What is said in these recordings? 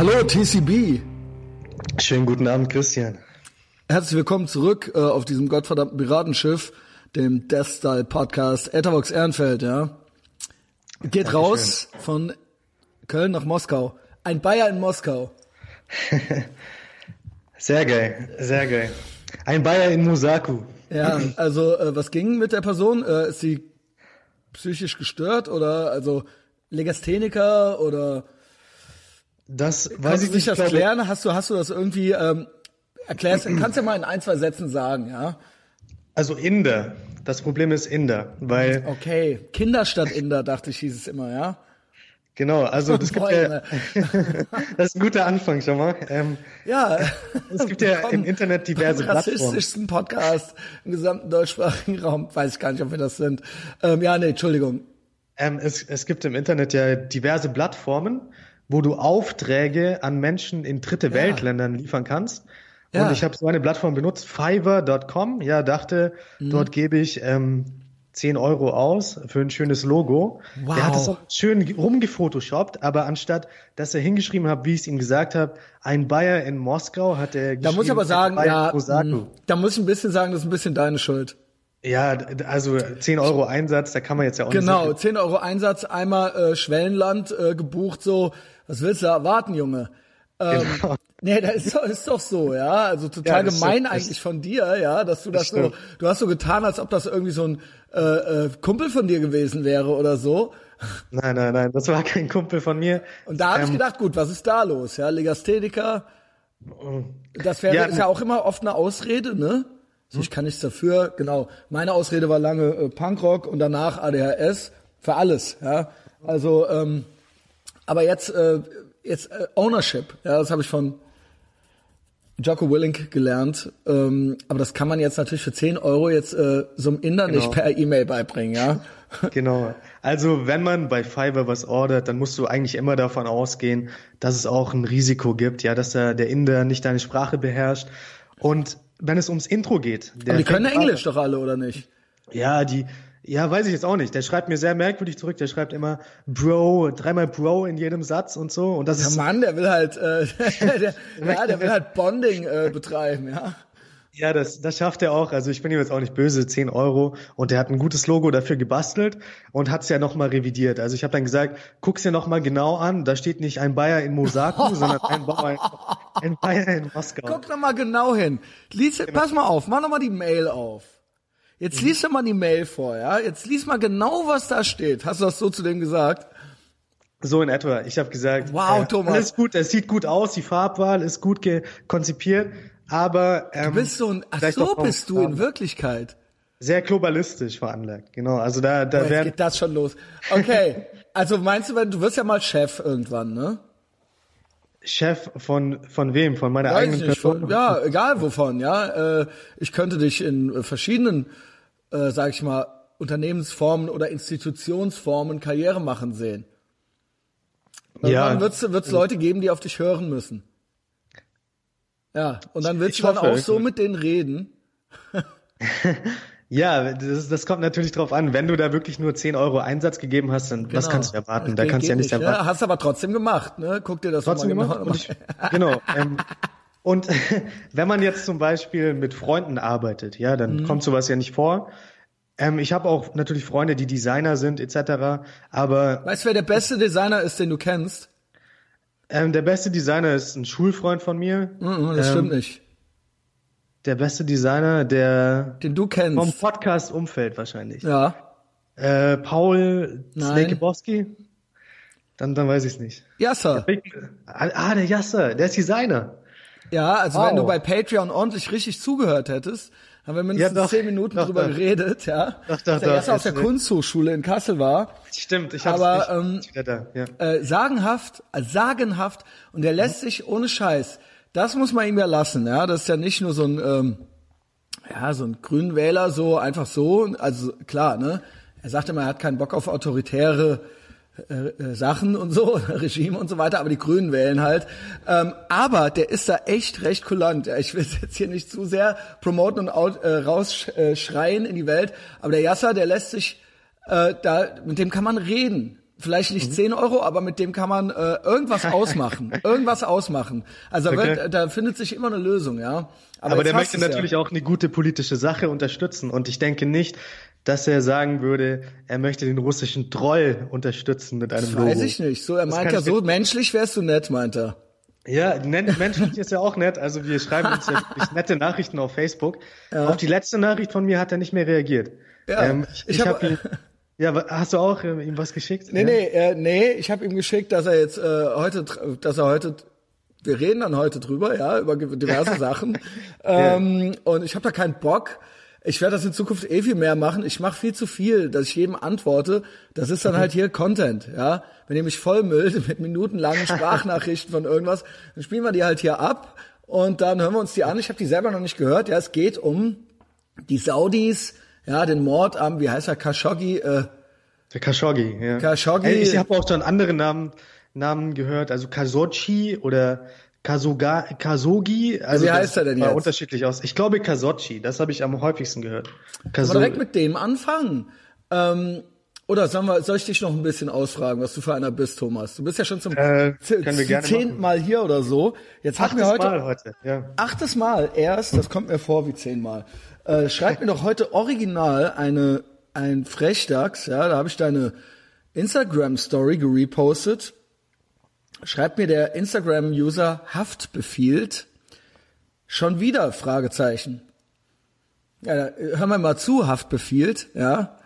Hallo TCB. Schönen guten Abend, Christian. Herzlich willkommen zurück äh, auf diesem gottverdammten Piratenschiff, dem Death Style Podcast Etherbox Ehrenfeld, ja. Geht Dankeschön. raus von Köln nach Moskau. Ein Bayer in Moskau. Sehr geil, sehr geil. Ein Bayer in Musaku. Ja, also äh, was ging mit der Person? Äh, ist sie psychisch gestört oder also Legastheniker oder Das weiß kannst ich du nicht. das glaube- klären? Hast du hast du das irgendwie ähm, erklärst? kannst du ja mal in ein zwei Sätzen sagen, ja? Also Inder. Das Problem ist Inder, weil Okay, Kinder statt Inder, dachte ich, hieß es immer, ja? genau, also das gibt ja, das ist ein guter Anfang schon mal. Ähm, Ja, es gibt ja im Internet diverse Plattformen. rassistischsten Podcast im gesamten deutschsprachigen Raum. Weiß ich gar nicht, ob wir das sind. Ähm, ja, nee, Entschuldigung. Ähm, es, es gibt im Internet ja diverse Plattformen, wo du Aufträge an Menschen in dritte Weltländern liefern kannst. Ja. Und ich habe so eine Plattform benutzt, Fiverr.com. Ja, dachte, Mhm. dort gebe ich ähm, 10 Euro aus für ein schönes Logo. Wow. Der hat es auch schön rumgefotoshoppt, aber anstatt, dass er hingeschrieben hat, wie ich es ihm gesagt habe, ein Bayer in Moskau, hat er geschrieben, Da muss ich aber sagen, ja, in Osaka. mh, da muss ich ein bisschen sagen, das ist ein bisschen deine Schuld. Ja, also 10 Euro Einsatz, da kann man jetzt ja auch Genau, nicht 10 Euro Einsatz, einmal äh, Schwellenland äh, gebucht, so, was willst du erwarten, Junge? Ähm, Genau. Nee, das ist doch, ist doch so, ja. Also total Ja, gemein das- eigentlich von dir, ja, dass du das, so, stimmt. du hast so getan, als ob das irgendwie so ein äh, äh, Kumpel von dir gewesen wäre oder so. Nein, nein, nein, das war kein Kumpel von mir. Und da habe ich Ähm, gedacht, gut, was ist da los? Ja, Legastheniker, das wäre Ja, ist ja auch immer oft eine Ausrede, ne? So, ich kann nichts dafür. Genau. Meine Ausrede war lange äh, Punkrock und danach ADHS für alles, ja. Also, ähm, aber jetzt, äh, jetzt äh, Ownership, ja, das habe ich von Jocko Willink gelernt. Ähm, aber das kann man jetzt natürlich für 10 Euro jetzt äh, so einem Inder nicht Genau. per E-Mail beibringen, ja. Genau. Also wenn man bei Fiverr was ordert, dann musst du eigentlich immer davon ausgehen, dass es auch ein Risiko gibt, ja, dass der, der Inder nicht deine Sprache beherrscht. Und wenn es ums Intro geht, Aber die können fängt Englisch doch alle, oder nicht? Ja, die, ja, weiß ich jetzt auch nicht. Der schreibt mir sehr merkwürdig zurück. Der schreibt immer Bro, dreimal Bro in jedem Satz und so. Und das Der ist Mann, der will halt, äh, der, ja, der will halt Bonding äh, betreiben, ja. Ja, das, das schafft er auch. Also ich bin ihm jetzt auch nicht böse, 10 Euro. Und er hat ein gutes Logo dafür gebastelt und hat es ja nochmal revidiert. Also ich habe dann gesagt, guck's dir nochmal genau an. Da steht nicht ein Bayer in Mosaku, sondern ein Bayer, ein Bayer in Moskau. Guck doch mal genau hin. Lies, pass mal auf, mach noch mal die Mail auf. Jetzt lies doch mal die Mail vor, ja. Jetzt lies mal genau, was da steht. Hast du das so zu dem gesagt? So in etwa. Ich habe gesagt, Wow, äh, Thomas. alles gut, es sieht gut aus, die Farbwahl ist gut konzipiert, aber ähm, Du bist so ein, ach so bist du in. Wirklichkeit. sehr globalistisch veranlagt. Genau, also da, da Jetzt werden geht das schon los. Okay. Also meinst du, wenn, du wirst ja mal Chef irgendwann, ne? Chef von von wem? Von meiner Weiß eigenen ich nicht, Person? von, ja, egal wovon, ja. Äh, ich könnte dich in äh, verschiedenen, äh, sag ich mal, Unternehmensformen oder Institutionsformen Karriere machen sehen. Ja. Irgendwann wird's wird's Leute geben, die auf dich hören müssen. Ja, und dann willst Ich du dann hoffe, auch so mit denen reden. Ja, das, das kommt natürlich drauf an. Wenn du da wirklich nur 10 Euro Einsatz gegeben hast, dann was Genau. kannst du erwarten? Das Da kannst du ja nicht erwarten. Ja, hast aber trotzdem gemacht, ne? Guck dir das Trotzdem mal gemacht. genau Und ich, genau. Ähm, und wenn man jetzt zum Beispiel mit Freunden arbeitet, ja, Mhm. dann kommt sowas ja nicht vor. Ähm, ich habe auch natürlich Freunde, die Designer sind, etc. Aber Weißt du, wer der beste Designer ist, den du kennst? ähm, der beste Designer ist ein Schulfreund von mir. Mhm, das Ähm, stimmt nicht. Der beste Designer, der Den du vom kennst. Podcast-Umfeld wahrscheinlich. Ja. Äh, Paul Nein. Snakebowski? Dann, dann weiß ich es nicht. Yasser. Ah, der Jasser, der ist Designer. Ja, also Wow. wenn du bei Patreon ordentlich richtig zugehört hättest, haben wir mindestens Ja, doch. zehn Minuten Doch, drüber doch. geredet, ja. Doch, doch, Dass der doch. erst aus der Kunsthochschule in Kassel war. Stimmt, ich hab's Aber, nicht. ähm, da, ja. Äh, sagenhaft, äh, sagenhaft. Und der lässt sich ohne Scheiß. Das muss man ihm ja lassen, ja. Das ist ja nicht nur so ein, ähm, ja, so ein Grünwähler, so einfach so. Also klar, ne. Er sagt immer, er hat keinen Bock auf autoritäre Sachen und so, Regime und so weiter, aber die Grünen wählen halt. Ähm, aber der ist da echt recht kulant. Ich will es jetzt hier nicht zu sehr promoten und out, äh, rausschreien in die Welt, aber der Yasser, der lässt sich, äh, da, mit dem kann man reden. Vielleicht nicht 10 Euro, aber mit dem kann man äh, irgendwas ausmachen. irgendwas ausmachen. Also da, Okay. wird, da findet sich immer eine Lösung, ja. Aber, jetzt der möchte natürlich ja. auch eine gute politische Sache unterstützen. Und ich denke nicht, dass er sagen würde, er möchte den russischen Troll unterstützen mit einem Das Logo. weiß ich nicht. So, er Das meint ja so, menschlich wärst du nett, meint er. Ja, nennt, menschlich ist ja auch nett. Also wir schreiben uns ja nette Nachrichten auf Facebook. Auf die letzte Nachricht von mir hat er nicht mehr reagiert. Ja, ähm, ich ich ich hab- hab ihm, ja, hast du auch äh, ihm was geschickt? Nee, ja? nee, äh, nee, ich habe ihm geschickt, dass er jetzt äh, heute, dass er heute, wir reden dann heute drüber, ja, über diverse Sachen. Ähm, Und ich habe da keinen Bock. Ich werde das in Zukunft eh viel mehr machen. Ich mache viel zu viel, dass ich jedem antworte. Das ist dann halt hier Content, ja. Wenn ihr mich vollmüllt mit minutenlangen Sprachnachrichten von irgendwas, dann spielen wir die halt hier ab und dann hören wir uns die an. Ich habe die selber noch nicht gehört. Ja, es geht um die Saudis, ja, den Mord am, wie heißt er, Khashoggi, äh, Der Khashoggi, ja. Khashoggi. Ey, ich habe auch schon andere Namen, Namen gehört, also Kasochi oder Kasoga, Kasogi. Also wie heißt er denn jetzt? unterschiedlich aus. Ich glaube Kasochi, das habe ich am häufigsten gehört. Aber Kaso direkt mit dem anfangen. Ähm, oder sagen wir, soll ich dich noch ein bisschen ausfragen, was du für einer bist, Thomas? Du bist ja schon zum Äh, zehnten. Mal hier oder so. Jetzt hatten wir Achtes heute Mal heute, ja. achtes Mal erst, das kommt mir vor wie zehnmal. Äh, schreib mir doch heute original eine ein Frechdachs, ja, da habe ich deine Instagram Story gerepostet. Schreibt mir der Instagram User Haft befiehlt schon wieder Fragezeichen. Ja, äh, hör mal mal zu, Haft befiehlt, ja.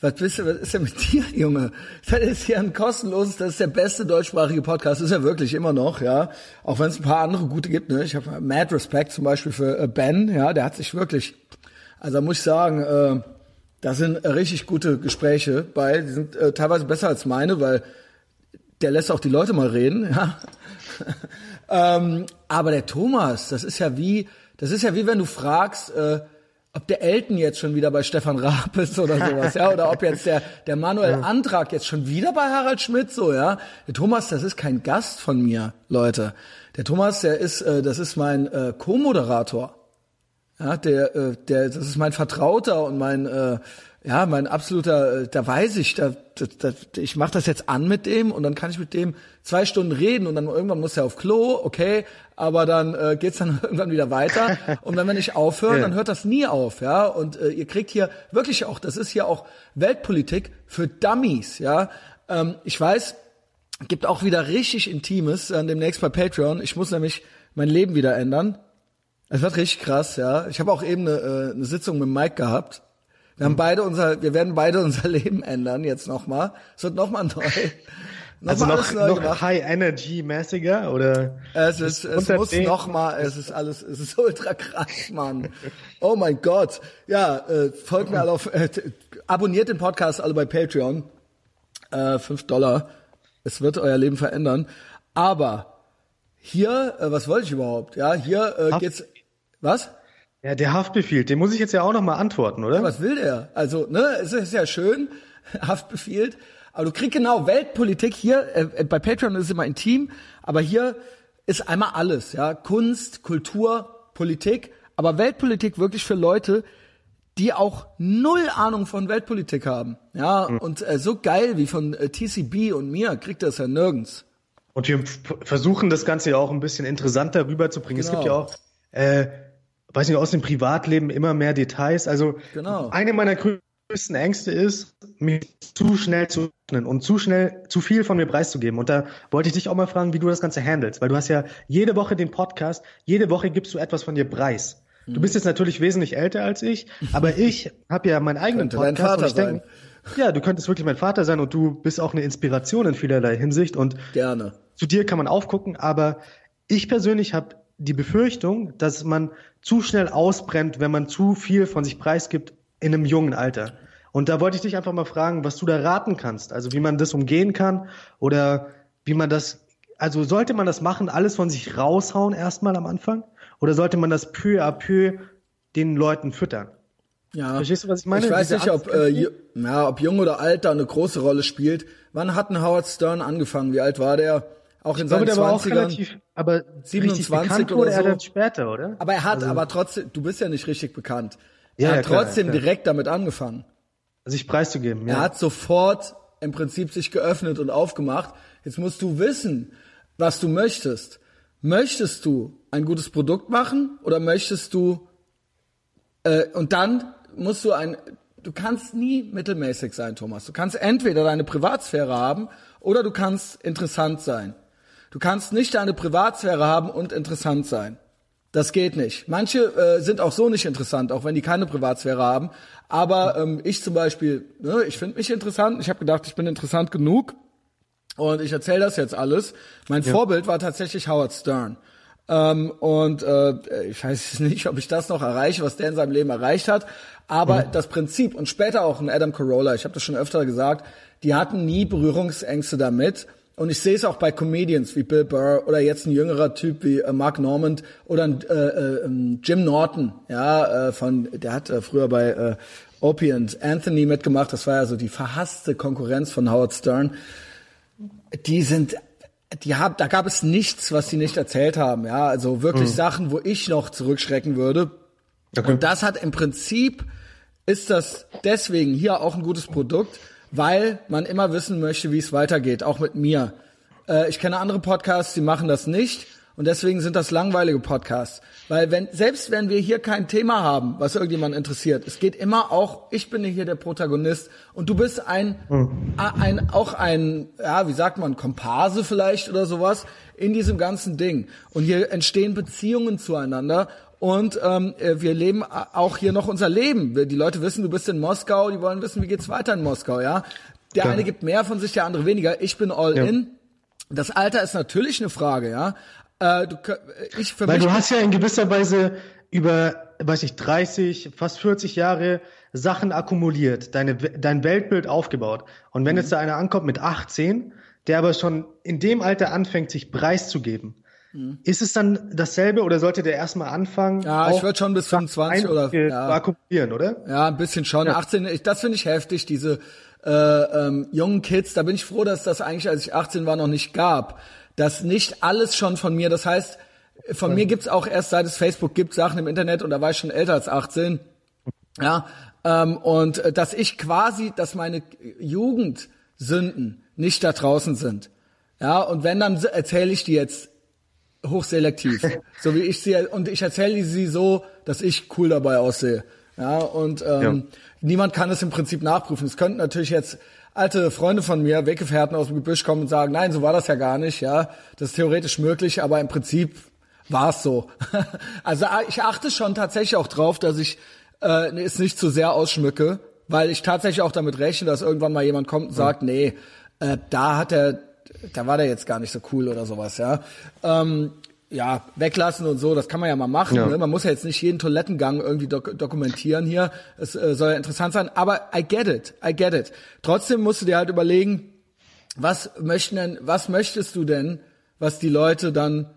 Was bist du, was ist denn mit dir, Junge? Das ist hier ein kostenloses, das ist der beste deutschsprachige Podcast, ist er wirklich immer noch, ja. Auch wenn es ein paar andere gute gibt, ne. Ich habe mad Respect zum Beispiel für äh, Ben, ja, der hat sich wirklich, also muss ich sagen, äh, da sind richtig gute Gespräche bei, die sind äh, teilweise besser als meine, weil der lässt auch die Leute mal reden, ja. ähm, aber der Thomas, das ist ja wie, das ist ja wie wenn du fragst, äh, ob der Elton jetzt schon wieder bei Stefan Raab ist oder sowas, ja, oder ob jetzt der, der Manuel Antrag jetzt schon wieder bei Harald Schmidt so, ja. Der Thomas, das ist kein Gast von mir, Leute. Der Thomas, der ist, äh, das ist mein äh, Co-Moderator. Ja, der, äh, der, das ist mein Vertrauter und mein, äh, ja, mein absoluter, äh, da weiß ich, da, da, da ich mache das jetzt an mit dem und dann kann ich mit dem zwei Stunden reden und dann irgendwann muss er auf Klo, okay, aber dann äh, geht's dann irgendwann wieder weiter und wenn wir nicht aufhören, Ja. dann hört das nie auf, ja. Und äh, ihr kriegt hier wirklich auch, das ist hier auch Weltpolitik für Dummies, ja. Ähm, ich weiß, gibt auch wieder richtig Intimes äh, demnächst bei Patreon. Ich muss nämlich mein Leben wieder ändern. Es wird richtig krass, ja. Ich habe auch eben eine, äh, eine Sitzung mit Mike gehabt. Wir haben beide unser, wir werden beide unser Leben ändern jetzt nochmal. Es wird nochmal neu. Noch Also noch, alles neu noch. High Energy mäßiger oder? Es ist, es muss nochmal, es ist alles, es ist ultra krass, Mann. Oh mein Gott. Ja, äh, folgt mir alle auf, äh, abonniert den Podcast alle bei Patreon. Äh, fünf Dollar. Es wird euer Leben verändern. Aber hier, äh, was wollte ich überhaupt? Ja, hier äh, geht's, was? Ja, der Haftbefehl, den muss ich jetzt ja auch noch mal antworten, oder? Was will der? Also, ne, es ist ja schön, Haftbefiehlt, aber du kriegst genau Weltpolitik hier, äh, bei Patreon ist es immer intim, aber hier ist einmal alles, ja, Kunst, Kultur, Politik, aber Weltpolitik wirklich für Leute, die auch null Ahnung von Weltpolitik haben, ja, und äh, so geil wie von äh, TCB und mir kriegt das ja nirgends. Und wir versuchen das Ganze ja auch ein bisschen interessanter rüberzubringen. Es Genau. gibt ja auch, äh, weiß nicht, aus dem Privatleben immer mehr Details. Also Genau. eine meiner größten Ängste ist, mich zu schnell zu öffnen und zu schnell zu viel von mir preiszugeben. Und da wollte ich dich auch mal fragen, wie du das Ganze handelst, weil du hast ja jede Woche den Podcast, jede Woche gibst du etwas von dir preis. Mhm. Du bist jetzt natürlich wesentlich älter als ich, aber ich habe ja meinen eigenen Könnte dein Podcast. Vater und ich denk, ja, du könntest wirklich mein Vater sein und du bist auch eine Inspiration in vielerlei Hinsicht und Gerne. zu dir kann man aufgucken, aber ich persönlich habe die Befürchtung, dass man zu schnell ausbrennt, wenn man zu viel von sich preisgibt in einem jungen Alter. Und da wollte ich dich einfach mal fragen, was du da raten kannst. Also wie man das umgehen kann oder wie man das, also sollte man das machen, alles von sich raushauen erstmal am Anfang? Oder sollte man das peu à peu den Leuten füttern? Ja. Verstehst du, was ich meine? Ich weiß Diese nicht, ob, äh, ja, ob jung oder alt da eine große Rolle spielt. Wann hat ein Howard Stern angefangen? Wie alt war der? Auch in Ich glaube, seinen der war auch 20ern? relativ, aber 27 richtig bekannt oder wurde er so. später, oder? aber er hat, aber trotzdem, du bist ja nicht richtig bekannt. Ja, er ja, hat klar, trotzdem klar. direkt damit angefangen. sich preiszugeben. Ja. Er hat sofort im Prinzip sich geöffnet und aufgemacht. Jetzt musst du wissen, was du möchtest. Möchtest du ein gutes Produkt machen oder möchtest du äh, und dann musst du ein du kannst nie mittelmäßig sein, Thomas. Du kannst entweder deine Privatsphäre haben oder du kannst interessant sein. Du kannst nicht deine Privatsphäre haben und interessant sein. Das geht nicht. Manche äh, sind auch so nicht interessant, auch wenn die keine Privatsphäre haben. Aber ähm, ich zum Beispiel, ne, ich finde mich interessant. Ich habe gedacht, ich bin interessant genug und ich erzähle das jetzt alles. Mein ja. Vorbild war tatsächlich Howard Stern. Ähm, und äh, ich weiß nicht, ob ich das noch erreiche, was der in seinem Leben erreicht hat. Aber mhm. das Prinzip und später auch ein Adam Carolla, ich habe das schon öfter gesagt, die hatten nie Berührungsängste damit. Und ich sehe es auch bei Comedians wie Bill Burr oder jetzt ein jüngerer Typ wie äh, Mark Normand oder ein, äh, äh, Jim Norton, ja, äh, von, der hat äh, früher bei äh, Opie und Anthony mitgemacht. Das war ja so die verhasste Konkurrenz von Howard Stern. Die sind die haben, da gab es nichts, was sie nicht erzählt haben, ja, also wirklich mhm. Sachen, wo ich noch zurückschrecken würde. Okay. Und das hat im Prinzip ist das deswegen hier auch ein gutes Produkt, weil man immer wissen möchte, wie es weitergeht, auch mit mir. Äh, ich kenne andere Podcasts, die machen das nicht und deswegen sind das langweilige Podcasts. Weil wenn, selbst wenn wir hier kein Thema haben, was irgendjemand interessiert, es geht immer auch, ich bin hier der Protagonist und du bist ein, mhm. ein, auch ein, ja, wie sagt man, Komparse vielleicht oder sowas in diesem ganzen Ding. Und hier entstehen Beziehungen zueinander und ähm, äh, wir leben auch hier noch unser Leben. Die Leute wissen, du bist in Moskau, die wollen wissen, wie geht's weiter in Moskau, ja. Der ja. eine gibt mehr von sich, der andere weniger. Ich bin all ja. in. Das Alter ist natürlich eine Frage, ja. Äh, du, ich für Weil mich du hast ja in gewisser Weise über, weiß ich, 30, fast 40 Jahre Sachen akkumuliert, deine, dein Weltbild aufgebaut. Und wenn mhm. jetzt da einer ankommt mit 18, der aber schon in dem Alter anfängt, sich preiszugeben, mhm. ist es dann dasselbe oder sollte der erstmal anfangen? Ja, ich würde schon bis 25 oder ja. akkumulieren, oder? Ja, ein bisschen schon. Ja. 18, ich, das finde ich heftig, diese äh, ähm, jungen Kids. Da bin ich froh, dass das eigentlich, als ich 18 war, noch nicht gab das nicht alles schon von mir. Das heißt, von mir gibt's auch erst seit es Facebook gibt Sachen im Internet und da war ich schon älter als 18. Ja, ähm, und äh, dass ich quasi, dass meine Jugendsünden nicht da draußen sind. Ja, und wenn, dann erzähle ich die jetzt hochselektiv, so wie ich sie, und ich erzähle sie so, dass ich cool dabei aussehe. Ja, und ähm, ja. niemand kann es im Prinzip nachprüfen. Es könnten natürlich jetzt alte Freunde von mir, Weggefährten aus dem Gebüsch kommen und sagen, nein, so war das ja gar nicht, ja. Das ist theoretisch möglich, aber im Prinzip war es so. also ah, ich achte schon tatsächlich auch drauf, dass ich äh, es nicht zu sehr ausschmücke, weil ich tatsächlich auch damit rechne, dass irgendwann mal jemand kommt und sagt, nee, äh, da hat er, da war der jetzt gar nicht so cool oder sowas, ja. Ähm, ja, weglassen und so, das kann man ja mal machen. Ja. Ne? Man muss ja jetzt nicht jeden Toilettengang irgendwie dok dokumentieren hier. Es äh, soll ja interessant sein, aber I get it, I get it. Trotzdem musst du dir halt überlegen, was möchten denn, was möchtest du denn, was die Leute dann,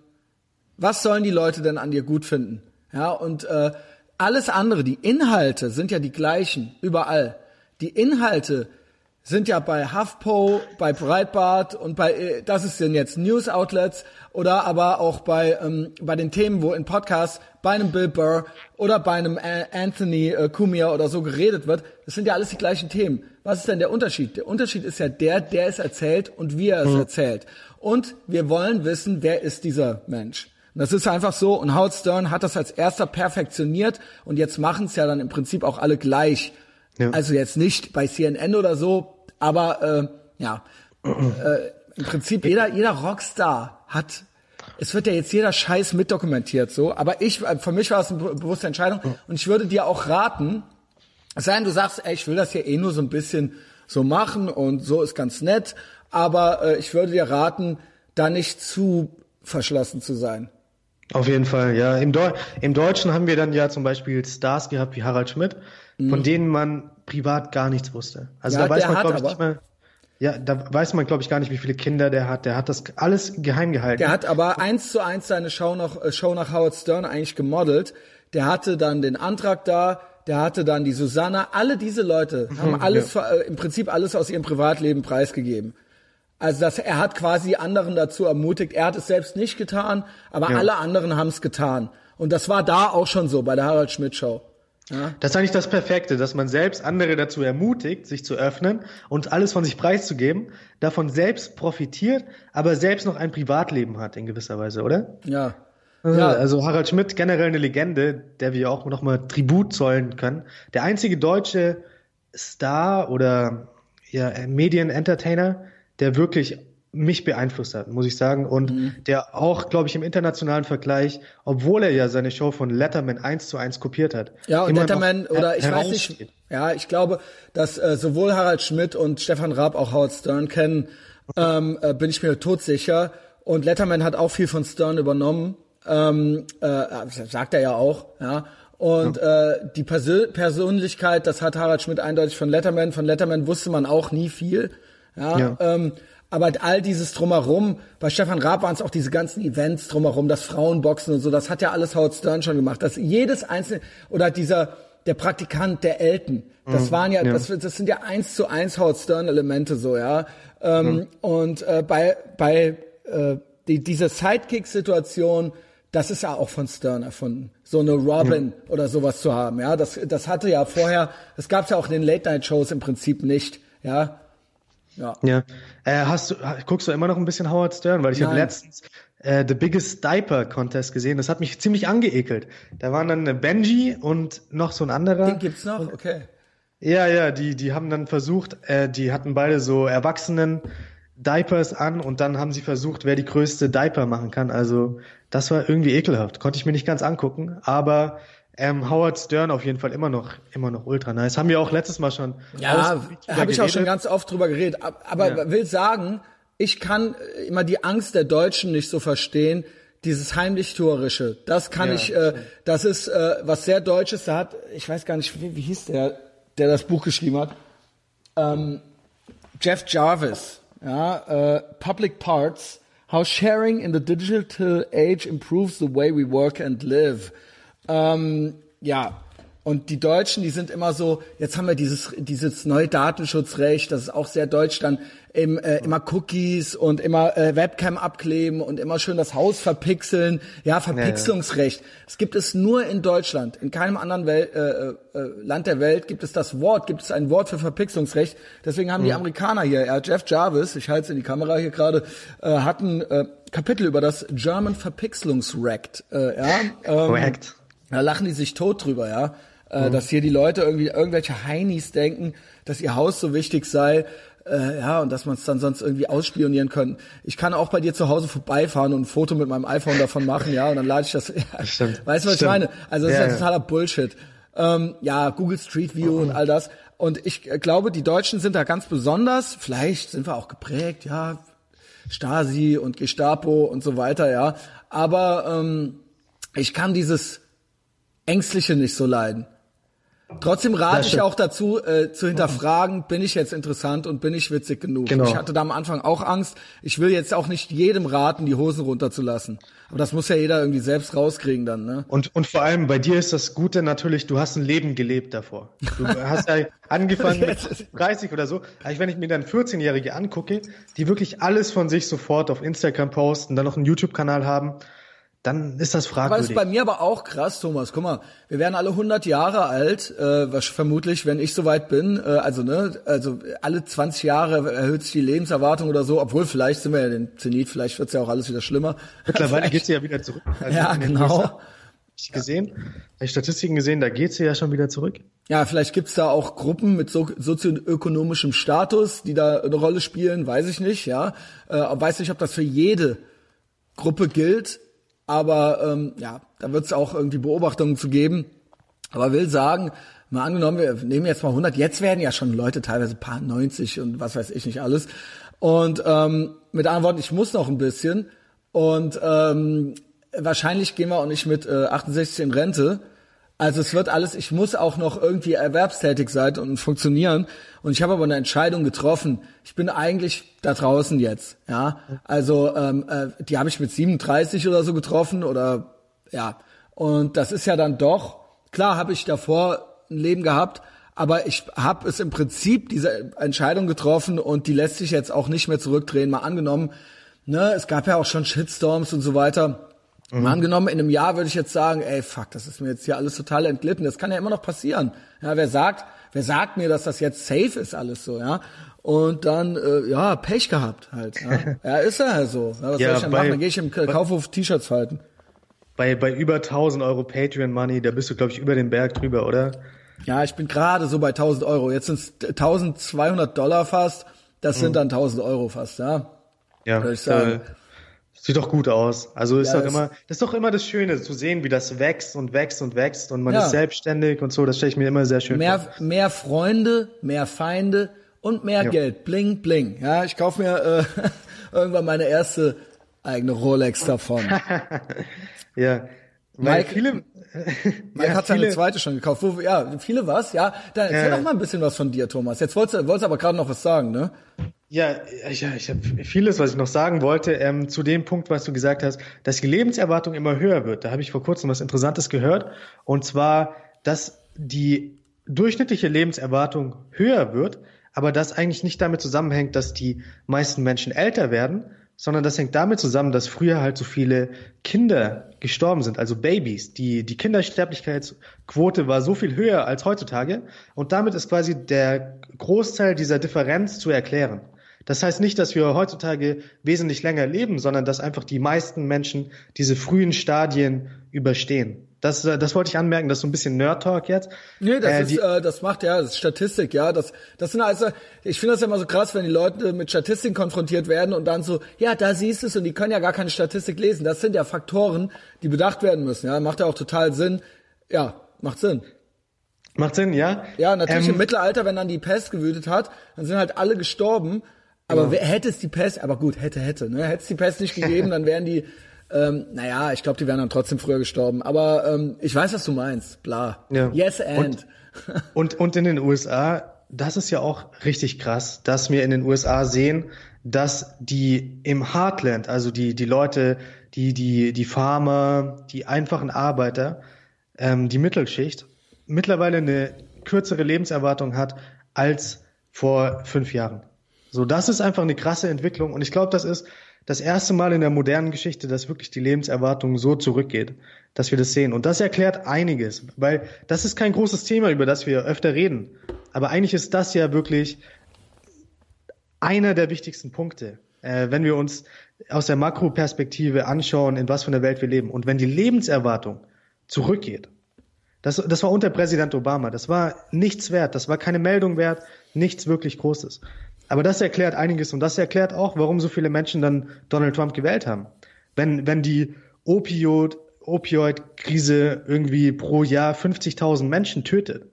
was sollen die Leute denn an dir gut finden? Ja, und äh, alles andere, die Inhalte sind ja die gleichen, überall. Die Inhalte sind ja bei HuffPo, bei Breitbart und bei, äh, das ist denn jetzt News Outlets oder aber auch bei, ähm, bei den Themen, wo in Podcasts bei einem Bill Burr oder bei einem Anthony äh, Cumia oder so geredet wird. Das sind ja alles die gleichen Themen. Was ist denn der Unterschied? Der Unterschied ist ja der, der es erzählt und wie er es mhm. erzählt. Und wir wollen wissen, wer ist dieser Mensch. Und das ist einfach so. Und Howard Stern hat das als erster perfektioniert und jetzt machen es ja dann im Prinzip auch alle gleich. Ja. Also jetzt nicht bei CNN oder so, aber äh, ja, äh, im Prinzip jeder, jeder Rockstar hat es wird ja jetzt jeder Scheiß mitdokumentiert so, aber ich, äh, für mich war es eine bewusste Entscheidung und ich würde dir auch raten, es sei denn, du sagst, ey, ich will das hier eh nur so ein bisschen so machen und so ist ganz nett, aber äh, ich würde dir raten, da nicht zu verschlossen zu sein. Auf jeden Fall, ja. Im, Deu Im Deutschen haben wir dann ja zum Beispiel Stars gehabt wie Harald Schmidt, mhm. von denen man privat gar nichts wusste. Also ja, da weiß man, glaube ich, nicht mal. Ja, da weiß man, glaube ich, gar nicht, wie viele Kinder der hat. Der hat das alles geheim gehalten. Der hat aber eins zu eins seine Show nach, äh, Show nach Howard Stern eigentlich gemodelt. Der hatte dann den Antrag da, der hatte dann die Susanna. Alle diese Leute haben mhm, alles, ja. äh, im Prinzip alles aus ihrem Privatleben preisgegeben. Also dass er hat quasi anderen dazu ermutigt. Er hat es selbst nicht getan, aber ja. alle anderen haben es getan. Und das war da auch schon so bei der Harald Schmidt Show. Ja. Das ist eigentlich das Perfekte, dass man selbst andere dazu ermutigt, sich zu öffnen und alles von sich preiszugeben, davon selbst profitiert, aber selbst noch ein Privatleben hat in gewisser Weise, oder? Ja. Ja, also Harald Schmidt, generell eine Legende, der wir auch nochmal Tribut zollen können. Der einzige deutsche Star oder ja, Medien-Entertainer, der wirklich mich beeinflusst hat, muss ich sagen. Und mhm. der auch, glaube ich, im internationalen Vergleich, obwohl er ja seine Show von Letterman eins zu eins kopiert hat. Ja, und Letterman, oder ich weiß nicht, ja, ich glaube, dass äh, sowohl Harald Schmidt und Stefan Raab auch Howard Stern kennen, ähm, äh, bin ich mir todsicher. Und Letterman hat auch viel von Stern übernommen, ähm, äh, sagt er ja auch, ja. Und ja. äh, die Persö Persönlichkeit, das hat Harald Schmidt eindeutig von Letterman. Von Letterman wusste man auch nie viel. Ja, ja. Ähm, aber all dieses drumherum, bei Stefan Raab waren es auch diese ganzen Events drumherum, das Frauenboxen und so, das hat ja alles Howard Stern schon gemacht. Das jedes einzelne, oder dieser, der Praktikant, der Elton, das mhm, waren ja, ja, Das, das sind ja eins zu eins Howard Stern Elemente so, ja. Ähm, mhm. Und äh, bei, bei äh, die, diese Sidekick-Situation, das ist ja auch von Stern erfunden, so eine Robin ja. oder sowas zu haben, ja. Das, das hatte ja vorher, das gab es ja auch in den Late-Night-Shows im Prinzip nicht, ja. Ja. ja. Äh, hast du, guckst du immer noch ein bisschen Howard Stern? Weil ich habe letztens äh, The Biggest Diaper Contest gesehen. Das hat mich ziemlich angeekelt. Da waren dann Benji und noch so ein anderer. Den gibt's noch? Okay. Ja, ja, die, die haben dann versucht, äh, die hatten beide so Erwachsenen Diapers an und dann haben sie versucht, wer die größte Diaper machen kann. Also das war irgendwie ekelhaft. Konnte ich mir nicht ganz angucken, aber ähm, Howard Stern auf jeden Fall immer noch, immer noch ultra nice. Haben wir auch letztes Mal schon. Ja, habe ich auch schon ganz oft drüber geredet. Aber ja. will sagen, ich kann immer die Angst der Deutschen nicht so verstehen. Dieses heimlich-tuerische, das kann ja, ich, äh, das ist äh, was sehr Deutsches. Da hat, ich weiß gar nicht, wie, wie hieß der, der das Buch geschrieben hat. Ähm, Jeff Jarvis, ja, äh, Public Parts, How Sharing in the Digital Age Improves the Way We Work and Live. Ähm, ja, und die Deutschen, die sind immer so, jetzt haben wir dieses, dieses neue Datenschutzrecht, das ist auch sehr deutsch, dann im, äh, immer Cookies und immer äh, Webcam abkleben und immer schön das Haus verpixeln. Ja, ja. Das gibt es nur in Deutschland. In keinem anderen Wel äh, äh, Land der Welt gibt es das Wort, gibt es ein Wort für Verpixlungsrecht. Deswegen haben mhm. die Amerikaner hier, ja, Jeff Jarvis, ich halte es in die Kamera hier gerade, äh, hatten äh, Kapitel über das German Verpixlungsrecht. Äh, ja, ähm, Recht. Da lachen die sich tot drüber, ja. Äh, mhm. Dass hier die Leute irgendwie irgendwelche Heinis denken, dass ihr Haus so wichtig sei. Äh, ja, und dass man es dann sonst irgendwie ausspionieren können. Ich kann auch bei dir zu Hause vorbeifahren und ein Foto mit meinem iPhone davon machen, ja, und dann lade ich das. Ja, Stimmt. Weißt du, was Stimmt. ich meine? Also das ja, ist ja totaler Bullshit. Ähm, ja, Google Street View mhm. und all das. Und ich äh, glaube, die Deutschen sind da ganz besonders. Vielleicht sind wir auch geprägt, ja, Stasi und Gestapo und so weiter, ja. Aber ähm, ich kann dieses Ängstliche nicht so leiden. Trotzdem rate ich auch dazu, äh, zu hinterfragen, bin ich jetzt interessant und bin ich witzig genug. Genau. Ich hatte da am Anfang auch Angst. Ich will jetzt auch nicht jedem raten, die Hosen runterzulassen. Aber das muss ja jeder irgendwie selbst rauskriegen dann. Ne? Und, und vor allem bei dir ist das Gute natürlich, du hast ein Leben gelebt davor. Du hast ja angefangen mit 30 oder so. Also wenn ich mir dann 14-Jährige angucke, die wirklich alles von sich sofort auf Instagram posten, dann noch einen YouTube-Kanal haben dann ist das fragwürdig. Aber ist bei mir aber auch krass, Thomas. Guck mal, wir werden alle 100 Jahre alt, äh, was vermutlich, wenn ich soweit bin. Äh, also ne, also alle 20 Jahre erhöht sich die Lebenserwartung oder so. Obwohl vielleicht sind wir ja den Zenit, vielleicht wird's ja auch alles wieder schlimmer. Mittlerweile geht's ja wieder zurück. Also ja, genau. Ich gesehen, habe ich Statistiken gesehen, da geht's ja schon wieder zurück. Ja, vielleicht gibt's da auch Gruppen mit so, sozioökonomischem Status, die da eine Rolle spielen, weiß ich nicht, ja. Äh, weiß nicht, ob das für jede Gruppe gilt aber ähm, ja, da wird es auch irgendwie Beobachtungen zu geben. Aber will sagen, mal angenommen, wir nehmen jetzt mal 100, jetzt werden ja schon Leute teilweise paar 90 und was weiß ich nicht alles. Und ähm, mit anderen Worten, ich muss noch ein bisschen. Und ähm, wahrscheinlich gehen wir auch nicht mit äh, 68 in Rente. Also es wird alles, ich muss auch noch irgendwie erwerbstätig sein und funktionieren. Und ich habe aber eine Entscheidung getroffen. Ich bin eigentlich da draußen jetzt. Ja, also ähm, äh, die habe ich mit 37 oder so getroffen oder ja. Und das ist ja dann doch klar, habe ich davor ein Leben gehabt, aber ich habe es im Prinzip diese Entscheidung getroffen und die lässt sich jetzt auch nicht mehr zurückdrehen. Mal angenommen, ne, es gab ja auch schon Shitstorms und so weiter Mhm. Mal angenommen, in einem Jahr würde ich jetzt sagen, ey, fuck, das ist mir jetzt hier alles total entglitten. Das kann ja immer noch passieren. Ja, wer sagt, wer sagt mir, dass das jetzt safe ist, alles so, ja? Und dann, äh, ja, Pech gehabt halt. Ja, ja ist ja halt so. Ja, was Ja, soll ich denn bei- machen? Dann gehe ich im Kaufhof T-Shirts falten. Bei, bei über 1000 Euro Patreon Money, da bist du, glaube ich, über den Berg drüber, oder? Ja, ich bin gerade so bei 1000 Euro. Jetzt sind es 1200 Dollar fast. Das Mhm. sind dann 1000 Euro fast, ja. Ja, Würde ich sagen. äh, sieht doch gut aus. Also ist Ja, doch das- immer, das ist doch immer das Schöne, zu sehen, wie das wächst und wächst und wächst und man Ja. ist selbstständig und so. Das stelle ich mir immer sehr schön Mehr, vor. mehr Freunde, mehr Feinde und mehr Ja. Geld. Bling, bling. Ja, ich kaufe mir äh, irgendwann meine erste eigene Rolex davon. Ja. Weil Mike- viele, Mike ja, hat seine viele- zweite schon gekauft. Wo, ja, viele was? Ja, dann erzähl Ja. doch mal ein bisschen was von dir, Thomas. Jetzt wolltest du wolltest aber gerade noch was sagen, ne? Ja, ich, ich habe vieles, was ich noch sagen wollte, ähm, zu dem Punkt, was du gesagt hast, dass die Lebenserwartung immer höher wird. Da habe ich vor kurzem was Interessantes gehört. Und zwar, dass die durchschnittliche Lebenserwartung höher wird, aber das eigentlich nicht damit zusammenhängt, dass die meisten Menschen älter werden, sondern das hängt damit zusammen, dass früher halt so viele Kinder gestorben sind, also Babys. Die, die Kindersterblichkeitsquote war so viel höher als heutzutage und damit ist quasi der Großteil dieser Differenz zu erklären. Das heißt nicht, dass wir heutzutage wesentlich länger leben, sondern dass einfach die meisten Menschen diese frühen Stadien überstehen. Das, äh, das wollte ich anmerken, das ist so ein bisschen Nerd-Talk jetzt. Nee, das Äh, ist, äh, das macht ja, das ist Statistik, ja. Das, das sind also, ich finde das ja immer so krass, wenn die Leute mit Statistiken konfrontiert werden und dann so, ja, da siehst du es und die können ja gar keine Statistik lesen. Das sind ja Faktoren, die bedacht werden müssen, ja. Macht ja auch total Sinn. Ja, macht Sinn. Macht Sinn, ja? Ja, natürlich Ähm, im Mittelalter, wenn dann die Pest gewütet hat, dann sind halt alle gestorben. Aber wer, hätte es die Pest, aber gut, hätte, hätte, ne? Hätte es die Pest nicht gegeben, dann wären die, ähm, naja, ich glaube, die wären dann trotzdem früher gestorben. Aber ähm, ich weiß, was du meinst. Bla. Ja. Yes and. Und, und in den USA, das ist ja auch richtig krass, dass wir in den USA sehen, dass die im Heartland, also die, die Leute, die, die, die Farmer, die einfachen Arbeiter, ähm, die Mittelschicht, mittlerweile eine kürzere Lebenserwartung hat als vor fünf Jahren. So, das ist einfach eine krasse Entwicklung und ich glaube, das ist das erste Mal in der modernen Geschichte, dass wirklich die Lebenserwartung so zurückgeht, dass wir das sehen. Und das erklärt einiges, weil das ist kein großes Thema, über das wir öfter reden. Aber eigentlich ist das ja wirklich einer der wichtigsten Punkte, äh, wenn wir uns aus der Makroperspektive anschauen, in was für einer Welt wir leben. Und wenn die Lebenserwartung zurückgeht, das, das war unter Präsident Obama, das war nichts wert, das war keine Meldung wert, nichts wirklich Großes. Aber das erklärt einiges und das erklärt auch, warum so viele Menschen dann Donald Trump gewählt haben. Wenn, wenn die Opioid, Opioid-Krise irgendwie pro Jahr 50.000 Menschen tötet,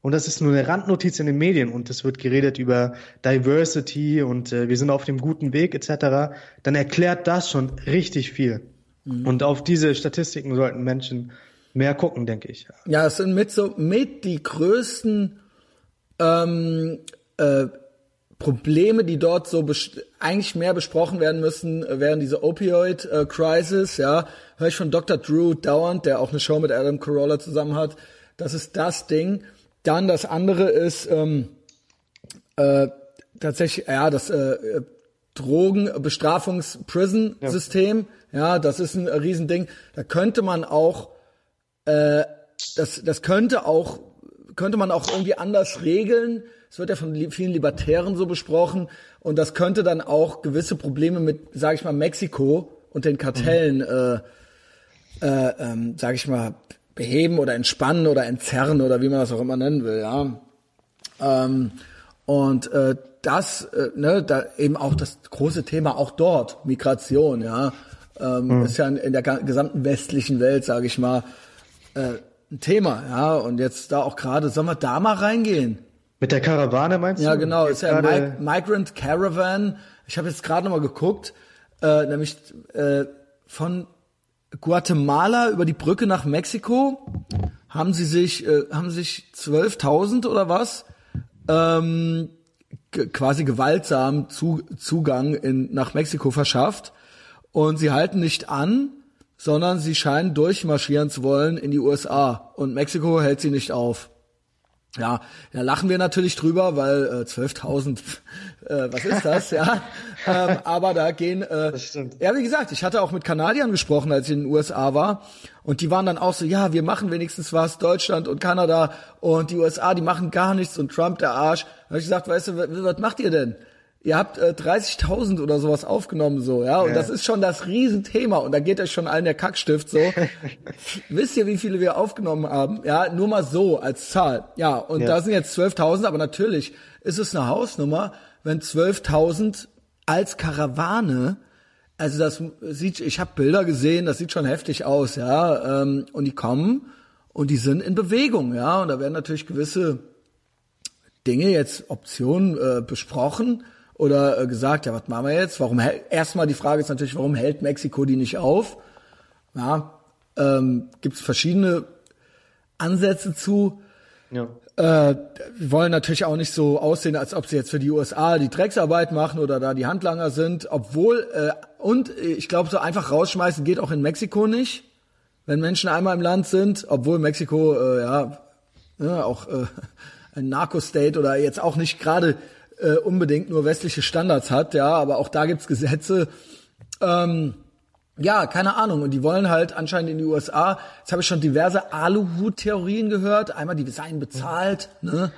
und das ist nur eine Randnotiz in den Medien und es wird geredet über Diversity und äh, wir sind auf dem guten Weg etc., dann erklärt das schon richtig viel. Und auf diese Statistiken sollten Menschen mehr gucken, denke ich. Ja, es sind mit so mit die größten ähm, äh, Probleme, die dort so eigentlich mehr besprochen werden müssen, äh, während diese Opioid-Crisis, ja, höre ich von Dr. Drew dauernd, der auch eine Show mit Adam Carolla zusammen hat. Das ist das Ding. Dann das andere ist ähm, äh, tatsächlich, ja, das äh, Drogenbestrafungs-Prison-System, ja. das ist ein Riesending. Da könnte man auch äh, das, das könnte auch, könnte man auch irgendwie anders regeln. Es wird ja von li- vielen Libertären so besprochen. Und das könnte dann auch gewisse Probleme mit, sage ich mal, Mexiko und den Kartellen, äh, äh, ähm, sage ich mal, beheben oder entspannen oder entzerren oder wie man das auch immer nennen will, ja. Ähm, und äh, das, äh, ne, da eben auch das große Thema auch dort, Migration, ja, ähm, ist ja in, in der gesamten westlichen Welt, sage ich mal, äh, ein Thema, ja. Und jetzt da auch gerade, sollen wir da mal reingehen? Mit der Karawane meinst Ja, du? genau, Jetzt ist ja gerade- Mi Migrant Caravan. Ich habe jetzt gerade noch mal geguckt, äh, nämlich äh, von Guatemala über die Brücke nach Mexiko haben sie sich äh, haben sich 12.000 oder was ähm, quasi gewaltsam zu Zugang in, nach Mexiko verschafft und sie halten nicht an, sondern sie scheinen durchmarschieren zu wollen in die USA und Mexiko hält sie nicht auf. Ja, da lachen wir natürlich drüber, weil äh, 12.000, äh, was ist das, ja? ähm, aber da gehen, äh, ja, wie gesagt, ich hatte auch mit Kanadiern gesprochen, als ich in den USA war, und die waren dann auch so, ja, wir machen wenigstens was, Deutschland und Kanada und die USA, die machen gar nichts und Trump der Arsch. Da habe ich gesagt, weißt du, was macht ihr denn? Ihr habt äh, 30.000 oder sowas aufgenommen so, ja, und ja. das ist schon das Riesenthema und da geht euch schon allen der Kackstift so. Wisst ihr, wie viele wir aufgenommen haben? Ja, nur mal so als Zahl. Ja, und ja. da sind jetzt 12.000, aber natürlich ist es eine Hausnummer, wenn 12.000 als Karawane also das sieht, ich habe Bilder gesehen, das sieht schon heftig aus, ja. Ähm, und die kommen und die sind in Bewegung, ja. Und da werden natürlich gewisse Dinge jetzt Optionen äh, besprochen oder äh, gesagt, ja, was machen wir jetzt? Warum erstmal die Frage ist natürlich, warum hält Mexiko die nicht auf? Ja, ähm, gibt es verschiedene Ansätze zu. Ja. Äh, wir wollen natürlich auch nicht so aussehen, als ob sie jetzt für die USA die Drecksarbeit machen oder da die Handlanger sind, obwohl äh, und ich glaube, so einfach rausschmeißen geht auch in Mexiko nicht, wenn Menschen einmal im Land sind, obwohl Mexiko äh, ja, ja auch äh, ein Narco-State oder jetzt auch nicht gerade äh, unbedingt nur westliche Standards hat, ja, aber auch da gibt's Gesetze. Ähm, ja, keine Ahnung. Und die wollen halt anscheinend in die USA. Jetzt habe ich schon diverse Aluhut-Theorien gehört. Einmal, die seien bezahlt. Ne?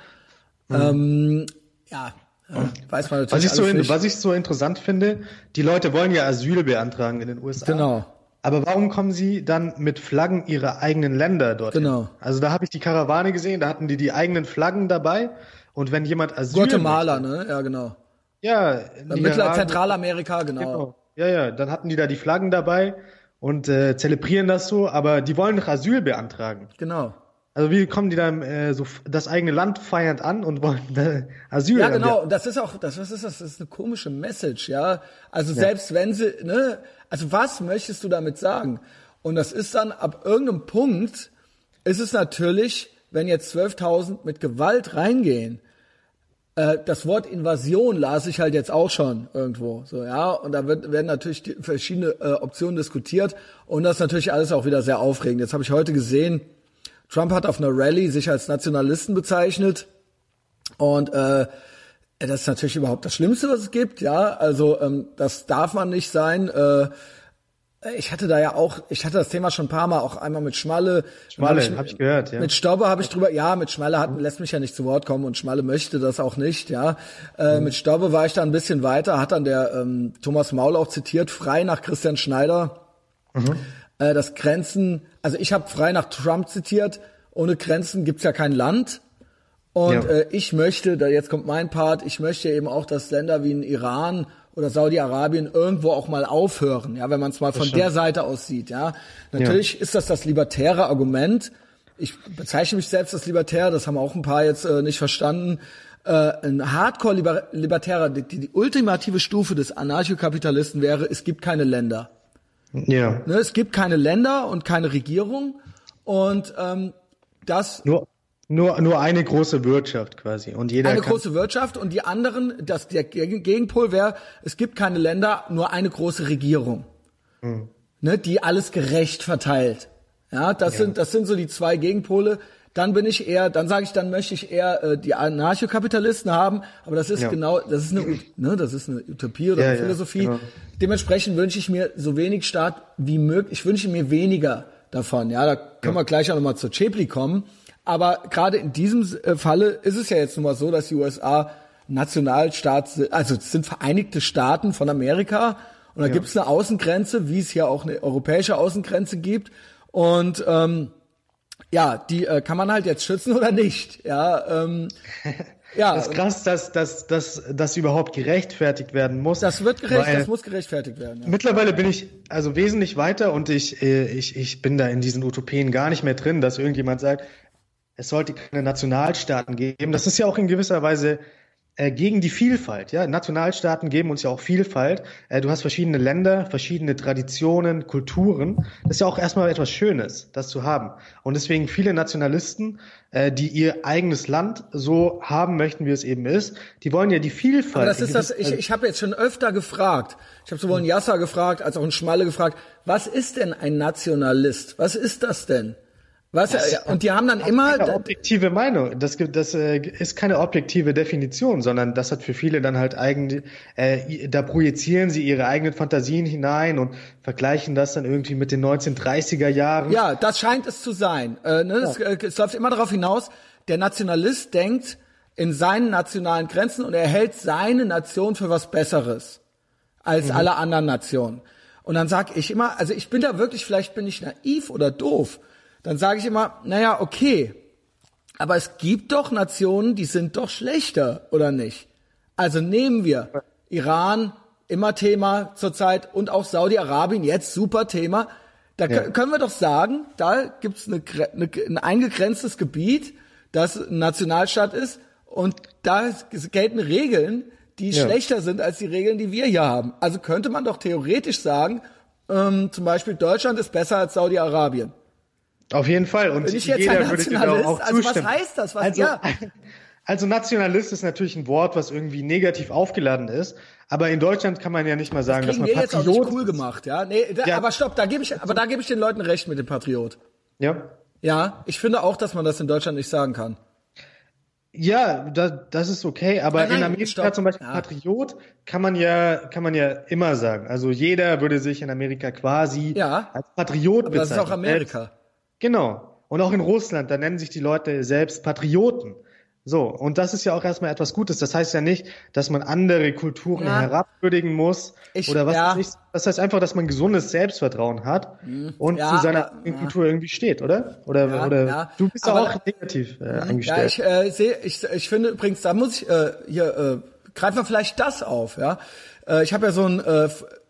Mhm. Ähm, ja, äh, weiß man natürlich was ich, so in, was ich so interessant finde, die Leute wollen ja Asyl beantragen in den USA. Genau. Aber warum kommen sie dann mit Flaggen ihrer eigenen Länder dort? Genau. Also da habe ich die Karawane gesehen, da hatten die die eigenen Flaggen dabei und wenn jemand Asyl Guatemala, möchte, ne? Ja, genau. Ja, Mittler Zentralamerika, genau. genau. Ja, ja, dann hatten die da die Flaggen dabei und äh, zelebrieren das so, aber die wollen doch Asyl beantragen. Genau. Also wie kommen die dann äh, so das eigene Land feiernd an und wollen äh, Asyl? Ja, genau. Und das ist auch, das was ist das? Das ist eine komische Message, ja. Also ja. selbst wenn sie, ne, also was möchtest du damit sagen? Und das ist dann ab irgendeinem Punkt ist es natürlich, wenn jetzt 12.000 mit Gewalt reingehen, äh, das Wort Invasion las ich halt jetzt auch schon irgendwo, so ja, und da wird, werden natürlich verschiedene äh, Optionen diskutiert und das ist natürlich alles auch wieder sehr aufregend. Jetzt habe ich heute gesehen, Trump hat auf einer Rallye sich als Nationalisten bezeichnet und äh, das ist natürlich überhaupt das Schlimmste, was es gibt, ja. Also ähm, das darf man nicht sein. Äh, ich hatte da ja auch, ich hatte das Thema schon ein paar Mal, auch einmal mit Schmalle. Schmalle, habe ich, hab ich gehört, ja. Mit Staube habe ich drüber, ja, mit Schmalle hat, lässt mich ja nicht zu Wort kommen und Schmalle möchte das auch nicht, ja. Äh, mhm. Mit Staube war ich da ein bisschen weiter, hat dann der ähm, Thomas Maul auch zitiert, frei nach Christian Schneider. Mhm. Äh, das Grenzen, also ich habe frei nach Trump zitiert, ohne Grenzen gibt's ja kein Land. Und ja. äh, ich möchte, da jetzt kommt mein Part, ich möchte eben auch, dass Länder wie in Iran oder Saudi-Arabien irgendwo auch mal aufhören, ja, wenn man es mal von der Seite aus sieht, ja. Natürlich ja. ist das das libertäre Argument. Ich bezeichne mich selbst als libertär, das haben auch ein paar jetzt äh, nicht verstanden. Äh, ein Hardcore-Libertärer, die, die ultimative Stufe des Anarchokapitalisten wäre, es gibt keine Länder. Ja. Ne, es gibt keine Länder und keine Regierung und ähm, das nur nur, nur eine große Wirtschaft quasi. Und jeder eine große Wirtschaft und die anderen, das, der Gegenpol wäre, es gibt keine Länder, nur eine große Regierung, mhm. ne, die alles gerecht verteilt. Ja, das ja. sind, das sind so die zwei Gegenpole. Dann bin ich eher, dann sage ich, dann möchte ich eher äh, die Anarchokapitalisten haben, aber das ist ja. genau, das ist eine, ne, das ist eine Utopie oder ja, eine Philosophie. Genau. Dementsprechend wünsche ich mir so wenig Staat wie möglich. Ich wünsche mir weniger davon. Ja, da können wir gleich auch nochmal zur Chepli kommen. Aber gerade in diesem äh, Falle ist es ja jetzt nun mal so, dass die USA Nationalstaat, sind, also es sind Vereinigte Staaten von Amerika und da ja. gibt es eine Außengrenze, wie es hier auch eine europäische Außengrenze gibt. Und ähm, ja, die äh, kann man halt jetzt schützen oder nicht. Ja, ähm, ja. Das ist krass, dass, dass, dass das überhaupt gerechtfertigt werden muss. Das wird gerecht, das muss gerechtfertigt werden. Ja. Mittlerweile bin ich also wesentlich weiter und ich, äh, ich, ich bin da in diesen Utopien gar nicht mehr drin, dass irgendjemand sagt, es sollte keine Nationalstaaten geben. Das ist ja auch in gewisser Weise äh, gegen die Vielfalt. Ja, Nationalstaaten geben uns ja auch Vielfalt. Äh, du hast verschiedene Länder, verschiedene Traditionen, Kulturen. Das ist ja auch erstmal etwas Schönes, das zu haben. Und deswegen viele Nationalisten, äh, die ihr eigenes Land so haben möchten, wie es eben ist, die wollen ja die Vielfalt. Aber das ist das. Ich, ich habe jetzt schon öfter gefragt. Ich habe sowohl einen Yasser gefragt als auch einen Schmalle gefragt. Was ist denn ein Nationalist? Was ist das denn? Weißt du, und die haben dann immer. Keine objektive Meinung. Das, gibt, das äh, ist keine objektive Definition, sondern das hat für viele dann halt eigen, äh, da projizieren sie ihre eigenen Fantasien hinein und vergleichen das dann irgendwie mit den 1930er Jahren. Ja, das scheint es zu sein. Äh, ne? ja. es, äh, es läuft immer darauf hinaus, der Nationalist denkt in seinen nationalen Grenzen und er hält seine Nation für was Besseres als mhm. alle anderen Nationen. Und dann sage ich immer, also ich bin da wirklich, vielleicht bin ich naiv oder doof, dann sage ich immer, naja, okay, aber es gibt doch Nationen, die sind doch schlechter, oder nicht? Also nehmen wir Iran, immer Thema zurzeit, und auch Saudi-Arabien, jetzt super Thema. Da ja. können wir doch sagen, da gibt's eine, eine, ein eingegrenztes Gebiet, das ein Nationalstaat ist, und da gelten Regeln, die ja. schlechter sind als die Regeln, die wir hier haben. Also könnte man doch theoretisch sagen, ähm, zum Beispiel Deutschland ist besser als Saudi-Arabien. Auf jeden Fall. Und Bin ich jetzt jeder würde dir auch also zustimmen. was heißt das? Was, also, ja. also Nationalist ist natürlich ein Wort, was irgendwie negativ aufgeladen ist. Aber in Deutschland kann man ja nicht mal sagen, das dass man Patriot jetzt auch nicht cool gemacht, ja. Nee, da, ja. aber stopp, da gebe ich, aber da gebe ich den Leuten recht mit dem Patriot. Ja. Ja, ich finde auch, dass man das in Deutschland nicht sagen kann. Ja, da, das ist okay, aber nein, nein, in Amerika stopp. zum Beispiel ja. Patriot kann man ja kann man ja immer sagen. Also jeder würde sich in Amerika quasi ja, als Patriot aber bezeichnen. Das ist auch Amerika. Genau. Und auch in Russland, da nennen sich die Leute selbst Patrioten. So, und das ist ja auch erstmal etwas Gutes. Das heißt ja nicht, dass man andere Kulturen ja. herabwürdigen muss ich, oder was ja. ich. Das heißt einfach, dass man gesundes Selbstvertrauen hat mhm. und ja, zu seiner. Kultur irgendwie steht, oder? Oder, oder du bist aber, auch negativ äh, mhm. eingestellt. Ja, ich äh, sehe, ich, ich finde übrigens, da muss ich äh, hier äh, greifen wir vielleicht das auf, ja. Äh, ich habe ja so einen äh,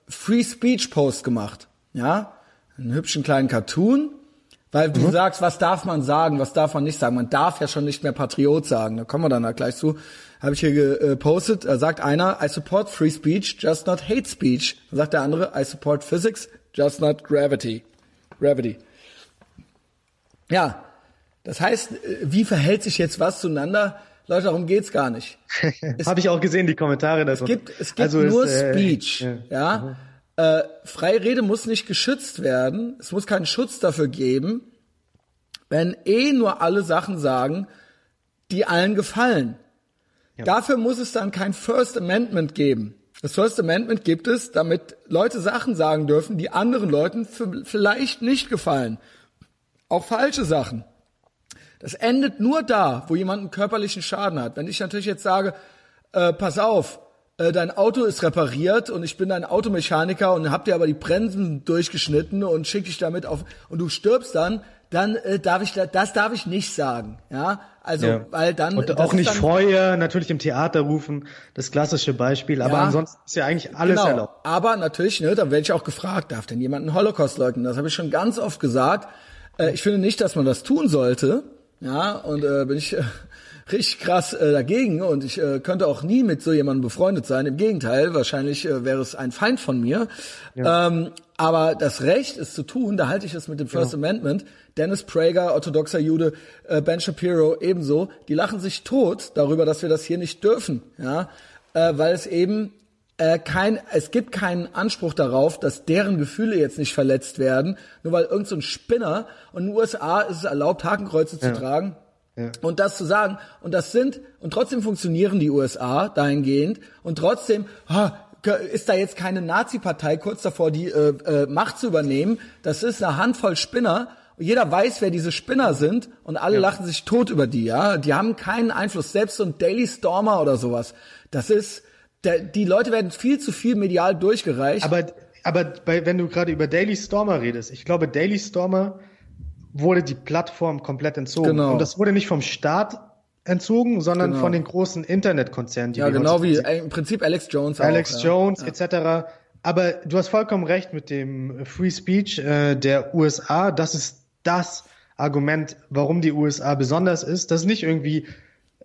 Free Speech Post gemacht, ja, einen hübschen kleinen Cartoon weil du mhm. sagst, was darf man sagen, was darf man nicht sagen. Man darf ja schon nicht mehr Patriot sagen. Da kommen wir dann gleich zu. Habe ich hier gepostet. Da sagt einer, I support free speech, just not hate speech. Dann sagt der andere, I support physics, just not gravity. Gravity. Ja, das heißt, wie verhält sich jetzt was zueinander? Leute, darum geht's gar nicht. Habe ich auch gesehen, die Kommentare dazu. Es gibt, es gibt also nur ist, äh, Speech, ja. ja. Mhm. Äh, freie Rede muss nicht geschützt werden. Es muss keinen Schutz dafür geben, wenn eh nur alle Sachen sagen, die allen gefallen. Ja. Dafür muss es dann kein First Amendment geben. Das First Amendment gibt es, damit Leute Sachen sagen dürfen, die anderen Leuten vielleicht nicht gefallen. Auch falsche Sachen. Das endet nur da, wo jemand einen körperlichen Schaden hat. Wenn ich natürlich jetzt sage, äh, pass auf, äh, dein Auto ist repariert und ich bin dein Automechaniker und hab dir aber die Bremsen durchgeschnitten und schick dich damit auf und du stirbst dann, dann äh, darf ich das darf ich nicht sagen, ja? Also, ja. weil dann und auch nicht Feuer natürlich im Theater rufen, das klassische Beispiel, aber ja, ansonsten ist ja eigentlich alles genau. erlaubt. Aber natürlich, ne, dann werde ich auch gefragt, darf denn jemand einen Holocaust leugnen? Das habe ich schon ganz oft gesagt. Äh, ich finde nicht, dass man das tun sollte. Ja, und äh, bin ich äh, richtig krass äh, dagegen und ich äh, könnte auch nie mit so jemandem befreundet sein. Im Gegenteil, wahrscheinlich äh, wäre es ein Feind von mir. Ja. Ähm, aber das Recht, es zu tun, da halte ich es mit dem First ja. Amendment. Dennis Prager, orthodoxer Jude, äh, Ben Shapiro ebenso, die lachen sich tot darüber, dass wir das hier nicht dürfen, ja, äh, weil es eben äh, kein, es gibt keinen Anspruch darauf, dass deren Gefühle jetzt nicht verletzt werden, nur weil irgendein so Spinner und in den USA ist es erlaubt, Hakenkreuze ja. zu tragen und das zu sagen, und das sind, und trotzdem funktionieren die USA dahingehend, und trotzdem, ha, ist da jetzt keine Nazi-Partei kurz davor, die äh, äh, Macht zu übernehmen. Das ist eine Handvoll Spinner. Jeder weiß, wer diese Spinner sind und alle ja. lachen sich tot über die. Ja, die haben keinen Einfluss. Selbst so ein Daily Stormer oder sowas. Das ist, der, die Leute werden viel zu viel medial durchgereicht. Aber, aber bei, wenn du gerade über Daily Stormer redest, ich glaube, Daily Stormer wurde die Plattform komplett entzogen. Genau. Und das wurde nicht vom Staat entzogen, sondern genau. von den großen Internetkonzernen. Die ja, genau wie im Prinzip Alex Jones. Alex auch, Jones ja. etc. Aber du hast vollkommen recht mit dem Free Speech äh, der USA. Das ist das Argument, warum die USA besonders ist. Das ist nicht irgendwie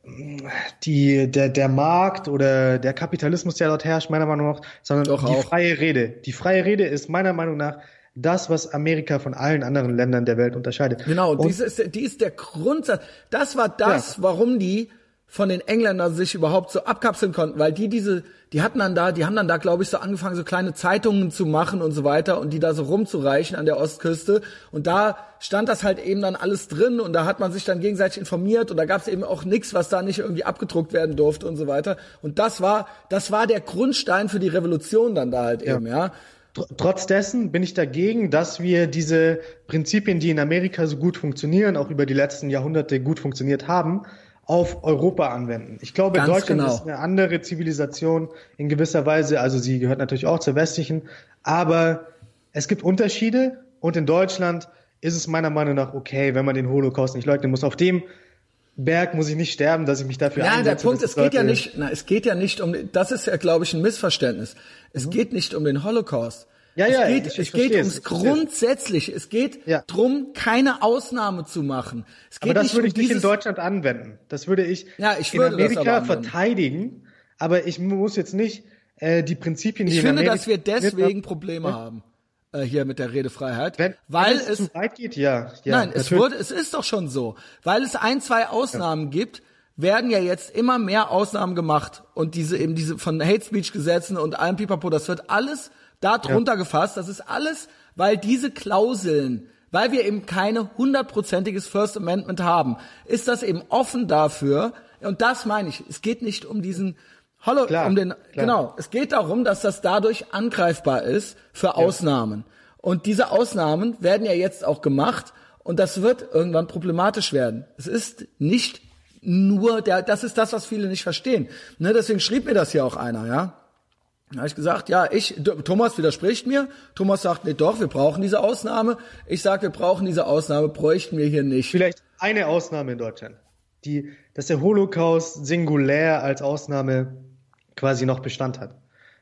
mm, die, der, der Markt oder der Kapitalismus, der dort herrscht, meiner Meinung nach, sondern Doch die auch. freie Rede. Die freie Rede ist meiner Meinung nach das, was Amerika von allen anderen Ländern der Welt unterscheidet. Genau, und diese ist, die ist der Grundsatz. Das war das, ja. warum die von den Engländern sich überhaupt so abkapseln konnten, weil die diese, die hatten dann da, die haben dann da, glaube ich, so angefangen, so kleine Zeitungen zu machen und so weiter und die da so rumzureichen an der Ostküste. Und da stand das halt eben dann alles drin und da hat man sich dann gegenseitig informiert und da gab es eben auch nichts, was da nicht irgendwie abgedruckt werden durfte und so weiter. Und das war, das war der Grundstein für die Revolution dann da halt ja. eben, ja. Trotz dessen bin ich dagegen, dass wir diese Prinzipien, die in Amerika so gut funktionieren, auch über die letzten Jahrhunderte gut funktioniert haben, auf Europa anwenden. Ich glaube, Ganz Deutschland genau. ist eine andere Zivilisation in gewisser Weise. Also sie gehört natürlich auch zur westlichen, aber es gibt Unterschiede und in Deutschland ist es meiner Meinung nach okay, wenn man den Holocaust nicht leugnen muss. Auf dem Berg muss ich nicht sterben, dass ich mich dafür ja, einsetze. Ja, der Punkt, es geht ja nicht, na, es geht ja nicht um, das ist ja, glaube ich, ein Missverständnis. Es mhm. geht nicht um den Holocaust. Ja, ja, es geht, ich, ich es geht ums grundsätzlich. Es geht ja. drum, keine Ausnahme zu machen. Es geht aber das nicht würde um ich nicht in Deutschland anwenden. Das würde ich ja, ich in Amerika verteidigen. Aber ich muss jetzt nicht äh, die Prinzipien, die ich finde, dass wir deswegen Probleme ja. haben äh, hier mit der Redefreiheit, wenn, weil wenn es, es zu weit geht, ja. ja nein, es wurde, es ist doch schon so, weil es ein, zwei Ausnahmen gibt werden ja jetzt immer mehr Ausnahmen gemacht und diese eben diese von Hate Speech Gesetzen und allem Pipapo, das wird alles da drunter ja. gefasst. Das ist alles, weil diese Klauseln, weil wir eben keine hundertprozentiges First Amendment haben, ist das eben offen dafür. Und das meine ich. Es geht nicht um diesen Hallo, klar, um den, klar. genau. Es geht darum, dass das dadurch angreifbar ist für Ausnahmen. Ja. Und diese Ausnahmen werden ja jetzt auch gemacht. Und das wird irgendwann problematisch werden. Es ist nicht nur der, das ist das, was viele nicht verstehen. Ne, deswegen schrieb mir das hier auch einer, ja. Da habe ich gesagt, ja, ich, Thomas widerspricht mir. Thomas sagt, nee, doch, wir brauchen diese Ausnahme. Ich sage, wir brauchen diese Ausnahme, bräuchten wir hier nicht. Vielleicht eine Ausnahme in Deutschland. Die, dass der Holocaust singulär als Ausnahme quasi noch Bestand hat.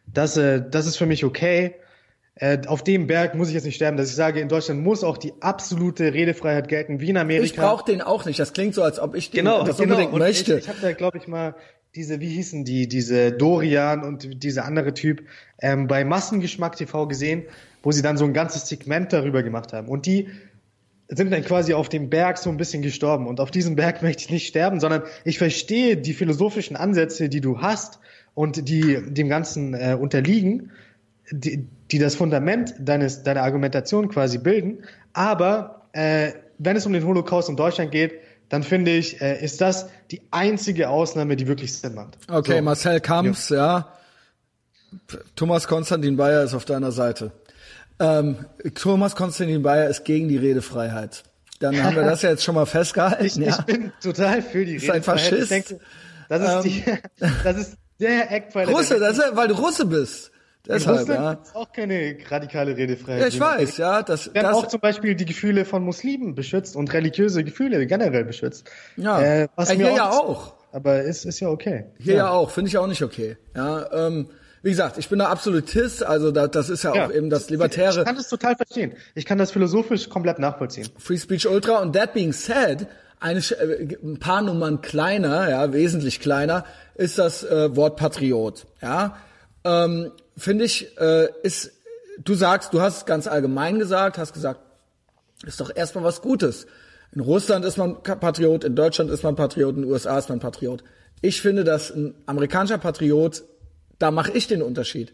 Das, äh, das ist für mich okay. Äh, auf dem Berg muss ich jetzt nicht sterben, dass ich sage, in Deutschland muss auch die absolute Redefreiheit gelten, wie in Amerika. Ich brauche den auch nicht. Das klingt so, als ob ich den genau, das genau. unbedingt möchte. Ich, ich habe da, glaube ich, mal diese, wie hießen die, diese Dorian und dieser andere Typ ähm, bei Massengeschmack TV gesehen, wo sie dann so ein ganzes Segment darüber gemacht haben. Und die sind dann quasi auf dem Berg so ein bisschen gestorben. Und auf diesem Berg möchte ich nicht sterben, sondern ich verstehe die philosophischen Ansätze, die du hast und die dem Ganzen äh, unterliegen, die, die das Fundament deines, deiner Argumentation quasi bilden. Aber äh, wenn es um den Holocaust in Deutschland geht, dann finde ich, äh, ist das die einzige Ausnahme, die wirklich Sinn macht. Okay, so. Marcel Kamps, ja. ja. Thomas Konstantin Bayer ist auf deiner Seite. Ähm, Thomas Konstantin Bayer ist gegen die Redefreiheit. Dann haben wir das ja jetzt schon mal festgehalten. ich, ja. ich bin total für die Redefreiheit. Ist ein Faschist. Denke, das ist, die, ähm. das ist der Eckpfeiler. Russe, das ist, weil du Russe bist. Deshalb, in ja. ist auch keine radikale Redefreiheit. Ja, ich weiß, ja. Das, werden das auch zum Beispiel die Gefühle von Muslimen beschützt und religiöse Gefühle generell beschützt. Ja, äh, was äh, hier auch ja auch. Aber ist, ist ja okay. Hier ja, ja auch, finde ich auch nicht okay. Ja, ähm, wie gesagt, ich bin da Absolutist, also da, das ist ja, ja, auch eben das Libertäre. Ich kann das total verstehen. Ich kann das philosophisch komplett nachvollziehen. Free Speech Ultra und that being said, äh, ein paar Nummern kleiner, ja, wesentlich kleiner, ist das äh, Wort Patriot. Ja, ähm, finde ich, äh, ist, du sagst, du hast ganz allgemein gesagt, hast gesagt, ist doch erstmal was Gutes. In Russland ist man Patriot, in Deutschland ist man Patriot, in den USA ist man Patriot. Ich finde, dass ein amerikanischer Patriot, da mache ich den Unterschied.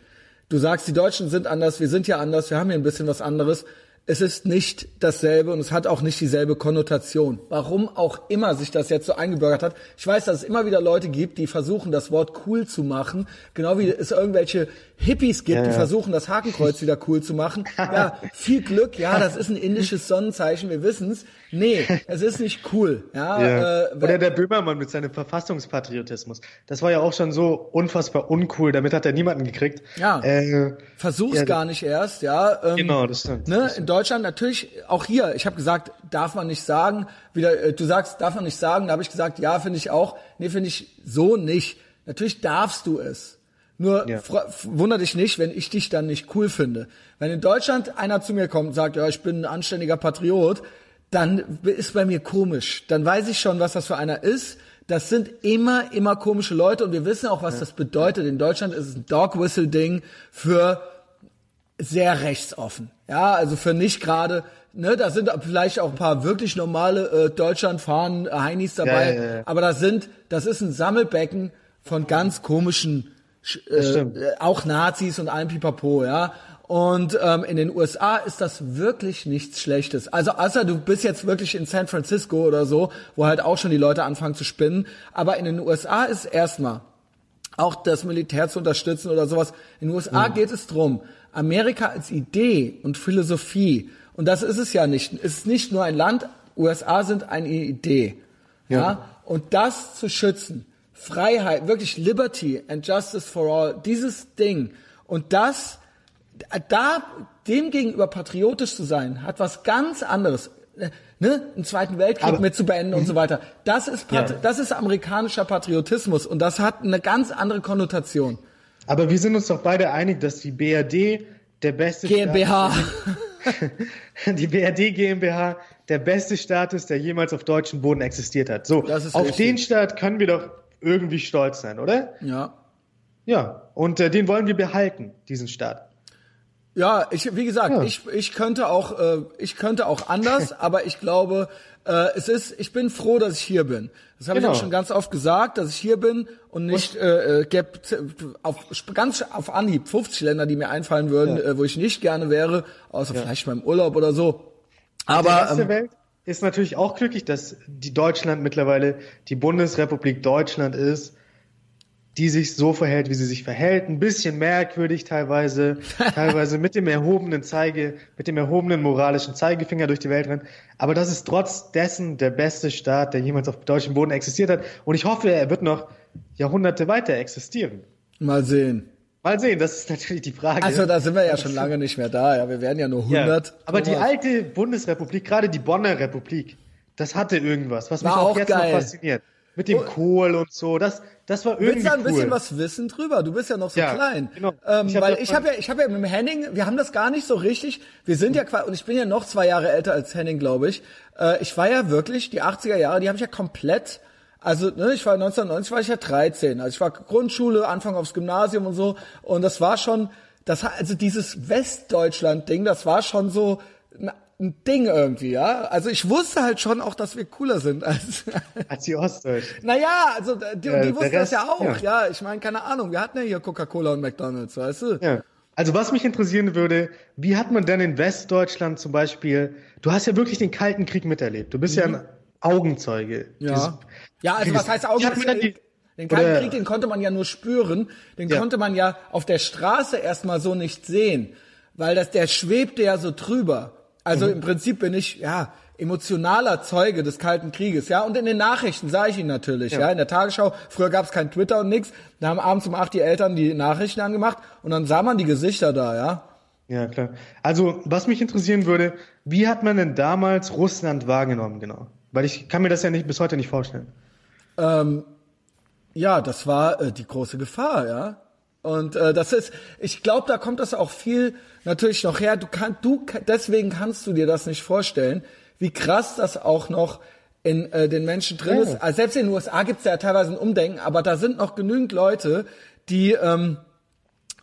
Du sagst, die Deutschen sind anders, wir sind ja anders, wir haben hier ein bisschen was anderes es ist nicht dasselbe und es hat auch nicht dieselbe Konnotation. Warum auch immer sich das jetzt so eingebürgert hat. Ich weiß, dass es immer wieder Leute gibt, die versuchen, das Wort cool zu machen. Genau wie es irgendwelche Hippies gibt, ja, die versuchen, das Hakenkreuz wieder cool zu machen. Ja, viel Glück. Ja, das ist ein indisches Sonnenzeichen. Wir wissen's. Nee, es ist nicht cool. Ja, ja. Äh, Oder der Böhmermann mit seinem Verfassungspatriotismus. Das war ja auch schon so unfassbar uncool. Damit hat er niemanden gekriegt. Ja. Äh, Versuch's ja, gar nicht erst. Ja. Ähm, genau, das stimmt. Ne. In Deutschland natürlich auch hier. Ich habe gesagt, darf man nicht sagen. Wieder, äh, du sagst, darf man nicht sagen. Da habe ich gesagt, ja, finde ich auch. Nee, finde ich so nicht. Natürlich darfst du es. Nur ja. wunder dich nicht, wenn ich dich dann nicht cool finde. Wenn in Deutschland einer zu mir kommt und sagt, ja, ich bin ein anständiger Patriot, dann ist bei mir komisch. Dann weiß ich schon, was das für einer ist. Das sind immer, immer komische Leute und wir wissen auch, was ja. das bedeutet. In Deutschland ist es ein Dog Whistle Ding für sehr rechtsoffen. Ja, also für nicht gerade, ne, da sind vielleicht auch ein paar wirklich normale äh, Deutschland fahren äh, Heinis dabei, Ja, ja, aber das sind, das ist ein Sammelbecken von ganz komischen, äh, auch Nazis und allem Pipapo, ja. Und ähm, in den USA ist das wirklich nichts Schlechtes. Also außer du bist jetzt wirklich in San Francisco oder so, wo halt auch schon die Leute anfangen zu spinnen. Aber in den USA ist erstmal auch das Militär zu unterstützen oder sowas. In den USA geht es drum, Amerika als Idee und Philosophie, und das ist es ja nicht, es ist nicht nur ein Land, USA sind eine Idee. Ja. Ja. Und das zu schützen, Freiheit, wirklich Liberty and Justice for All, dieses Ding. Und das, da dem gegenüber patriotisch zu sein, hat was ganz anderes. Ne, einen Zweiten Weltkrieg Aber- mit zu beenden und so weiter. Das ist, Pat Ja. das ist amerikanischer Patriotismus und das hat eine ganz andere Konnotation. Aber wir sind uns doch beide einig, dass die BRD der beste GmbH. Staat, die BRD GmbH der beste Staat ist, der jemals auf deutschem Boden existiert hat. So, auf richtig. den Staat können wir doch irgendwie stolz sein, oder? Ja. Ja, und äh, den wollen wir behalten, diesen Staat. Ja, ich, wie gesagt, Ja. ich, ich könnte auch, äh, ich könnte auch anders, aber ich glaube, äh, es ist, ich bin froh, dass ich hier bin. Das habe Genau. ich auch schon ganz oft gesagt, dass ich hier bin und nicht äh, äh, gäb- auf ganz auf Anhieb 50 Länder, die mir einfallen würden, Ja. äh, wo ich nicht gerne wäre, außer vielleicht beim Urlaub oder so. Aber ähm, Welt ist natürlich auch glücklich, dass die Deutschland mittlerweile die Bundesrepublik Deutschland ist, die sich so verhält, wie sie sich verhält. Ein bisschen merkwürdig teilweise, teilweise mit dem erhobenen Zeige, mit dem erhobenen moralischen Zeigefinger durch die Welt rennt. Aber das ist trotz dessen der beste Staat, der jemals auf deutschem Boden existiert hat. Und ich hoffe, er wird noch Jahrhunderte weiter existieren. mal sehen. Mal sehen, das ist natürlich die Frage. Also da sind wir ja schon lange nicht mehr da. Ja, wir werden ja nur 100. Ja, aber die alte Bundesrepublik, gerade die Bonner Republik, das hatte irgendwas, was mich War auch, auch jetzt geil. noch fasziniert. Mit dem Oh. Kohl und so, das, das war irgendwie Willst du ein bisschen cool. was wissen drüber? Du bist ja noch so Ja, klein. genau. Ähm, Ich hab weil ja ich habe ja, ich habe ja mit dem Henning, wir haben das gar nicht so richtig. Wir sind ja quasi, und ich bin ja noch zwei Jahre älter als Henning, glaube ich. Äh, ich war ja wirklich, die 80er Jahre, die habe ich ja komplett, also ne, ich war 1990 war ich ja 13. Also ich war Grundschule, Anfang aufs Gymnasium und so. Und das war schon, das also dieses Westdeutschland-Ding, das war schon so ein, Ding irgendwie, ja. Also ich wusste halt schon auch, dass wir cooler sind als, Als die Ostdeutschen. naja, also die, die Ja, der wussten das Rest- ja auch. ja. Ja, ich meine, keine Ahnung. Wir hatten ja hier Coca-Cola und McDonalds, weißt du? Ja. Also was mich interessieren würde, wie hat man denn in Westdeutschland zum Beispiel, du hast ja wirklich den Kalten Krieg miterlebt, du bist ja ein Augenzeuge. Ja. dieses- Ja, also was heißt Augen? Wie hat man denn die- Den Kalten Krieg, den konnte man ja nur spüren. Den Ja. konnte man ja auf der Straße erstmal so nicht sehen. Weil das, der schwebte ja so drüber. Also Mhm. im Prinzip bin ich, ja, emotionaler Zeuge des Kalten Krieges, ja. Und in den Nachrichten sah ich ihn natürlich, ja. In der Tagesschau, früher gab es kein Twitter und nix. Da haben abends um acht die Eltern die Nachrichten angemacht und dann sah man die Gesichter da, ja. Ja, klar. Also, was mich interessieren würde, wie hat man denn damals Russland wahrgenommen, genau? Weil ich kann mir das ja nicht bis heute nicht vorstellen. Ja, das war äh, die große Gefahr, ja. Und äh, das ist, ich glaube, da kommt das auch viel natürlich noch her. Du kannst, du deswegen kannst du dir das nicht vorstellen, wie krass das auch noch in äh, den Menschen drin Ja. ist. Also selbst in den USA gibt es ja teilweise ein Umdenken, aber da sind noch genügend Leute, die ähm,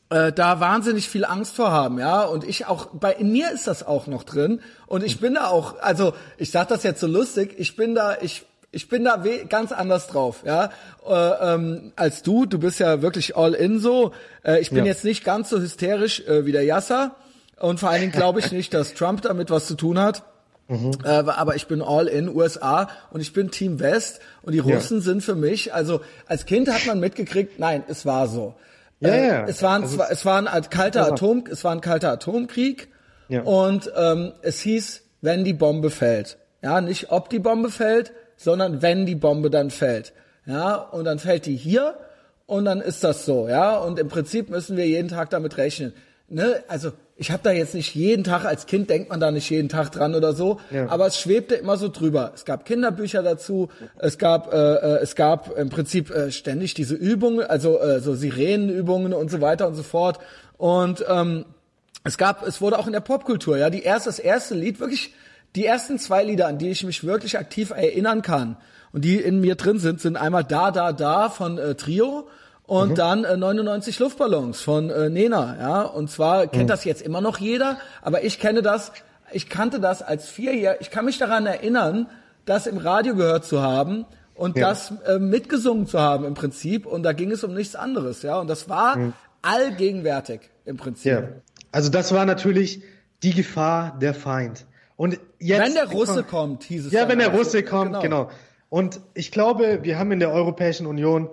äh, da wahnsinnig viel Angst vor haben, ja. Und ich auch, bei in mir ist das auch noch drin. Und ich bin da auch, also ich sag das jetzt so lustig, ich bin da, ich ich bin da ganz anders drauf, ja, äh, ähm, als du. Du bist ja wirklich all in so. Äh, ich bin Ja. jetzt nicht ganz so hysterisch äh, wie der Yasser. Und vor allen Dingen glaube ich nicht, dass Trump damit was zu tun hat. Äh, aber ich bin all in USA und ich bin Team West und die Russen sind für mich, also als Kind hat man mitgekriegt, nein, es war so. Ja, Äh, ja. Es war ein, Also es war ein kalter Ja. Atom, es war ein kalter Atomkrieg Ja. und ähm, es hieß, wenn die Bombe fällt. Ja, nicht ob die Bombe fällt, sondern wenn die Bombe dann fällt. Ja, und dann fällt die hier und dann ist das so, ja. Und im Prinzip müssen wir jeden Tag damit rechnen. Ne? Also ich habe da jetzt nicht jeden Tag, als Kind denkt man da nicht jeden Tag dran oder so, Ja. aber es schwebte immer so drüber. Es gab Kinderbücher dazu, es gab äh, äh, es gab im Prinzip äh, ständig diese Übungen, also äh, so Sirenenübungen und so weiter und so fort. Und ähm, es gab, es wurde auch in der Popkultur, ja, die erste, das erste Lied, wirklich, die ersten zwei Lieder, an die ich mich wirklich aktiv erinnern kann und die in mir drin sind, sind einmal Da, Da, Da von äh, Trio und mhm. dann äh, 99 Luftballons von äh, Nena, ja. Und zwar kennt mhm. das jetzt immer noch jeder, aber ich kenne das, ich kannte das als Vierjähriger, ich kann mich daran erinnern, das im Radio gehört zu haben und ja. das äh, mitgesungen zu haben im Prinzip. Und da ging es um nichts anderes, ja. Und das war mhm. allgegenwärtig im Prinzip. Ja. Also das war natürlich die Gefahr der Feind. Und jetzt, wenn der Russe kommt, hieß es. Ja, wenn der Russe kommt, genau. genau. Und ich glaube, wir haben in der Europäischen Union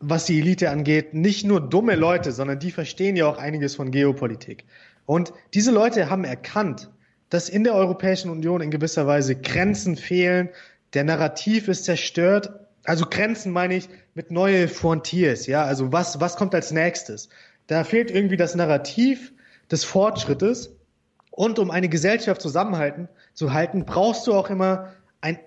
was die Elite angeht, nicht nur dumme Leute, sondern die verstehen ja auch einiges von Geopolitik. Und diese Leute haben erkannt, dass in der Europäischen Union in gewisser Weise Grenzen fehlen, der Narrativ ist zerstört. Also Grenzen meine ich mit neue Frontiers, ja, also was, was kommt als nächstes? Da fehlt irgendwie das Narrativ des Fortschrittes. Und um eine Gesellschaft zusammenhalten, zu halten, brauchst du auch immer ein,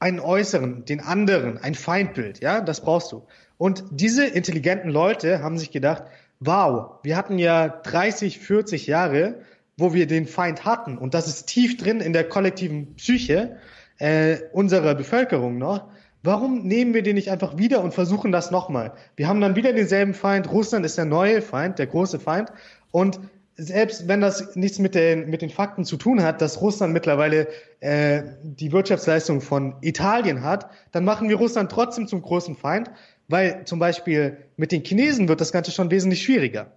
einen äußeren, den anderen, ein Feindbild, ja, das brauchst du. Und diese intelligenten Leute haben sich gedacht, wow, wir hatten ja 30, 40 Jahre, wo wir den Feind hatten. Und das ist tief drin in der kollektiven Psyche äh, unserer Bevölkerung noch. Warum nehmen wir den nicht einfach wieder und versuchen das nochmal? Wir haben dann wieder denselben Feind. Russland ist der neue Feind, der große Feind. Und selbst wenn das nichts mit den, mit den Fakten zu tun hat, dass Russland mittlerweile äh, die Wirtschaftsleistung von Italien hat, dann machen wir Russland trotzdem zum großen Feind. Weil zum Beispiel mit den Chinesen wird das Ganze schon wesentlich schwieriger.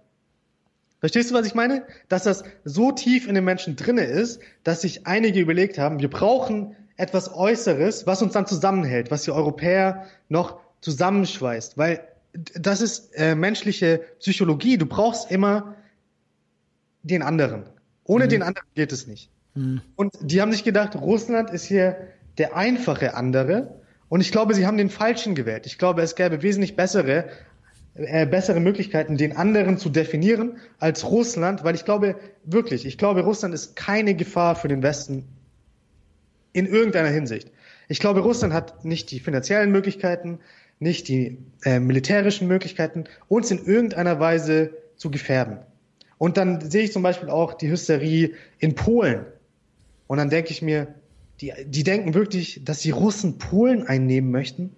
Verstehst du, was ich meine? Dass das so tief in den Menschen drinne ist, dass sich einige überlegt haben, wir brauchen etwas Äußeres, was uns dann zusammenhält, was die Europäer noch zusammenschweißt. Weil das ist äh, menschliche Psychologie. Du brauchst immer den anderen. Ohne mhm. den anderen geht es nicht. Mhm. Und die haben sich gedacht, Russland ist hier der einfache andere und ich glaube, sie haben den falschen gewählt. Ich glaube, es gäbe wesentlich bessere, äh, bessere Möglichkeiten, den anderen zu definieren als Russland, weil ich glaube wirklich, ich glaube, Russland ist keine Gefahr für den Westen in irgendeiner Hinsicht. Ich glaube, Russland hat nicht die finanziellen Möglichkeiten, nicht die äh, militärischen Möglichkeiten, uns in irgendeiner Weise zu gefährden. Und dann sehe ich zum Beispiel auch die Hysterie in Polen. Und dann denke ich mir, die, die denken wirklich, dass die Russen Polen einnehmen möchten.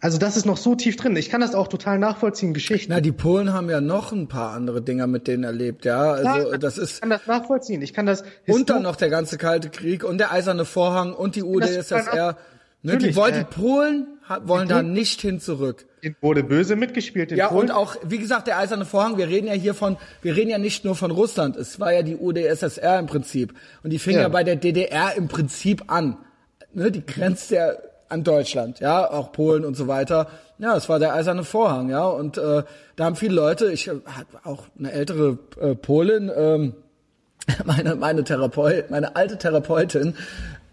Also das ist noch so tief drin. Ich kann das auch total nachvollziehen, Geschichten. Na, die Polen haben ja noch ein paar andere Dinger mit denen erlebt, ja. Also ja, das ist. Ich kann das nachvollziehen. Ich kann das. Und dann noch der ganze Kalte Krieg und der Eiserne Vorhang und die UdSSR. Ne, die wollen, die äh, Polen wollen da nicht hin zurück. Wurde böse mitgespielt ja, Polen. Und auch, wie gesagt, der Eiserne Vorhang, wir reden ja hier von, wir reden ja nicht nur von Russland, es war ja die UdSSR im Prinzip. Und die fing ja, ja bei der DDR im Prinzip an. Ne, die grenzt ja an Deutschland, ja, auch Polen und so weiter. Ja, es war der Eiserne Vorhang, ja. Und äh, da haben viele Leute, ich äh, hatte auch eine ältere äh, Polin, ähm, meine, meine Therapeut, meine alte Therapeutin,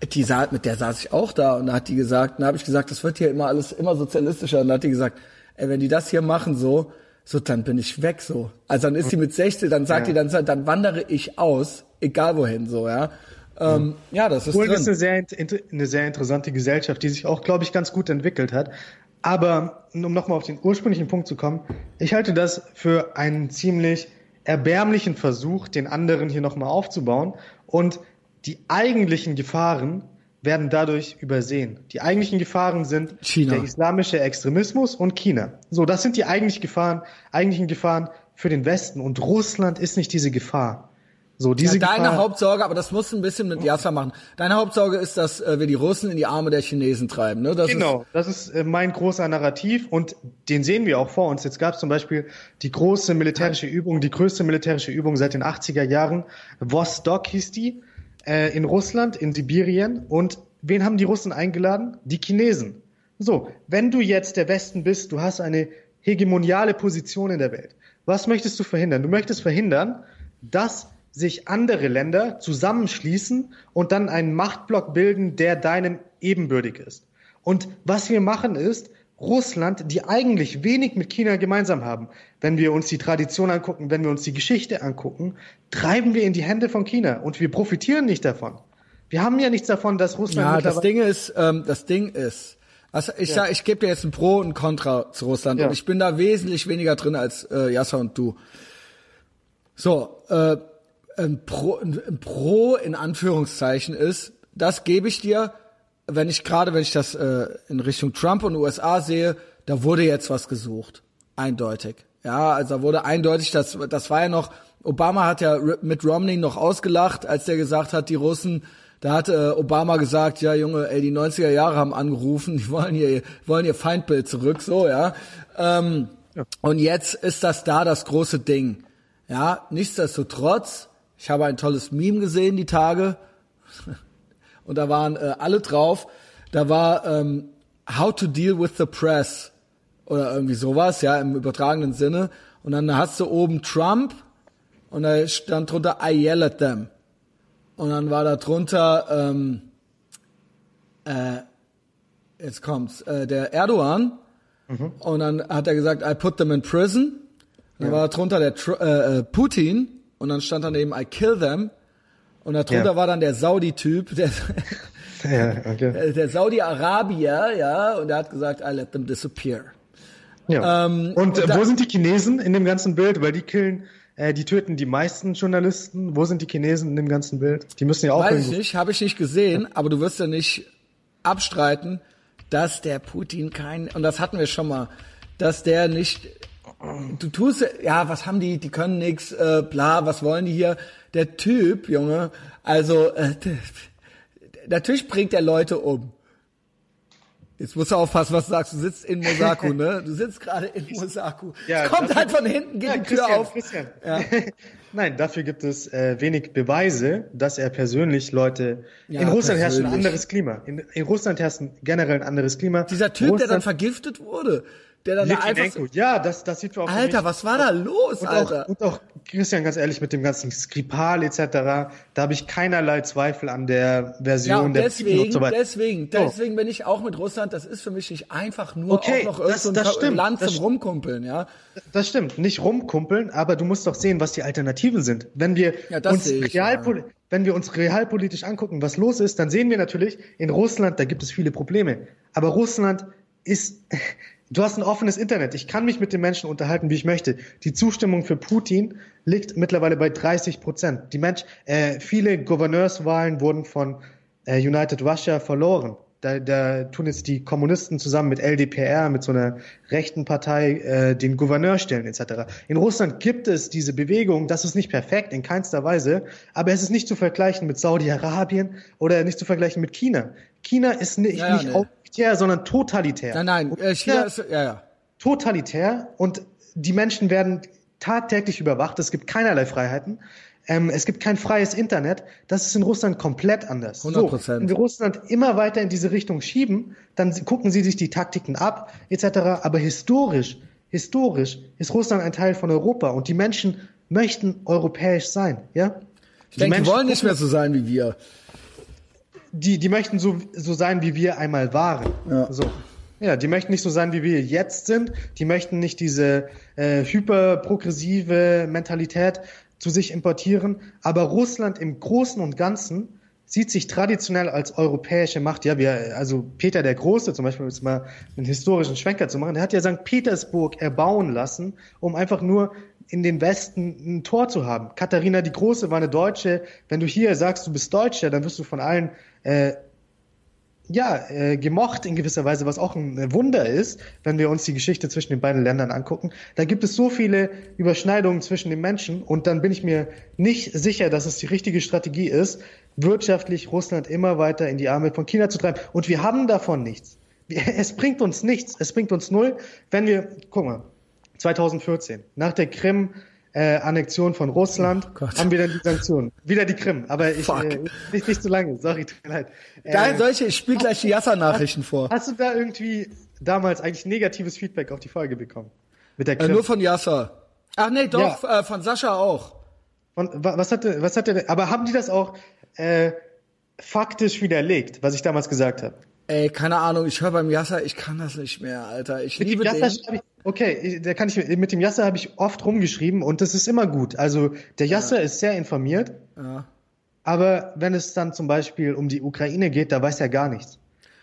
die sah, mit der saß ich auch da und da hat die gesagt, da habe ich gesagt, das wird hier immer alles immer sozialistischer. Und da hat die gesagt, ey, wenn die das hier machen so, so dann bin ich weg so. Also dann ist sie mit 60, dann sagt ja. die, dann, dann wandere ich aus, egal wohin so, ja. Ähm, ja, das ist Polen drin. ist eine sehr, eine sehr interessante Gesellschaft, die sich auch, glaube ich, ganz gut entwickelt hat. Aber um nochmal auf den ursprünglichen Punkt zu kommen, ich halte das für einen ziemlich erbärmlichen Versuch, den anderen hier nochmal aufzubauen. Und die eigentlichen Gefahren werden dadurch übersehen. Die eigentlichen Gefahren sind China. der islamische Extremismus und China. So, das sind die eigentlichen Gefahren, eigentlichen Gefahren für den Westen. Und Russland ist nicht diese Gefahr. So, diese ja, deine Gefahr, Hauptsorge, aber das musst du ein bisschen mit Yasser machen. Deine Hauptsorge ist, dass äh, wir die Russen in die Arme der Chinesen treiben. Ne? Das genau, ist, das ist äh, mein großer Narrativ und den sehen wir auch vor uns. Jetzt gab es zum Beispiel die große militärische Übung, die größte militärische Übung seit den 80er Jahren. Vostok hieß die äh, in Russland, in Sibirien. Und wen haben die Russen eingeladen? Die Chinesen. So, wenn du jetzt der Westen bist, du hast eine hegemoniale Position in der Welt. Was möchtest du verhindern? Du möchtest verhindern, dass sich andere Länder zusammenschließen und dann einen Machtblock bilden, der deinem ebenbürtig ist. Und was wir machen ist, Russland, die eigentlich wenig mit China gemeinsam haben. Wenn wir uns die Tradition angucken, wenn wir uns die Geschichte angucken, treiben wir in die Hände von China und wir profitieren nicht davon. Wir haben ja nichts davon, dass Russland. Ja, das Ding ist, ähm, das Ding ist, also ich ja. sag, ich gebe dir jetzt ein Pro und ein Contra zu Russland ja. und ich bin da wesentlich weniger drin als äh, Yasser und du. So, äh, ein Pro, ein Pro in Anführungszeichen ist, das gebe ich dir, wenn ich gerade, wenn ich das äh, in Richtung Trump und USA sehe, da wurde jetzt was gesucht. eindeutig. Ja, also da wurde eindeutig, das, das war ja noch, Obama hat ja mit Romney noch ausgelacht, als der gesagt hat, die Russen, da hat äh, Obama gesagt, ja Junge, ey, die 90er Jahre haben angerufen, die wollen ihr, wollen ihr Feindbild zurück, so, ja. Ähm, ja. Und jetzt ist das da das große Ding. Ja, nichtsdestotrotz, ich habe ein tolles Meme gesehen die Tage und da waren äh, alle drauf. Da war ähm, How to Deal with the Press oder irgendwie sowas, ja, im übertragenen Sinne. Und dann hast du oben Trump und da stand drunter I yell at them. Und dann war da drunter, ähm, äh, jetzt kommt's, äh, der Erdogan. Mhm. Und dann hat er gesagt, I put them in prison. Und dann ja. war da drunter der äh, äh, Putin. Und dann stand daneben, I kill them. Und darunter ja. war dann der Saudi-Typ, der, ja, okay. der Saudi-Arabier, ja, und der hat gesagt, I let them disappear. Ja. Ähm, und, und wo sind die Chinesen in dem ganzen Bild? Weil die killen, äh, die töten die meisten Journalisten. Wo sind die Chinesen in dem ganzen Bild? Die müssen ja auch. Weiß ich nicht, habe ich nicht gesehen, aber du wirst ja nicht abstreiten, dass der Putin kein, und das hatten wir schon mal, dass der nicht, du tust, ja, was haben die, die können nix, äh, bla, was wollen die hier? Der Typ, Junge, also, äh, natürlich bringt er Leute um. Jetzt musst du aufpassen, was du sagst. Du sitzt in Mosaku, ne? Du sitzt gerade in Mosaku. Ja, es kommt halt von hinten, geht ja, die Tür Christian, auf. Christian. Ja. Nein, dafür gibt es äh, wenig Beweise, dass er persönlich Leute. Ja, in Russland persönlich. herrscht ein anderes Klima. In, in Russland herrscht generell ein anderes Klima. Dieser Typ, Russland, der dann vergiftet wurde der dann da einfach so, ja, das, das sieht auch Alter, was war da los, und Alter? Auch, und auch, Christian, ganz ehrlich, mit dem ganzen Skripal etc., da habe ich keinerlei Zweifel an der Version ja, und der deswegen, und so weiter. deswegen, deswegen bin ich auch mit Russland, das ist für mich nicht einfach nur okay, auch noch das, so ein das stimmt, Land zum Rumkumpeln, ja. Das stimmt, nicht rumkumpeln, aber du musst doch sehen, was die Alternativen sind. Wenn wir ja, uns ich, realpolitisch ja wenn wir uns realpolitisch angucken, was los ist, dann sehen wir natürlich, in Russland, da gibt es viele Probleme. Aber Russland ist, Du hast ein offenes Internet. Ich kann mich mit den Menschen unterhalten, wie ich möchte. Die Zustimmung für Putin liegt mittlerweile bei 30 Prozent. Die Mensch, äh, viele Gouverneurswahlen wurden von äh, United Russia verloren. Da, da tun jetzt die Kommunisten zusammen mit LDPR, mit so einer rechten Partei, äh, den Gouverneur stellen etc. In Russland gibt es diese Bewegung, das ist nicht perfekt, in keinster Weise, aber es ist nicht zu vergleichen mit Saudi-Arabien oder nicht zu vergleichen mit China. China ist nicht, ja, ja, nicht nee autoritär, sondern totalitär. Nein, nein, äh, China ist, ja, ja. Totalitär und die Menschen werden tagtäglich überwacht. Es gibt keinerlei Freiheiten. Ähm, es gibt kein freies Internet. Das ist in Russland komplett anders. 100 Prozent. So, wenn wir Russland immer weiter in diese Richtung schieben, dann gucken sie sich die Taktiken ab, etc. Aber historisch, historisch ist Russland ein Teil von Europa und die Menschen möchten europäisch sein, ja? Ich die denke, Menschen die wollen nicht mehr so sein wie wir die, die möchten so, so sein, wie wir einmal waren. Ja. So. Ja, die möchten nicht so sein, wie wir jetzt sind. Die möchten nicht diese äh, hyperprogressive Mentalität zu sich importieren. Aber Russland im Großen und Ganzen sieht sich traditionell als europäische Macht. Ja, wir, also Peter der Große, zum Beispiel, um jetzt mal einen historischen Schwenker zu machen, der hat ja St. Petersburg erbauen lassen, um einfach nur in den Westen ein Tor zu haben. Katharina die Große war eine Deutsche. Wenn du hier sagst, du bist Deutscher, dann wirst du von allen äh, ja, äh, gemocht in gewisser Weise, was auch ein Wunder ist, wenn wir uns die Geschichte zwischen den beiden Ländern angucken. Da gibt es so viele Überschneidungen zwischen den Menschen und dann bin ich mir nicht sicher, dass es die richtige Strategie ist, wirtschaftlich Russland immer weiter in die Arme von China zu treiben. Und wir haben davon nichts. Es bringt uns nichts, es bringt uns null, wenn wir, guck mal, 2014, nach der Krim, äh, Annexion von Russland, oh haben wir dann die Sanktionen. Wieder die Krim, aber ich äh, nicht, nicht zu lange, sorry, tut mir leid. Äh, solche, ich spiele gleich die Yasser-Nachrichten vor. Hast du da irgendwie damals eigentlich negatives Feedback auf die Folge bekommen? Mit der Krim? Äh, nur von Yasser. Ach nee, doch, ja. äh, von Sascha auch. Und was hatte, was hatte, aber haben die das auch äh, faktisch widerlegt, was ich damals gesagt habe? Ey, keine Ahnung, ich höre beim Yasser, ich kann das nicht mehr, Alter. Ich mit liebe den. Ich, okay, da kann ich mit dem Yasser habe ich oft rumgeschrieben und das ist immer gut. Also der Yasser ja. ist sehr informiert. Ja. Aber wenn es dann zum Beispiel um die Ukraine geht, da weiß er gar nichts.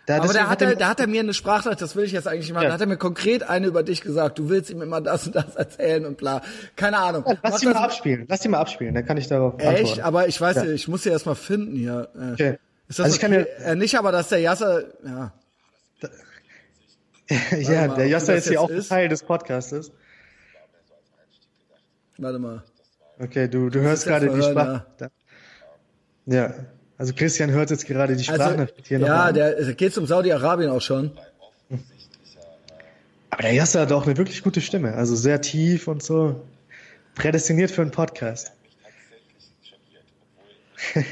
Da, aber da hat, er, da hat er mir eine Sprachnachricht, das will ich jetzt eigentlich nicht machen, ja. da hat er mir konkret eine über dich gesagt, du willst ihm immer das und das erzählen und bla. Keine Ahnung. Ja, lass die mal abspielen, lass die mal abspielen, dann kann ich darauf Echt? antworten. Aber ich weiß, ja. ich muss sie erst mal finden hier. Äh. Okay. Ist das also ich okay? kann ja, äh, nicht, aber dass der Yasser, ja. ja, der Yasser ist ja auch ist. Teil des Podcastes. Warte mal. Okay, du, du hörst gerade die Sprache. Ja. Also Christian hört jetzt gerade die Sprache Also, hier ja, der geht's um Saudi-Arabien auch schon. Aber der Yasser hat auch eine wirklich gute Stimme. Also sehr tief und so. Prädestiniert für einen Podcast.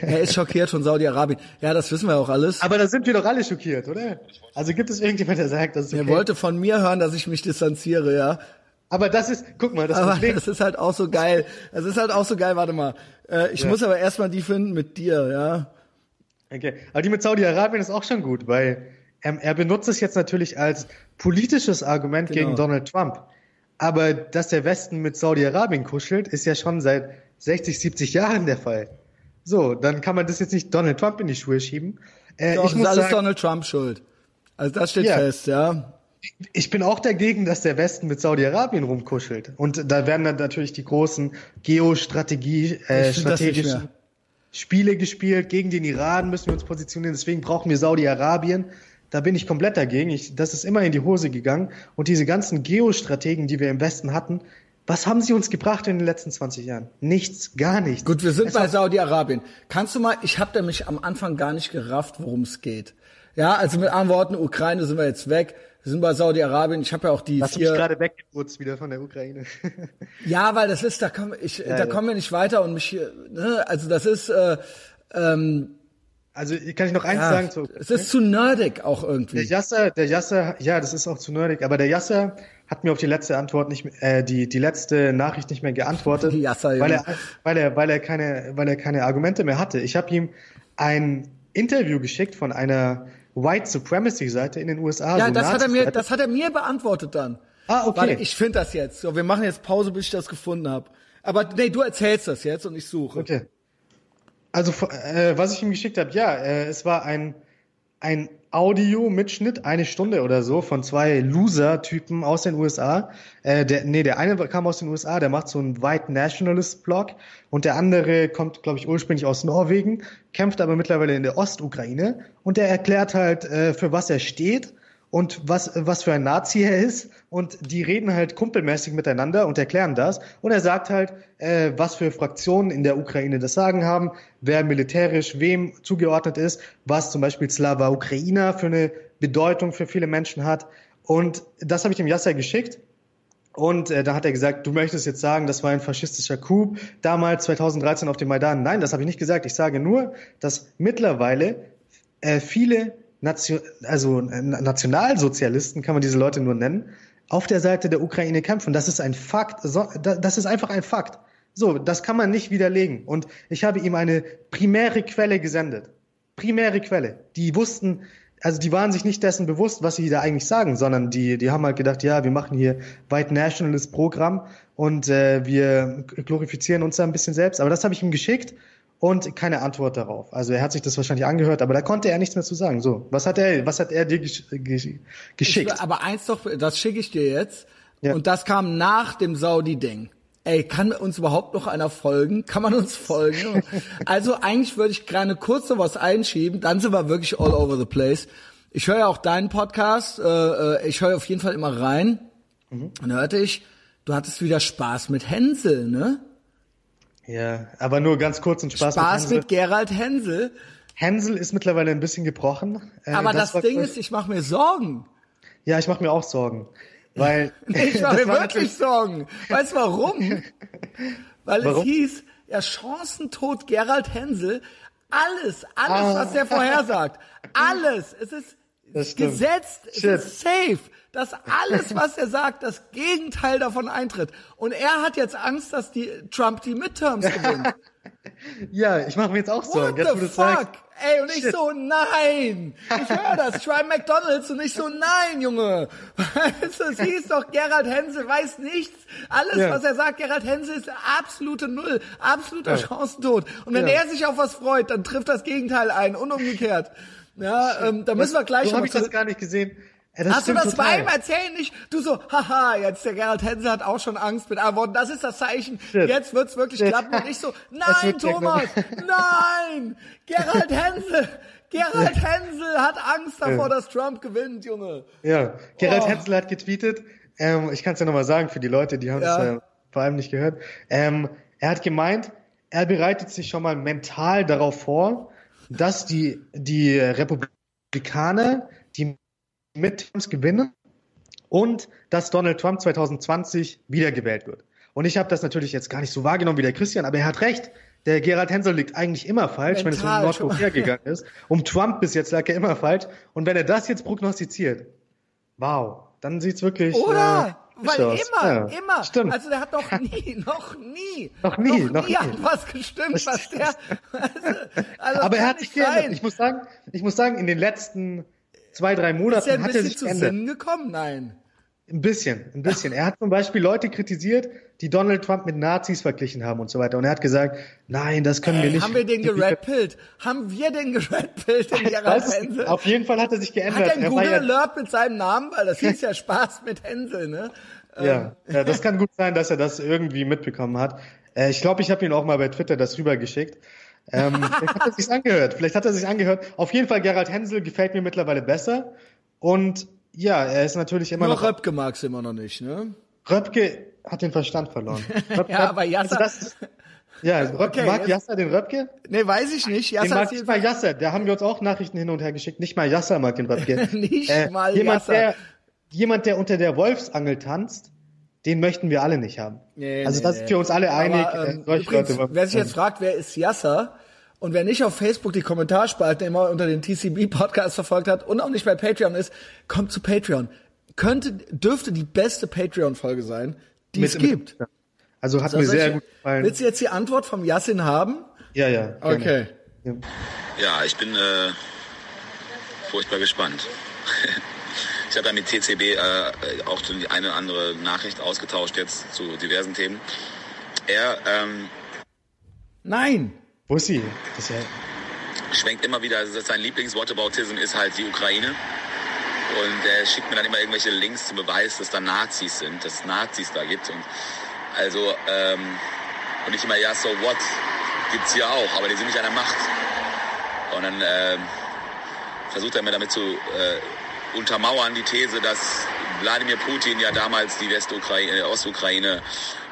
Er ist schockiert von Saudi-Arabien. Ja, das wissen wir auch alles. Aber da sind wir doch alle schockiert, oder? Also gibt es irgendjemand, der sagt, das ist Er okay? wollte von mir hören, dass ich mich distanziere, ja. Aber das ist, guck mal, das Aber Problem. das ist halt auch so geil. Das ist halt auch so geil, warte mal. Äh, ich Ja. muss aber erstmal die finden mit dir, ja. Okay. Aber die mit Saudi-Arabien ist auch schon gut, weil ähm, er benutzt es jetzt natürlich als politisches Argument Genau. gegen Donald Trump. Aber dass der Westen mit Saudi-Arabien kuschelt, ist ja schon seit 60, 70 Jahren der Fall. So, dann kann man das jetzt nicht Donald Trump in die Schuhe schieben. Äh, Doch, ich ist muss alles sagen, Donald Trump schuld. Also das steht Ja. fest, ja. ich bin auch dagegen, dass der Westen mit Saudi-Arabien rumkuschelt. Und da werden dann natürlich die großen Geostrategie, äh, strategischen. Spiele gespielt. Gegen den Iran müssen wir uns positionieren. Deswegen brauchen wir Saudi-Arabien. Da bin ich komplett dagegen. Ich, das ist immer in die Hose gegangen. Und diese ganzen Geostrategen, die wir im Westen hatten, was haben sie uns gebracht in den letzten 20 Jahren? Nichts, gar nichts. Gut, wir sind Es bei Saudi-Arabien. Kannst du mal, ich habe nämlich am Anfang gar nicht gerafft, worum es geht. Ja, also mit anderen Worten, Ukraine sind wir jetzt weg. Wir sind bei Saudi-Arabien. Ich habe ja auch die Hast du mich vier. gerade weggeputzt wieder von der Ukraine? Ja, weil das ist, da kommen, ich, da ja. kommen wir nicht weiter und mich, hier, ne, also das ist, äh, ähm, also kann ich noch eins ja, sagen zu es ist zu nerdig auch Der irgendwie. Yasser, der Yasser, ja, das ist auch zu nerdig, aber der Yasser hat mir auf die letzte Antwort nicht, äh, die, die letzte Nachricht nicht mehr geantwortet, Yasser, weil er, weil er, weil er keine, weil er keine Argumente mehr hatte. Ich habe ihm ein Interview geschickt von einer White Supremacy Seite in den USA. Ja, so das hat er mir, das hat er mir beantwortet dann. Ah, okay. Warte, ich finde das jetzt. So, wir machen jetzt Pause, bis ich das gefunden habe. Aber nee, du erzählst das jetzt und ich suche. Okay. Also, äh, was ich ihm geschickt habe, ja, äh, es war ein, ein Audio-Mitschnitt, eine Stunde oder so, von zwei Loser-Typen aus den USA. Äh, der, nee, der eine kam aus den USA, der macht so einen White Nationalist-Blog und der andere kommt, glaube ich, ursprünglich aus Norwegen, kämpft aber mittlerweile in der Ostukraine und der erklärt halt, äh, für was er steht und was, was für ein Nazi er ist. Und die reden halt kumpelmäßig miteinander und erklären das. Und er sagt halt, äh, was für Fraktionen in der Ukraine das Sagen haben, wer militärisch wem zugeordnet ist, was zum Beispiel Slava Ukrainer für eine Bedeutung für viele Menschen hat. Und das habe ich dem Yasser geschickt. Und äh, da hat er gesagt, du möchtest jetzt sagen, das war ein faschistischer Coup damals 2013 auf dem Maidan. Nein, das habe ich nicht gesagt. Ich sage nur, dass mittlerweile äh, viele Nation, also äh, Nationalsozialisten, kann man diese Leute nur nennen, auf der Seite der Ukraine kämpfen. Das ist ein Fakt. Das ist einfach ein Fakt. So, das kann man nicht widerlegen. Und ich habe ihm eine primäre Quelle gesendet. Primäre Quelle. Die wussten, also die waren sich nicht dessen bewusst, was sie da eigentlich sagen, sondern die, die haben halt gedacht, ja, wir machen hier White Nationalist Programm und äh, wir glorifizieren uns da ein bisschen selbst. Aber das habe ich ihm geschickt und keine Antwort darauf. Also er hat sich das wahrscheinlich angehört, aber da konnte er nichts mehr zu sagen. So, was hat er, was hat er dir gesch gesch geschickt? Ich, aber eins doch, das schicke ich dir jetzt. Ja. Und das kam nach dem Saudi-Ding. Ey, kann uns überhaupt noch einer folgen? Kann man uns folgen? also eigentlich würde ich gerne kurz noch was einschieben, dann sind wir wirklich all over the place. Ich höre ja auch deinen Podcast, äh, äh, ich höre auf jeden Fall immer rein. Mhm. Und da hörte ich, du hattest wieder Spaß mit Hänsel, ne? Ja, aber nur ganz kurz und Spaß, Spaß mit Hänsel. mit Gerald Hänsel. Hänsel ist mittlerweile ein bisschen gebrochen. Äh, Aber das, war- Ding ist, ich mache mir Sorgen. Ja, ich mache mir auch Sorgen. Weil Ich das mir war wirklich Sorgen. Weißt du warum? Weil Warum? es hieß, ja, Chancentod Gerald Hänsel, alles, alles, Ah. was der vorhersagt, alles, es ist gesetzt, es Shit. ist safe, dass alles, was er sagt, das Gegenteil davon eintritt. Und er hat jetzt Angst, dass die Trump die Midterms gewinnt. Ja, ich mache mir jetzt auch Sorgen. What the fuck? sagst. Ey, und ich Shit. so, nein. Ich höre das. Ich im McDonalds und ich so, nein, Junge. Weißt du, es hieß doch, Gerald Hensel weiß nichts. Alles, Ja. was er sagt, Gerald Hensel ist absolute Null. Absoluter Ja. Chancentod. Und wenn Ja. er sich auf was freut, dann trifft das Gegenteil ein und umgekehrt. Ja, ähm, da müssen wir gleich So habe ich das gar nicht gesehen. Ja, das Hast du das total. beim Erzählen nicht? Du so, haha, jetzt der Gerald Hensel hat auch schon Angst mit anderen Worten. Das ist das Zeichen. Shit. Jetzt wird's wirklich Shit. klappen. Und ich so, nein. Thomas, nein! Gerald Hensel, Gerald Hensel hat Angst davor, dass Trump gewinnt, Junge. Ja, Gerald Oh. Hensel hat getweetet. Ähm, ich kann es ja nochmal sagen für die Leute, die haben Ja. es ja vor allem nicht gehört. Ähm, er hat gemeint, er bereitet sich schon mal mental darauf vor, dass die, die Republikaner die Midterms gewinnen und dass Donald Trump 2020 wiedergewählt wird. Und ich habe das natürlich jetzt gar nicht so wahrgenommen wie der Christian, aber er hat recht. Der Gerald Hensel liegt eigentlich immer falsch, Mental, wenn es um Nordkorea gegangen ist. Um Trump bis jetzt lag er immer falsch. Und wenn er das jetzt prognostiziert, wow, dann sieht's wirklich. Oder? Äh, weil aus. immer, ja, immer. Stimmt. Also der hat noch nie, noch nie, noch nie, noch, noch nie, hat was gestimmt, was der. Also, also Aber er hat sich geändert. Ich muss sagen, ich muss sagen, in den letzten zwei, drei Monaten ist er ein hat er sich zu Sinn gekommen. Nein. Ein bisschen, ein bisschen. Er hat zum Beispiel Leute kritisiert, die Donald Trump mit Nazis verglichen haben und so weiter. Und er hat gesagt, nein, das können Ey, wir nicht. Haben wir den geredpillt? Haben wir den geredpillt in Gerald Hänsel? Auf jeden Fall hat er sich geändert. Hat er Google ja Alert mit seinem Namen? Weil das hieß ja Spaß mit Hänsel, ne? Ja, ja, das kann gut sein, dass er das irgendwie mitbekommen hat. Äh, ich glaube, ich habe ihn auch mal bei Twitter das rübergeschickt. Ähm, vielleicht hat er sich angehört. Vielleicht hat er sich angehört. Auf jeden Fall, Gerald Hänsel gefällt mir mittlerweile besser. Und ja, er ist natürlich immer Nur noch. Röpke magst du immer noch nicht, ne? Röpke hat den Verstand verloren. Röpke, ja, aber Jasser. Also ja, Röpke, okay, mag Jasser den Röpke? Nee, weiß ich nicht. Jasser den mag nicht mal Jasser. Da haben wir uns auch Nachrichten hin und her geschickt. Nicht mal Jasser mag den Röpke. nicht äh, mal jemand, Jasser. Der, jemand, der unter der Wolfsangel tanzt, den möchten wir alle nicht haben. Nee, also nee, das ist für uns alle einig. Aber, ähm, äh, übrigens, Leute, wer sich jetzt fragt, wer ist Jasser? Und wer nicht auf Facebook die Kommentarspalten immer unter den TCB-Podcast verfolgt hat und auch nicht bei Patreon ist, kommt zu Patreon. Könnte, dürfte die beste Patreon-Folge sein, die mit, es gibt. Mit, also hat so, mir sehr gut gefallen. Willst du jetzt die Antwort vom Yassin haben? Ja, ja. Gerne. Okay. Ja. ja, ich bin äh, furchtbar gespannt. ich habe ja mit TCB äh, auch die eine oder andere Nachricht ausgetauscht jetzt zu diversen Themen. Er ähm, Nein. Sie? Das ist ja schwenkt immer wieder, also sein Lieblingswortebautism ist halt die Ukraine. Und er schickt mir dann immer irgendwelche Links zum Beweis, dass da Nazis sind, dass es Nazis da gibt. Und also, ähm, und ich immer, ja, so what? Gibt's hier auch, aber die sind nicht an der Macht. Und dann ähm, versucht er mir damit zu äh, untermauern, die These, dass Wladimir Putin ja damals die Westukraine, äh, Ostukraine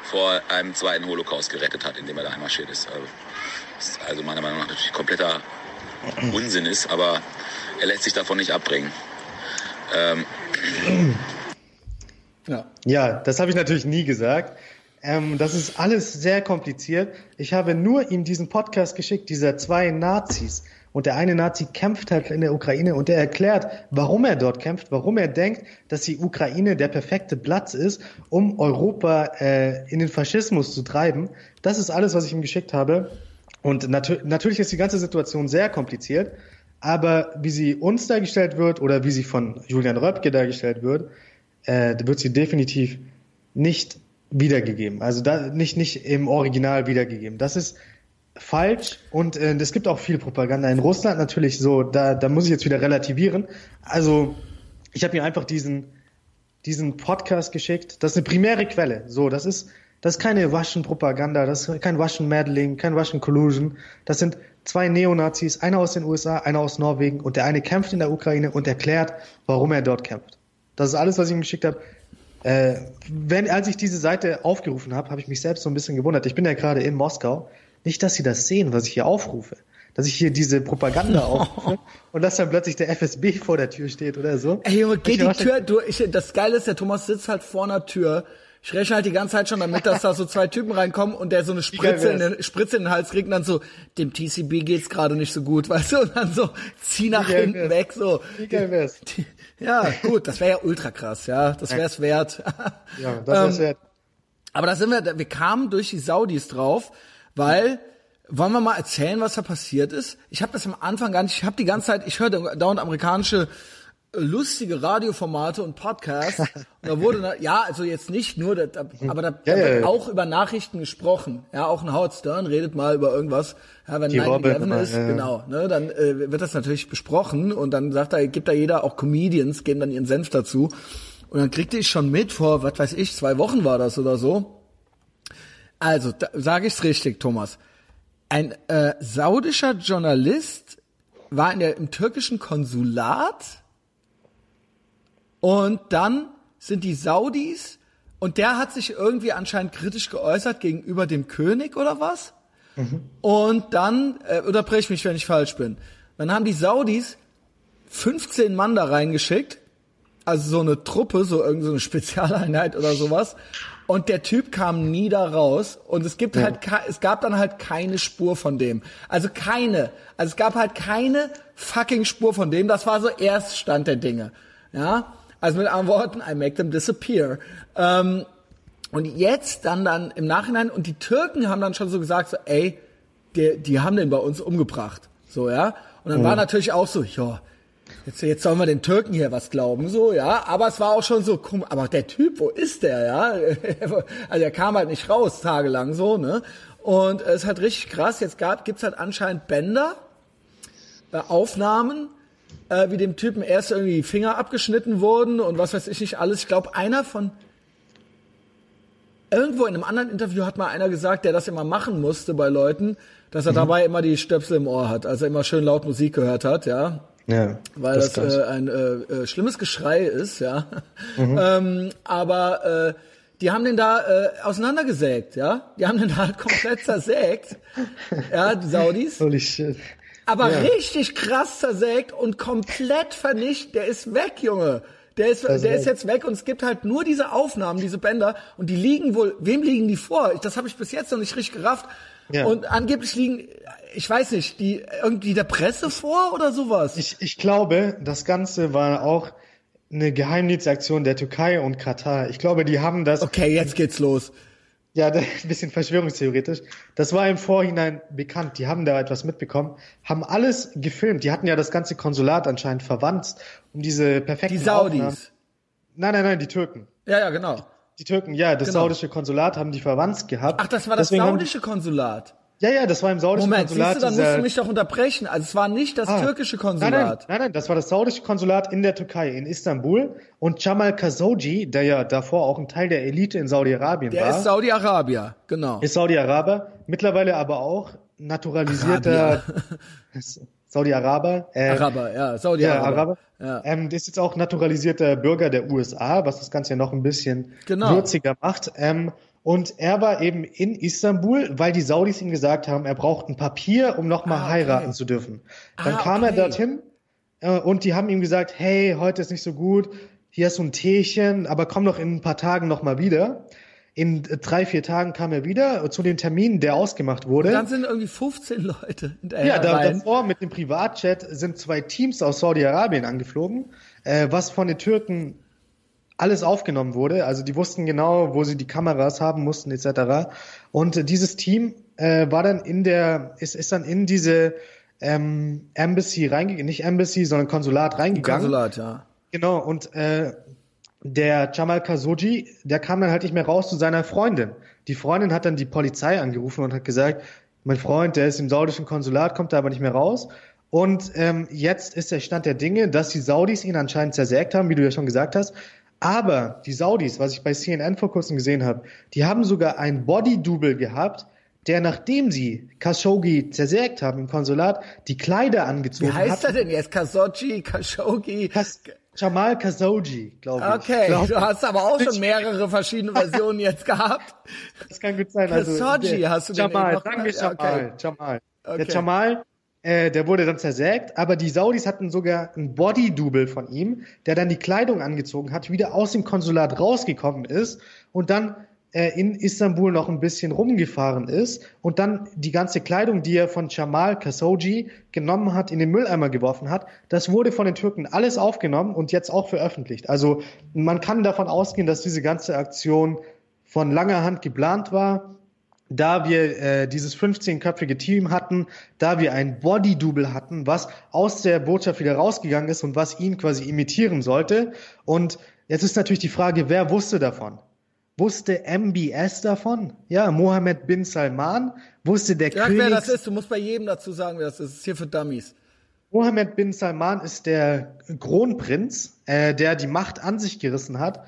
vor einem zweiten Holocaust gerettet hat, indem er da einmarschiert ist. Also, also meiner Meinung nach natürlich kompletter Unsinn ist, aber er lässt sich davon nicht abbringen. Ähm. Ja. ja, das habe ich natürlich nie gesagt. Ähm, das ist alles sehr kompliziert. Ich habe nur ihm diesen Podcast geschickt, dieser zwei Nazis. Und der eine Nazi kämpft halt in der Ukraine und der erklärt, warum er dort kämpft, warum er denkt, dass die Ukraine der perfekte Platz ist, um Europa äh, in den Faschismus zu treiben. Das ist alles, was ich ihm geschickt habe. Und nat natürlich ist die ganze Situation sehr kompliziert, aber wie sie uns dargestellt wird oder wie sie von Julian Röpke dargestellt wird, äh, wird sie definitiv nicht wiedergegeben. Also da nicht nicht im Original wiedergegeben. Das ist falsch und äh, es gibt auch viel Propaganda in Russland natürlich so. Da da muss ich jetzt wieder relativieren. Also ich habe mir einfach diesen diesen Podcast geschickt. Das ist eine primäre Quelle. So, das ist das ist keine Russian-Propaganda, das ist kein Russian-Meddling, kein Russian-Collusion. Das sind zwei Neonazis, einer aus den USA, einer aus Norwegen und der eine kämpft in der Ukraine und erklärt, warum er dort kämpft. Das ist alles, was ich ihm geschickt habe. Äh, wenn, als ich diese Seite aufgerufen habe, habe ich mich selbst so ein bisschen gewundert. Ich bin ja gerade in Moskau. Nicht, dass sie das sehen, was ich hier aufrufe. Dass ich hier diese Propaganda aufrufe und dass dann plötzlich der FSB vor der Tür steht oder so. Ey Junge, geh die Tür, du, ich, das Geile ist, der Thomas sitzt halt vor einer Tür ich rechne halt die ganze Zeit schon damit, dass da so zwei Typen reinkommen und der so eine Spritze in, den, Spritze in den Hals kriegt und dann so, dem TCB geht's gerade nicht so gut, weißt du, und dann so, zieh nach hinten wär's. weg, so. Wie geil wär's? Ja, gut, das wäre ja ultra krass, ja, das wär's wert. Ja, das wär's ähm, wert. Aber da sind wir, wir kamen durch die Saudis drauf, weil, wollen wir mal erzählen, was da passiert ist? Ich habe das am Anfang gar nicht, ich habe die ganze Zeit, ich höre dauernd amerikanische lustige Radioformate und Podcasts. Und da wurde, ja, also jetzt nicht nur, da, aber da, ja, da wird ja, auch über Nachrichten gesprochen. Ja, auch ein Howard Stern redet mal über irgendwas. Ja, wenn 9-11 ist, ja, genau, ne, dann äh, wird das natürlich besprochen und dann sagt er, gibt da jeder, auch Comedians geben dann ihren Senf dazu. Und dann kriegte ich schon mit, vor, was weiß ich, zwei Wochen war das oder so. Also, sage ich's richtig, Thomas. Ein äh, saudischer Journalist war in der, im türkischen Konsulat und dann sind die Saudis Und der hat sich irgendwie anscheinend kritisch geäußert gegenüber dem König oder was? Und dann, äh, unterbrech mich, wenn ich falsch bin. Dann haben die Saudis 15 Mann da reingeschickt, also so eine Truppe, so irgendeine so eine Spezialeinheit oder sowas. Und der Typ kam nie da raus. Und es gibt halt, ke- es gab dann halt keine Spur von dem. Also keine. Also es gab halt keine fucking Spur von dem. Das war so Erststand der Dinge. Ja. Also mit anderen Worten, I make them disappear. Ähm, und jetzt dann dann im Nachhinein und die Türken haben dann schon so gesagt so, ey, die, die haben den bei uns umgebracht, so ja. Und dann war natürlich auch so, ja, jetzt jetzt sollen wir den Türken hier was glauben, so ja. Aber es war auch schon so, komm, aber der Typ, wo ist der, ja? Also er kam halt nicht raus tagelang so, ne? Und es ist halt richtig krass. Jetzt gab gibt's halt anscheinend Bänder, äh, Aufnahmen, äh, wie dem Typen erst irgendwie die Finger abgeschnitten wurden und was weiß ich nicht alles. Ich glaube, einer von irgendwo in einem anderen Interview hat mal einer gesagt, der das immer machen musste bei Leuten, dass er Mhm. dabei immer die Stöpsel im Ohr hat, also immer schön laut Musik gehört hat, ja. Ja, Weil das, krass. äh, ein äh, äh, schlimmes Geschrei ist, ja. Mhm. Ähm, aber äh, die haben den da äh, auseinandergesägt, ja. Die haben den halt komplett zersägt, ja, die Saudis. Holy shit. Aber Ja. richtig krass zersägt und komplett vernichtet. Der ist weg, Junge. Der ist, Also der ist jetzt weg und es gibt halt nur diese Aufnahmen, diese Bänder und die liegen wohl, wem liegen die vor? Das habe ich bis jetzt noch nicht richtig gerafft. Ja. Und angeblich liegen, ich weiß nicht, die irgendwie der Presse vor oder sowas. Ich, ich glaube, das Ganze war auch eine Geheimdienstaktion der Türkei und Katar. Ich glaube, die haben das, okay, jetzt geht's los. ja, ein bisschen verschwörungstheoretisch. Das war im Vorhinein bekannt. Die haben da etwas mitbekommen, haben alles gefilmt. Die hatten ja das ganze Konsulat anscheinend verwandt, um diese perfekten Die Saudis. Aufnahmen. Nein, nein, nein, die Türken. Ja, ja, genau. Die Türken, ja, das Genau. saudische Konsulat haben die verwandt gehabt. Ach, das war das Deswegen saudische Konsulat. Ja, ja, das war im saudischen Moment, siehst Konsulat. du, dann musst du mich doch unterbrechen. Also es war nicht das Ah. türkische Nein, nein, Konsulat. nein, nein, das war das saudische Konsulat in der Türkei, in Istanbul. Und Jamal Khashoggi, der ja davor auch ein Teil der Elite in Saudi-Arabien Der war, ist Saudi-Arabier, genau. ist Saudi-Araber, mittlerweile aber auch naturalisierter Saudi-Araber. Äh, Araber, ja, ja, Saudi-Araber. Araber. Ja. Ähm, der ist jetzt auch naturalisierter Bürger der USA, was das Ganze ja noch ein bisschen Genau. würziger macht. Ähm, und er war eben in Istanbul, weil die Saudis ihm gesagt haben, er braucht ein Papier, um nochmal Ah, okay. heiraten zu dürfen. Dann Ah, kam er okay. dorthin äh, und die haben ihm gesagt, hey, heute ist nicht so gut, hier hast du ein Teechen, aber komm doch in ein paar Tagen nochmal wieder. In äh, drei, vier Tagen kam er wieder äh, zu dem Termin, der ausgemacht wurde. Dann sind irgendwie 15 Leute hinterher Ja, da, davor mit dem Privatjet sind zwei Teams aus Saudi-Arabien angeflogen, äh, was von den Türken alles aufgenommen wurde. Also die wussten genau, wo sie die Kameras haben mussten etc. Und äh, dieses Team äh, war dann in der, ist, ist dann in diese ähm, Embassy reingegangen, nicht Embassy, sondern Konsulat reingegangen. Konsulat, ja. Genau, und äh, der Jamal Khashoggi, der kam dann halt nicht mehr raus zu seiner Freundin. Die Freundin hat dann die Polizei angerufen und hat gesagt, mein Freund, der ist im saudischen Konsulat, kommt da aber nicht mehr raus. Und ähm, jetzt ist der Stand der Dinge, dass die Saudis ihn anscheinend zersägt haben, wie du ja schon gesagt hast. Aber die Saudis, was ich bei CNN vor kurzem gesehen habe, die haben sogar ein Body-Double gehabt, der nachdem sie Khashoggi zersägt haben im Konsulat, die Kleider angezogen Wie heißt hat. er denn jetzt? Khashoggi, Khashoggi? Kas Jamal Khashoggi, glaube ich. Okay, Glaub- du hast aber auch schon mehrere verschiedene Versionen jetzt gehabt. Das kann gut sein. Also, Khashoggi hast du den Jamal, genannt? Ja, Jamal. okay. Jamal. Okay. Der Jamal, äh, der wurde dann zersägt, aber die Saudis hatten sogar ein Body-Double von ihm, der dann die Kleidung angezogen hat, wieder aus dem Konsulat rausgekommen ist und dann äh, in Istanbul noch ein bisschen rumgefahren ist und dann die ganze Kleidung, die er von Jamal Khashoggi genommen hat, in den Mülleimer geworfen hat, das wurde von den Türken alles aufgenommen und jetzt auch veröffentlicht. Also man kann davon ausgehen, dass diese ganze Aktion von langer Hand geplant war, da wir äh, dieses 15-köpfige Team hatten, da wir ein Body-Double hatten, was aus der Botschaft wieder rausgegangen ist und was ihn quasi imitieren sollte. Und jetzt ist natürlich die Frage, wer wusste davon? Wusste MBS davon? Ja, Mohammed bin Salman? Wusste der Sag, König? wer das ist. Du musst bei jedem dazu sagen, wer das ist. Das ist hier für Dummies. Mohammed bin Salman ist der Kronprinz, äh, der die Macht an sich gerissen hat.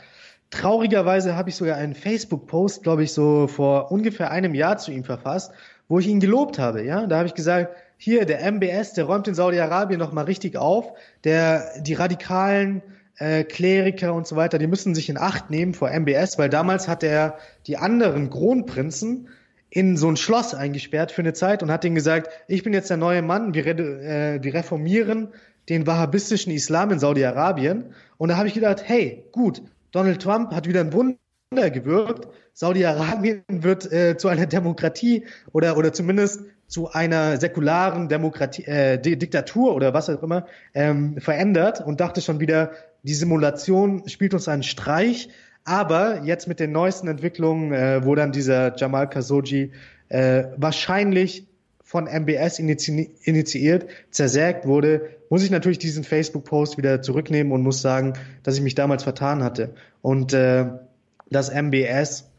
Traurigerweise habe ich sogar einen Facebook-Post, glaube ich, so vor ungefähr einem Jahr zu ihm verfasst, wo ich ihn gelobt habe. Ja, da habe ich gesagt, hier der MBS, der räumt in Saudi-Arabien noch mal richtig auf, der die radikalen äh, Kleriker und so weiter, die müssen sich in Acht nehmen vor MBS, weil damals hat er die anderen Kronprinzen in so ein Schloss eingesperrt für eine Zeit und hat denen gesagt, ich bin jetzt der neue Mann, wir, äh, wir reformieren den wahhabistischen Islam in Saudi-Arabien. Und da habe ich gedacht, hey, gut, Donald Trump hat wieder ein Wunder gewirkt. Saudi-Arabien wird äh, zu einer Demokratie oder, oder zumindest zu einer säkularen Demokratie, äh, Diktatur oder was auch immer ähm, verändert und dachte schon wieder, die Simulation spielt uns einen Streich. Aber jetzt mit den neuesten Entwicklungen, äh, wo dann dieser Jamal Khashoggi äh, wahrscheinlich von MBS initi initiiert, zersägt wurde, muss ich natürlich diesen Facebook-Post wieder zurücknehmen und muss sagen, dass ich mich damals vertan hatte. Und äh, dass MBS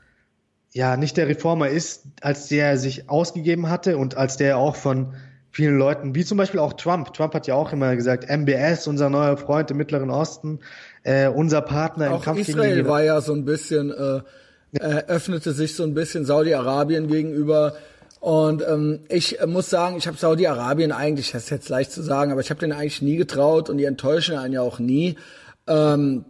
ja nicht der Reformer ist, als der er sich ausgegeben hatte und als der auch von vielen Leuten, wie zum Beispiel auch Trump. Trump hat ja auch immer gesagt, MBS, unser neuer Freund im Mittleren Osten, äh, unser Partner auch im Kampf Israel gegen war ja so ein bisschen, äh, äh, öffnete sich so ein bisschen Saudi-Arabien gegenüber. Und ähm, ich äh, muss sagen, ich habe Saudi-Arabien eigentlich, das ist jetzt leicht zu sagen, aber ich habe denen eigentlich nie getraut und die enttäuschen einen ja auch nie. Ähm,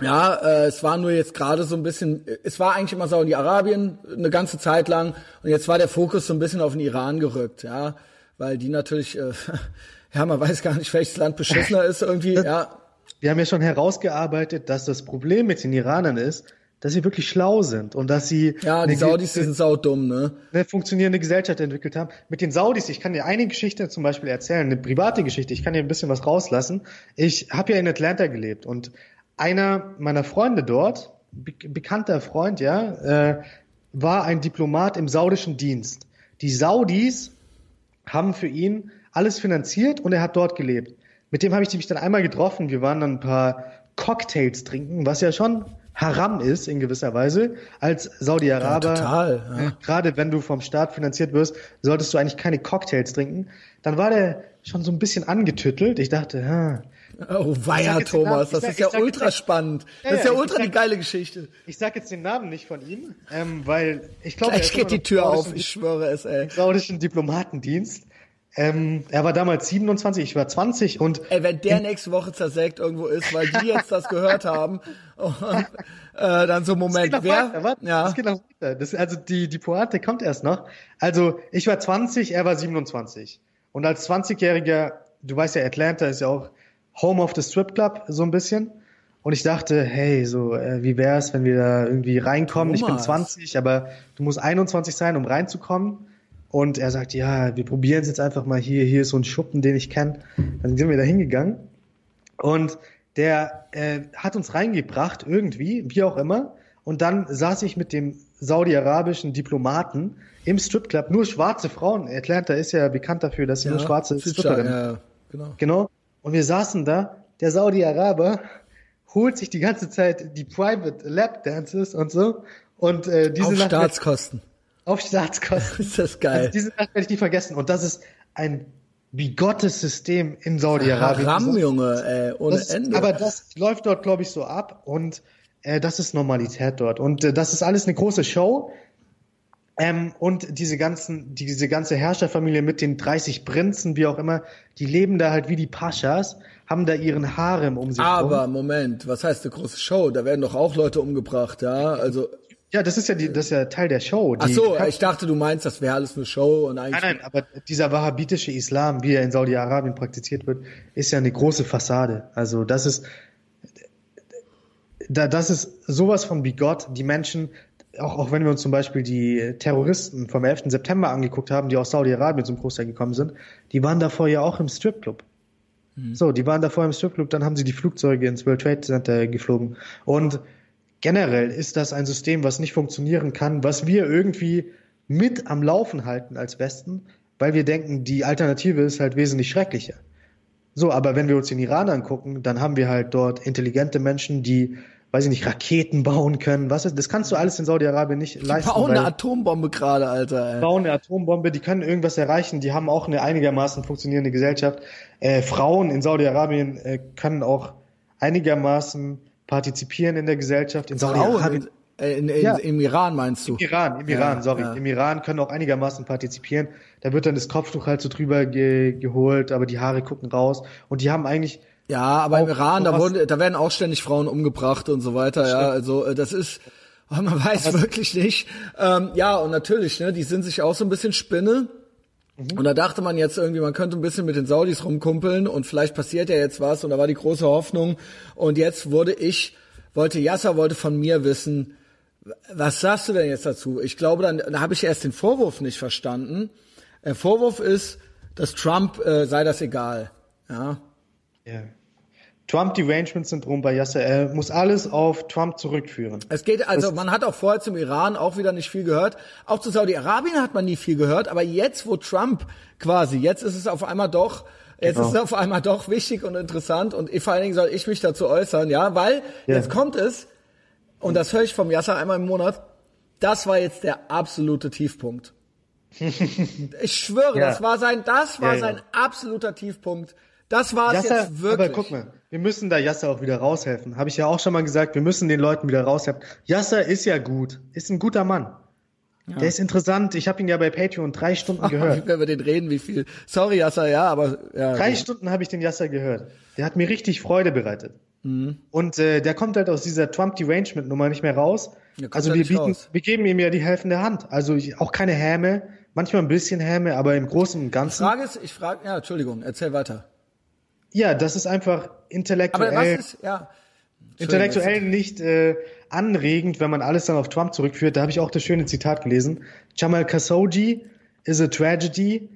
ja, äh, es war nur jetzt gerade so ein bisschen, es war eigentlich immer Saudi-Arabien eine ganze Zeit lang und jetzt war der Fokus so ein bisschen auf den Iran gerückt, ja weil die natürlich, äh, ja, man weiß gar nicht, welches Land beschissener ist irgendwie, ja. Wir haben ja schon herausgearbeitet, dass das Problem mit den Iranern ist, dass sie wirklich schlau sind und dass sie ja die Saudis die sind saudumm ne eine funktionierende Gesellschaft entwickelt haben mit den Saudis ich kann dir eine Geschichte zum Beispiel erzählen eine private Geschichte ich kann dir ein bisschen was rauslassen ich habe ja in Atlanta gelebt und einer meiner Freunde dort be bekannter Freund ja äh, war ein Diplomat im saudischen Dienst die Saudis haben für ihn alles finanziert und er hat dort gelebt. Mit dem habe ich mich dann einmal getroffen. Wir waren dann ein paar Cocktails trinken, was ja schon haram ist in gewisser Weise als Saudi-Araber. Ja, total. Ja. Gerade wenn du vom Staat finanziert wirst, solltest du eigentlich keine Cocktails trinken. Dann war der schon so ein bisschen angetüttelt. Ich dachte, ja. Oh weia, Thomas, das sag, ist ja ultra spannend. Ja, das ist ja, ja ultra sag, die geile Geschichte. Ich sag jetzt den Namen nicht von ihm, ähm, weil ich glaube, Gleich geht die Tür auf, ich schwöre es, ey. Saudischen Diplomatendienst. Ähm, er war damals 27, ich war 20 und. Ey, wenn der nächste Woche zersägt irgendwo ist, weil die jetzt das gehört haben, und, äh, dann so Moment, das wer? Weiter, warte, ja. Das geht noch weiter. Das, also die, die Pointe kommt erst noch. Also ich war 20, er war 27. Und als 20-Jähriger, du weißt ja, Atlanta ist ja auch Home of the Strip Club, so ein bisschen. Und ich dachte, hey, so, äh, wie wär's, wenn wir da irgendwie reinkommen? Thomas. Ich bin 20, aber du musst 21 sein, um reinzukommen. Und er sagt, ja, wir probieren es jetzt einfach mal hier, hier ist so ein Schuppen, den ich kenne. Dann sind wir da hingegangen und der äh, hat uns reingebracht, irgendwie, wie auch immer. Und dann saß ich mit dem saudi-arabischen Diplomaten im Stripclub, nur schwarze Frauen. Atlanta ist ja bekannt dafür, dass sie ja, nur schwarze Stripperinnen ja, genau. genau. Und wir saßen da, der Saudi-Araber holt sich die ganze Zeit die Private Lap Dances und so. Und äh, diese Auf Staatskosten. Auf Staatskosten. ist das geil. Also diese Nacht werde ich nie vergessen. Und das ist ein bigottes System in Saudi-Arabien. Haram, Junge, ey, ohne das, Ende. Aber das läuft dort, glaube ich, so ab und äh, das ist Normalität dort. Und äh, das ist alles eine große Show. Ähm, und diese ganzen, diese ganze Herrscherfamilie mit den 30 Prinzen, wie auch immer, die leben da halt wie die Paschas, haben da ihren Harem um sich Aber rum. Moment, was heißt eine große Show? Da werden doch auch Leute umgebracht, ja? Also ja, das ist ja die, das ist ja Teil der Show. Ach so, ich dachte, du meinst, das wäre alles eine Show und eigentlich. Nein, nein, aber dieser wahhabitische Islam, wie er in Saudi-Arabien praktiziert wird, ist ja eine große Fassade. Also das ist, da, das ist sowas von bigott. Die Menschen, auch, auch wenn wir uns zum Beispiel die Terroristen vom 11. September angeguckt haben, die aus Saudi-Arabien zum Großteil gekommen sind, die waren davor ja auch im Stripclub. Mhm. So, die waren davor im Stripclub, dann haben sie die Flugzeuge ins World Trade Center geflogen. Und generell ist das ein System, was nicht funktionieren kann, was wir irgendwie mit am Laufen halten als Westen, weil wir denken, die Alternative ist halt wesentlich schrecklicher. So, aber wenn wir uns den Iran angucken, dann haben wir halt dort intelligente Menschen, die, weiß ich nicht, Raketen bauen können. Was ist, das kannst du alles in Saudi-Arabien nicht die leisten. Bauen eine Atombombe gerade, Alter. Ey. Bauen eine Atombombe, die können irgendwas erreichen. Die haben auch eine einigermaßen funktionierende Gesellschaft. Äh, Frauen in Saudi-Arabien äh, können auch einigermaßen partizipieren in der Gesellschaft. In Saudi-Arabien. Äh, in, in, ja. Im Iran meinst du? Im Iran, im Iran, ja, sorry. Ja. Im Iran können auch einigermaßen partizipieren. Da wird dann das Kopftuch halt so drüber ge geholt, aber die Haare gucken raus. Und die haben eigentlich Ja, aber im Iran, da wurden, da werden auch ständig Frauen umgebracht und so weiter. Ja, also äh, das ist, man weiß wirklich nicht. Ähm, ja, und natürlich, ne, die sind sich auch so ein bisschen Spinne. Mhm. Und da dachte man jetzt irgendwie, man könnte ein bisschen mit den Saudis rumkumpeln und vielleicht passiert ja jetzt was und da war die große Hoffnung. Und jetzt wurde ich, wollte Yasser wollte von mir wissen, was sagst du denn jetzt dazu? Ich glaube, dann, dann habe ich erst den Vorwurf nicht verstanden. Der Vorwurf ist, dass Trump äh, sei das egal. Ja, Ja. Trump-Derangement-Syndrom bei Yasser, er muss alles auf Trump zurückführen. Es geht, also man hat auch vorher zum Iran auch wieder nicht viel gehört. Auch zu Saudi-Arabien hat man nie viel gehört, aber jetzt, wo Trump quasi, jetzt ist es auf einmal doch, jetzt Genau. ist es auf einmal doch wichtig und interessant und vor allen Dingen soll ich mich dazu äußern, ja, weil Ja. jetzt kommt es, und das höre ich vom Yasser einmal im Monat, das war jetzt der absolute Tiefpunkt. Ich schwöre, Ja. das war sein, das war Ja, ja. sein absoluter Tiefpunkt. Das war es jetzt wirklich. aber guck mal, wir müssen da Yasser auch wieder raushelfen. Habe ich ja auch schon mal gesagt, wir müssen den Leuten wieder raushelfen. Yasser ist ja gut, ist ein guter Mann. Der ist interessant. Ich habe ihn ja bei Patreon drei Stunden gehört. Wenn wir den reden, wie viel. Sorry, Yasser, ja, aber ja. Drei ja. Stunden habe ich den Yasser gehört. Der hat mir richtig Freude bereitet. Mhm. Und äh, der kommt halt aus dieser Trump-Derangement-Nummer nicht mehr raus. Also wir bieten, raus. wir geben ihm ja die helfende Hand. Also ich, auch keine Häme, manchmal ein bisschen Häme, aber im Großen und Ganzen. Frage ist, ich frage, ja, Entschuldigung, erzähl weiter. Ja, das ist einfach intellektuell. ist, ja. intellektuell nicht äh, anregend, wenn man alles dann auf Trump zurückführt. Da habe ich auch das schöne Zitat gelesen. Jamal Khashoggi is a tragedy.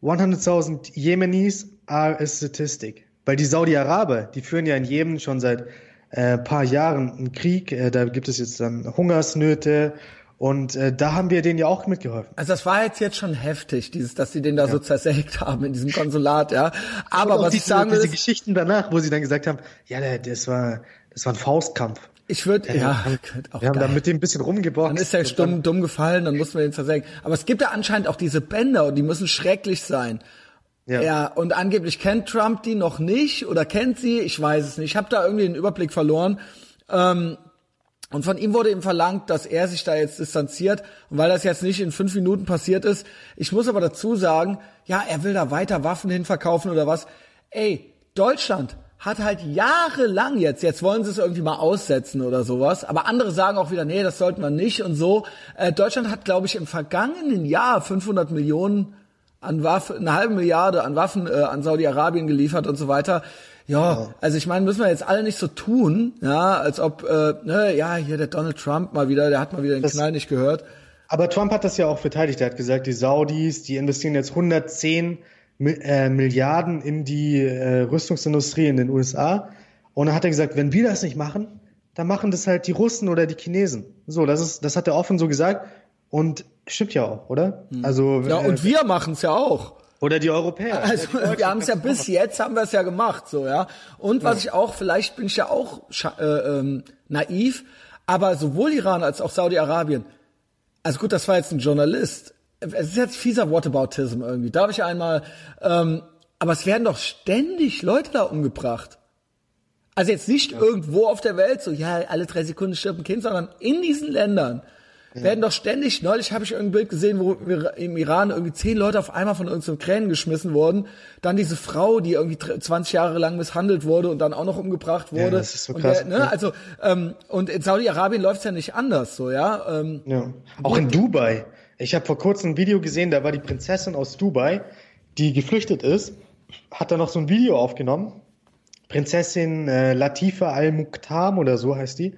100.000 Yemenis are a statistic. Weil die Saudi-Araber, die führen ja in Jemen schon seit äh, paar Jahren einen Krieg. Äh, da gibt es jetzt dann Hungersnöte. Und äh, da haben wir denen ja auch mitgeholfen. Also das war jetzt jetzt schon heftig, dieses, dass sie den da so zersägt haben in diesem Konsulat, ja. Aber was ich diese, sagen will, diese Geschichten danach, wo sie dann gesagt haben, ja, das war, das war ein Faustkampf. ich würde, ja, auch Wir haben da mit dem ein bisschen rumgeboxt. Dann ist er stumm, dumm gefallen, dann mussten wir den zersägen. Aber es gibt ja anscheinend auch diese Bänder und die müssen schrecklich sein. Ja. Ja, und angeblich kennt Trump die noch nicht oder kennt sie, ich weiß es nicht. Ich habe da irgendwie den Überblick verloren. Ähm, und von ihm wurde ihm verlangt, dass er sich da jetzt distanziert. Und weil das jetzt nicht in fünf Minuten passiert ist, ich muss aber dazu sagen, ja, er will da weiter Waffen hinverkaufen oder was. Ey, Deutschland hat halt jahrelang jetzt, jetzt wollen sie es irgendwie mal aussetzen oder sowas, aber andere sagen auch wieder, nee, das sollten wir nicht und so. Äh, Deutschland hat, glaube ich, im vergangenen Jahr 500 Millionen an Waffen, eine halbe Milliarde an Waffen äh, an Saudi-Arabien geliefert und so weiter. Ja, also ich meine, müssen wir jetzt alle nicht so tun, ja, als ob, äh, ne, ja, hier der Donald Trump mal wieder, der hat mal wieder den Das- Knall nicht gehört. Aber Trump hat das ja auch verteidigt. Er hat gesagt, die Saudis, die investieren jetzt 110 Mi- äh, Milliarden in die äh, Rüstungsindustrie in den USA. Und dann hat er gesagt, wenn wir das nicht machen, dann machen das halt die Russen oder die Chinesen. So, das ist, das hat er offen so gesagt. Und stimmt ja auch, oder? Also, Hm. Ja, äh, und wir machen es ja auch. Oder die Europäer. Also Ja, wir haben es ja bis jetzt haben wir es ja gemacht, so ja. Und was ich auch, vielleicht bin ich ja auch äh, ähm, naiv, aber sowohl Iran als auch Saudi-Arabien. Also gut, das war jetzt ein Journalist. Es ist jetzt fieser Whataboutism irgendwie. Darf ich einmal? Ähm, aber es werden doch ständig Leute da umgebracht. Also jetzt nicht irgendwo auf der Welt, so ja, alle drei Sekunden stirbt ein Kind, sondern in diesen Ländern werden doch ständig, neulich habe ich irgendein Bild gesehen, wo wir im Iran irgendwie zehn Leute auf einmal von irgendeinem Kränen geschmissen wurden. Dann diese Frau, die irgendwie 20 Jahre lang misshandelt wurde und dann auch noch umgebracht wurde. das ist so und krass, Der, ne, ja. Also, ähm, und in Saudi-Arabien läuft's ja nicht anders, so, ja. Ähm, Ja. Auch in Dubai. Ich habe vor kurzem ein Video gesehen, da war die Prinzessin aus Dubai, die geflüchtet ist, hat da noch so ein Video aufgenommen. Prinzessin äh, Latifa Al-Muqtam oder so heißt die.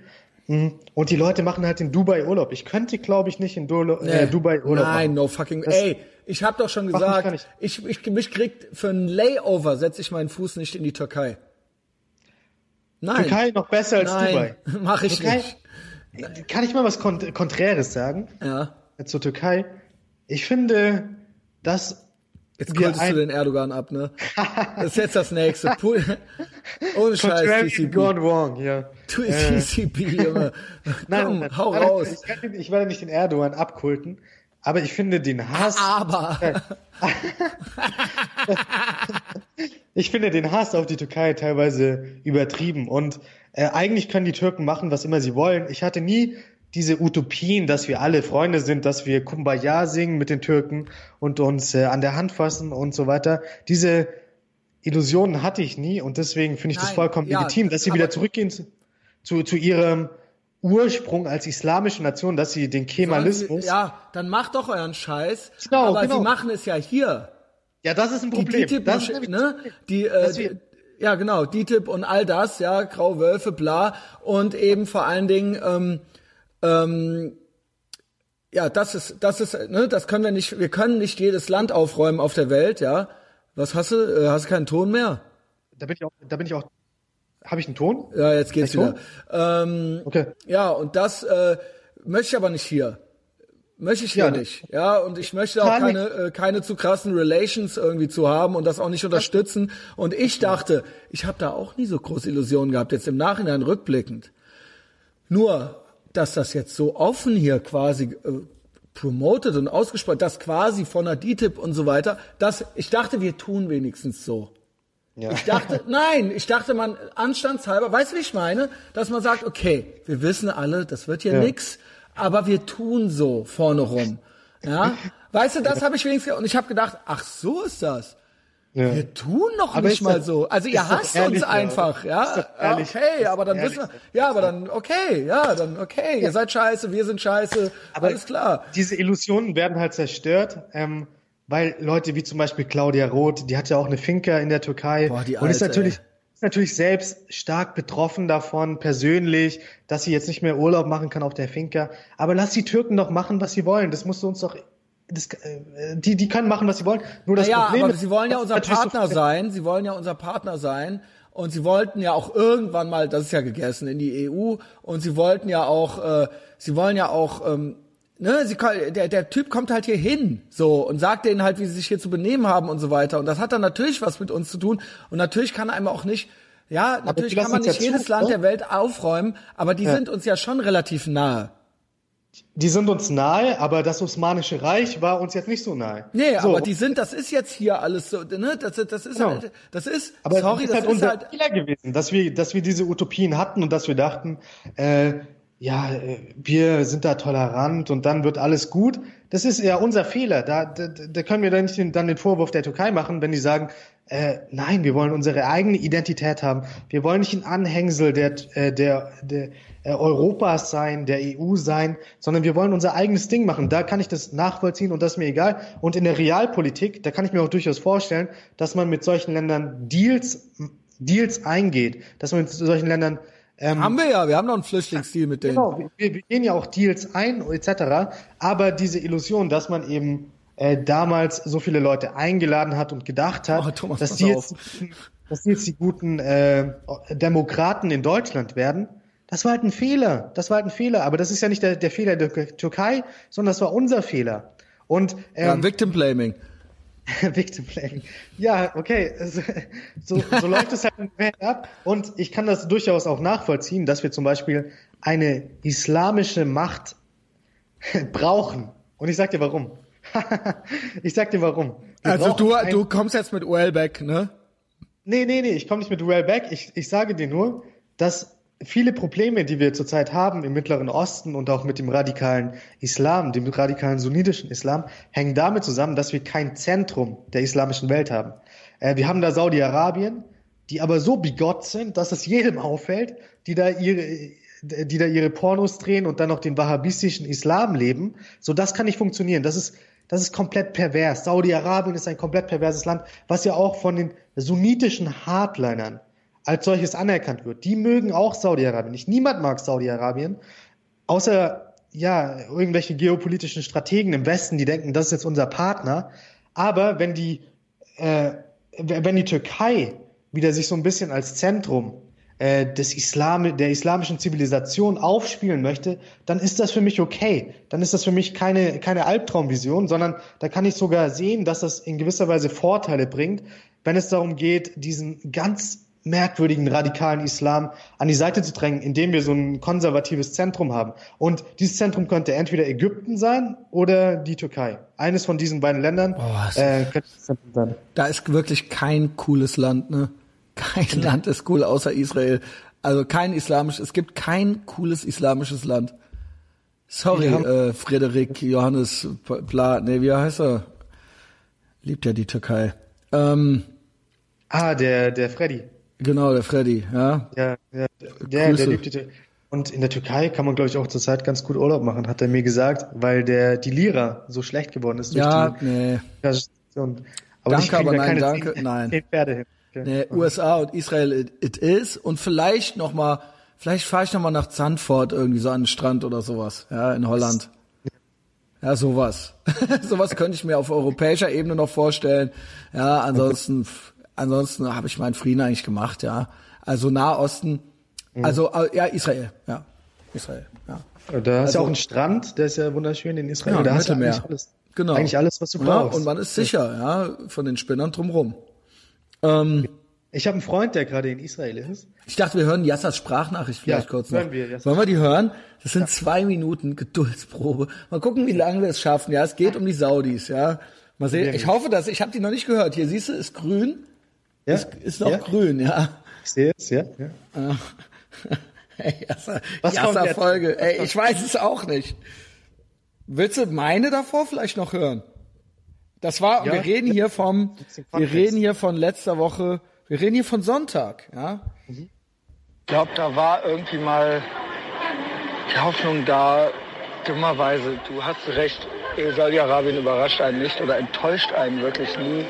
Mhm. Und die Leute machen halt in Dubai Urlaub. Ich könnte, glaube ich, nicht in Dolo, äh, Dubai Urlaub Nein, machen. no fucking. Das- ey, ich habe doch schon gesagt, nicht. ich, ich mich kriegt für ein Layover setze ich meinen Fuß nicht in die Türkei. Nein. Türkei noch besser als Nein, Dubai. mach ich Türkei, nicht. Kann ich mal was Kont Konträres sagen Ja. zur Türkei? Ich finde, dass Jetzt kultest du den Erdogan ab, ne? Das ist jetzt das nächste. Ohne Scheiß, Contrarian gone wrong, ja. Tu Äh, TCB, Junge. Nein, Komm, nein, hau nein, raus. Ich, kann, ich werde nicht den Erdogan abkulten, aber ich finde den Hass, Aber. ich finde den Hass auf die Türkei teilweise übertrieben und äh, eigentlich können die Türken machen, was immer sie wollen. Ich hatte nie diese Utopien, dass wir alle Freunde sind, dass wir Kumbaya singen mit den Türken und uns äh, an der Hand fassen und so weiter. Diese Illusionen hatte ich nie und deswegen finde ich das Nein, vollkommen ja, legitim, dass sie aber- wieder zurückgehen zu, zu, ihrem Ursprung als islamische Nation, dass sie den Kemalismus. Ja, dann macht doch euren Scheiß. Genau, aber genau. sie machen es ja hier. Ja, das ist ein Die Problem. DTIP, das ist ne? Die, äh, die, ja genau, DTIP und all das, ja, Graue Wölfe, bla. Und eben vor allen Dingen, ähm, ähm, ja, das ist, das ist, ne, das können wir nicht, wir können nicht jedes Land aufräumen auf der Welt, ja. Was hast du? Äh, hast du keinen Ton mehr? Da bin ich auch, da bin ich auch. Habe ich einen Ton? Ja, jetzt geht's wieder. Ähm, Okay. Ja, und das äh, möchte ich aber nicht hier. Möchte ich hier Ja, nicht. Ja, und ich möchte auch keine, äh, keine zu krassen Relations irgendwie zu haben und das auch nicht unterstützen. Und ich dachte, ich habe da auch nie so große Illusionen gehabt, jetzt im Nachhinein rückblickend. Nur, dass das jetzt so offen hier quasi äh, promoted und ausgesprochen, das quasi von der DTIP und so weiter, das, ich dachte, wir tun wenigstens so. Ja. Ich dachte, nein, ich dachte man anstandshalber, weißt du, wie ich meine? Dass man sagt, okay, wir wissen alle, das wird hier Ja. nix, aber wir tun so vorne rum. Ja? Weißt du, das habe ich wenigstens, und ich habe gedacht, ach, so ist das. Ja. Wir tun doch Aber nicht mal doch- so. Also ihr hasst ehrlich, uns ja. einfach, ja? Ja, ehrlich. Okay, aber dann ehrlich. wissen wir, ja, aber dann okay, ja, dann okay, ihr seid scheiße, wir sind scheiße, alles klar. Diese Illusionen werden halt zerstört, ähm, weil Leute wie zum Beispiel Claudia Roth, die hat ja auch eine Finca in der Türkei Boah, die und ist Alte, natürlich ey. ist natürlich selbst stark betroffen davon persönlich, dass sie jetzt nicht mehr Urlaub machen kann auf der Finca. Aber lass die Türken doch machen, was sie wollen. Das musst du uns doch das, äh, die, die können machen, was sie wollen. Nur das Naja, Problem aber ist, sie wollen ja unser so Partner viele- sein. Sie wollen ja unser Partner sein. Und sie wollten ja auch irgendwann mal, das ist ja gegessen, in die EU. Und sie wollten ja auch, äh, sie wollen ja auch, ähm, ne, sie, der, der Typ kommt halt hier hin, so, und sagt denen halt, wie sie sich hier zu benehmen haben und so weiter. Und das hat dann natürlich was mit uns zu tun. Und natürlich kann einem auch nicht, ja, natürlich die kann man nicht ja jedes zu, Land ne? der Welt aufräumen, aber die sind uns ja schon relativ nahe. Die sind uns nahe, aber das Osmanische Reich war uns jetzt nicht so nahe. Nee, so, aber die sind, das ist jetzt hier alles so, ne, das, das ist Genau. halt, das ist, Aber sorry, das ist das halt ist unser halt, Fehler gewesen, dass wir, dass wir diese Utopien hatten und dass wir dachten, äh, ja, äh, wir sind da tolerant und dann wird alles gut. Das ist ja unser Fehler. Da, da, da können wir dann nicht den, dann den Vorwurf der Türkei machen, wenn die sagen, äh, nein, wir wollen unsere eigene Identität haben. Wir wollen nicht ein Anhängsel der, äh, der, der äh, Europas sein, der EU sein, sondern wir wollen unser eigenes Ding machen. Da kann ich das nachvollziehen und das ist mir egal. Und in der Realpolitik, da kann ich mir auch durchaus vorstellen, dass man mit solchen Ländern Deals, Deals eingeht, dass man mit solchen Ländern ähm, haben wir ja, wir haben noch einen Flüchtlingsdeal mit denen. Genau, wir, wir gehen ja auch Deals ein etc. Aber diese Illusion, dass man eben äh, damals so viele Leute eingeladen hat und gedacht hat, Oh, Thomas, dass, die jetzt, dass die jetzt die guten äh, Demokraten in Deutschland werden, das war halt ein Fehler. Das war halt ein Fehler. Aber das ist ja nicht der, der Fehler der Türkei, sondern das war unser Fehler. Und Ja, ähm, Victim Blaming. Victim Blaming. Ja, okay. So, so läuft es halt in der Welt ab. Und ich kann das durchaus auch nachvollziehen, dass wir zum Beispiel eine islamische Macht brauchen. Und ich sag dir warum. ich sag dir warum. Wir Also du, du kommst jetzt mit Wellbeck, ne? Nee, nee, nee, ich komme nicht mit Well back. Ich, ich sage dir nur, dass viele Probleme, die wir zurzeit haben im Mittleren Osten und auch mit dem radikalen Islam, dem radikalen sunnitischen Islam, hängen damit zusammen, dass wir kein Zentrum der islamischen Welt haben. Äh, wir haben da Saudi-Arabien, die aber so bigott sind, dass es jedem auffällt, die da ihre die da ihre Pornos drehen und dann noch den wahhabistischen Islam leben. So, das kann nicht funktionieren. Das ist, das ist komplett pervers. Saudi-Arabien ist ein komplett perverses Land, was ja auch von den sunnitischen Hardlinern als solches anerkannt wird. Die mögen auch Saudi-Arabien nicht. Niemand mag Saudi-Arabien, außer ja irgendwelche geopolitischen Strategen im Westen, die denken, das ist jetzt unser Partner. Aber wenn die äh, wenn die Türkei wieder sich so ein bisschen als Zentrum äh, des Islam, der islamischen Zivilisation aufspielen möchte, dann ist das für mich okay. Dann ist das für mich keine, keine Albtraumvision, sondern da kann ich sogar sehen, dass das in gewisser Weise Vorteile bringt, wenn es darum geht, diesen ganz merkwürdigen radikalen Islam an die Seite zu drängen, indem wir so ein konservatives Zentrum haben. Und dieses Zentrum könnte entweder Ägypten sein oder die Türkei. Eines von diesen beiden Ländern Boah, äh, könnte das Zentrum sein. Da ist wirklich kein cooles Land, ne? Kein Land ist cool außer Israel. Also kein islamisch, es gibt kein cooles islamisches Land. Sorry, äh, Frederik Johannes Bla, nee, wie heißt er? Liebt ja die Türkei. Ähm, Ah, der, der Freddy. Genau, der Freddy, ja. Ja, ja der, der lebt der Und in der Türkei kann man, glaube ich, auch zurzeit ganz gut Urlaub machen, hat er mir gesagt, weil der, die Lira so schlecht geworden ist durch Ja, die nee. Situation. Aber Danke, die aber nein, danke, zehn, nein. zehn Pferde hin. Okay. Nee, USA und Israel it, it is und vielleicht noch mal, vielleicht fahre ich noch mal nach Zandvoort irgendwie so an den Strand oder sowas, ja, in Holland. Ja, sowas. sowas könnte ich mir auf europäischer Ebene noch vorstellen. Ja, ansonsten, ansonsten habe ich meinen Frieden eigentlich gemacht, ja. Also Nahosten, also äh, ja, Israel, ja, Israel, ja. Da hast Also- auch einen Strand, der ist ja wunderschön in Israel. Ja, da hast du eigentlich alles. Genau. Eigentlich alles, was du Ja, brauchst. und man ist sicher, ja, von den Spinnern drumrum. Ähm, ich habe einen Freund, der gerade in Israel ist. Ich dachte, wir hören Jassas Sprachnachricht vielleicht Ja, kurz noch. hören wir, Jassas. Wollen wir die hören? Das sind zwei Minuten Geduldsprobe. Mal gucken, wie lange wir es schaffen. Ja, es geht um die Saudis. Ja, mal sehen. Ich hoffe, dass ich habe die noch nicht gehört. Hier siehst du, ist grün. Ja? Ist, ist noch ja? grün. Ja. Ich sehe es, ja. ja. Hey, Jassa, Was kommt Jassa jetzt? Folge. Ey, ich weiß es auch nicht. Willst du meine davor vielleicht noch hören? Das war, Ja. wir reden hier vom, wir reden hier von letzter Woche, wir reden hier von Sonntag, ja. Ich glaube, da war irgendwie mal die Hoffnung da, dummerweise, du hast recht, Saudi-Arabien überrascht einen nicht oder enttäuscht einen wirklich nie.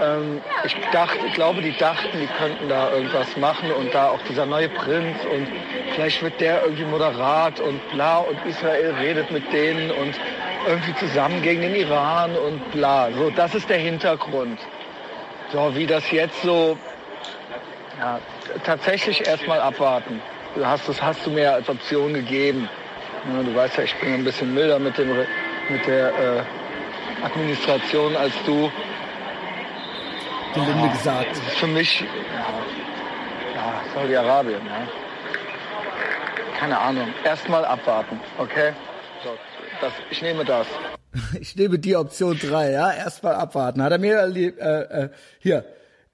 Ähm, ich dachte, ich glaube, die dachten, die könnten da irgendwas machen und da auch dieser neue Prinz und vielleicht wird der irgendwie moderat und bla und Israel redet mit denen und irgendwie zusammen gegen den Iran und bla. So, das ist der Hintergrund. So, wie das jetzt so ja, tatsächlich erstmal abwarten. Du hast das hast du mir als Option gegeben. Ja, du weißt ja, ich bin ein bisschen milder mit dem mit der äh, Administration als du. Gelinde gesagt. Das ist für mich ja, ja Saudi-Arabien. Ja. Keine Ahnung. Erstmal abwarten, okay? So, das, ich nehme das. Ich nehme die Option drei, ja. Erstmal abwarten. Hat er mir äh, äh, hier.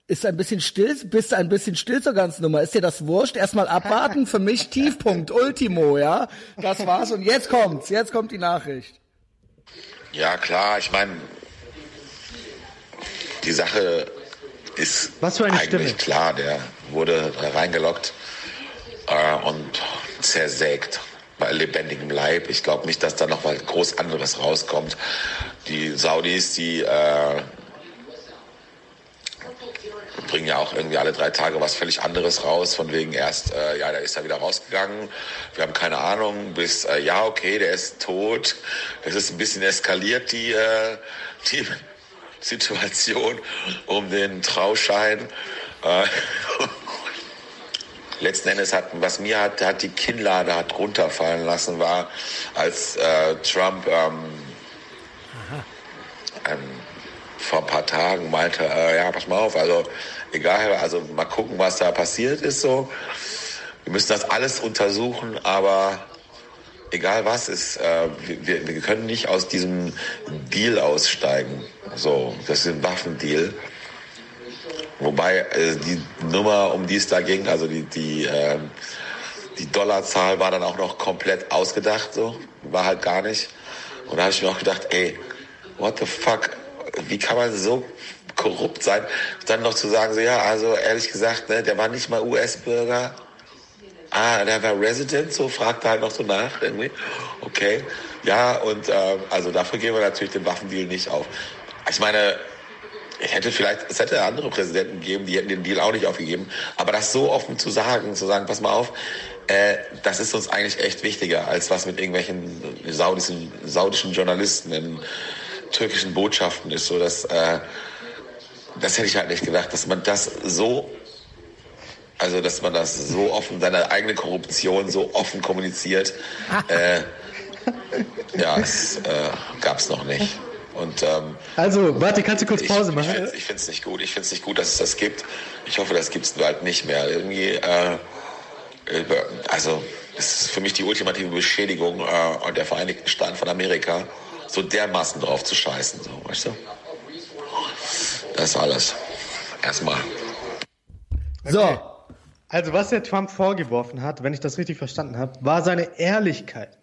Ist ein bisschen still, bist ein bisschen still zur ganzen Nummer. Ist dir das wurscht? Erstmal abwarten. Für mich Tiefpunkt, Ultimo, ja. Das war's. Und jetzt kommt's. Jetzt kommt die Nachricht. Ja, klar, ich meine, die Sache ist Was für eine eigentlich Stimme. klar. Der wurde reingelockt äh, und zersägt bei lebendigem Leib. Ich glaube nicht, dass da noch mal groß anderes rauskommt. Die Saudis, die äh, bringen ja auch irgendwie alle drei Tage was völlig anderes raus, von wegen erst, äh, ja, der ist da wieder rausgegangen, wir haben keine Ahnung, bis, äh, ja, okay, der ist tot. Das ist ein bisschen eskaliert, die, äh, die Situation um den Trauschein. Äh, letzten Endes hat, was mir hat, hat die Kinnlade hat runterfallen lassen, war, als äh, Trump ähm, ähm, vor ein paar Tagen meinte, äh, ja, pass mal auf, also egal, also mal gucken, was da passiert ist so. Wir müssen das alles untersuchen, aber egal was ist, äh, wir, wir können nicht aus diesem Deal aussteigen. So, das ist ein Waffendeal. Wobei äh, die Nummer, um die es da ging, also die, die, ähm, die Dollarzahl war dann auch noch komplett ausgedacht, so. War halt gar nicht. Und da habe ich mir auch gedacht, ey, what the fuck, wie kann man so korrupt sein, dann noch zu sagen, so ja, also ehrlich gesagt, ne, der war nicht mal US-Bürger. Ah, der war Resident, so fragte halt noch so nach irgendwie. Okay, ja, und ähm, also dafür geben wir natürlich den Waffendeal nicht auf. Ich meine, ich hätte vielleicht, es hätte andere Präsidenten gegeben, die hätten den Deal auch nicht aufgegeben. Aber das so offen zu sagen, zu sagen, pass mal auf, äh, das ist uns eigentlich echt wichtiger, als was mit irgendwelchen saudischen, saudischen Journalisten in türkischen Botschaften ist. So, dass, äh, das hätte ich halt nicht gedacht, dass man das so, also dass man das so offen, seine eigene Korruption so offen kommuniziert. äh, ja, es äh, gab es noch nicht. Und ähm, Also, warte, kannst du kurz Pause ich machen? Ich finde es nicht gut. Ich finde es nicht gut, dass es das gibt. Ich hoffe, das gibt es bald nicht mehr. Irgendwie, äh, also es ist für mich die ultimative Beschädigung äh, der Vereinigten Staaten von Amerika, so dermaßen drauf zu scheißen. So, weißt du? Das ist alles. Erstmal. So. Also, was der Trump vorgeworfen hat, wenn ich das richtig verstanden habe, war seine Ehrlichkeit.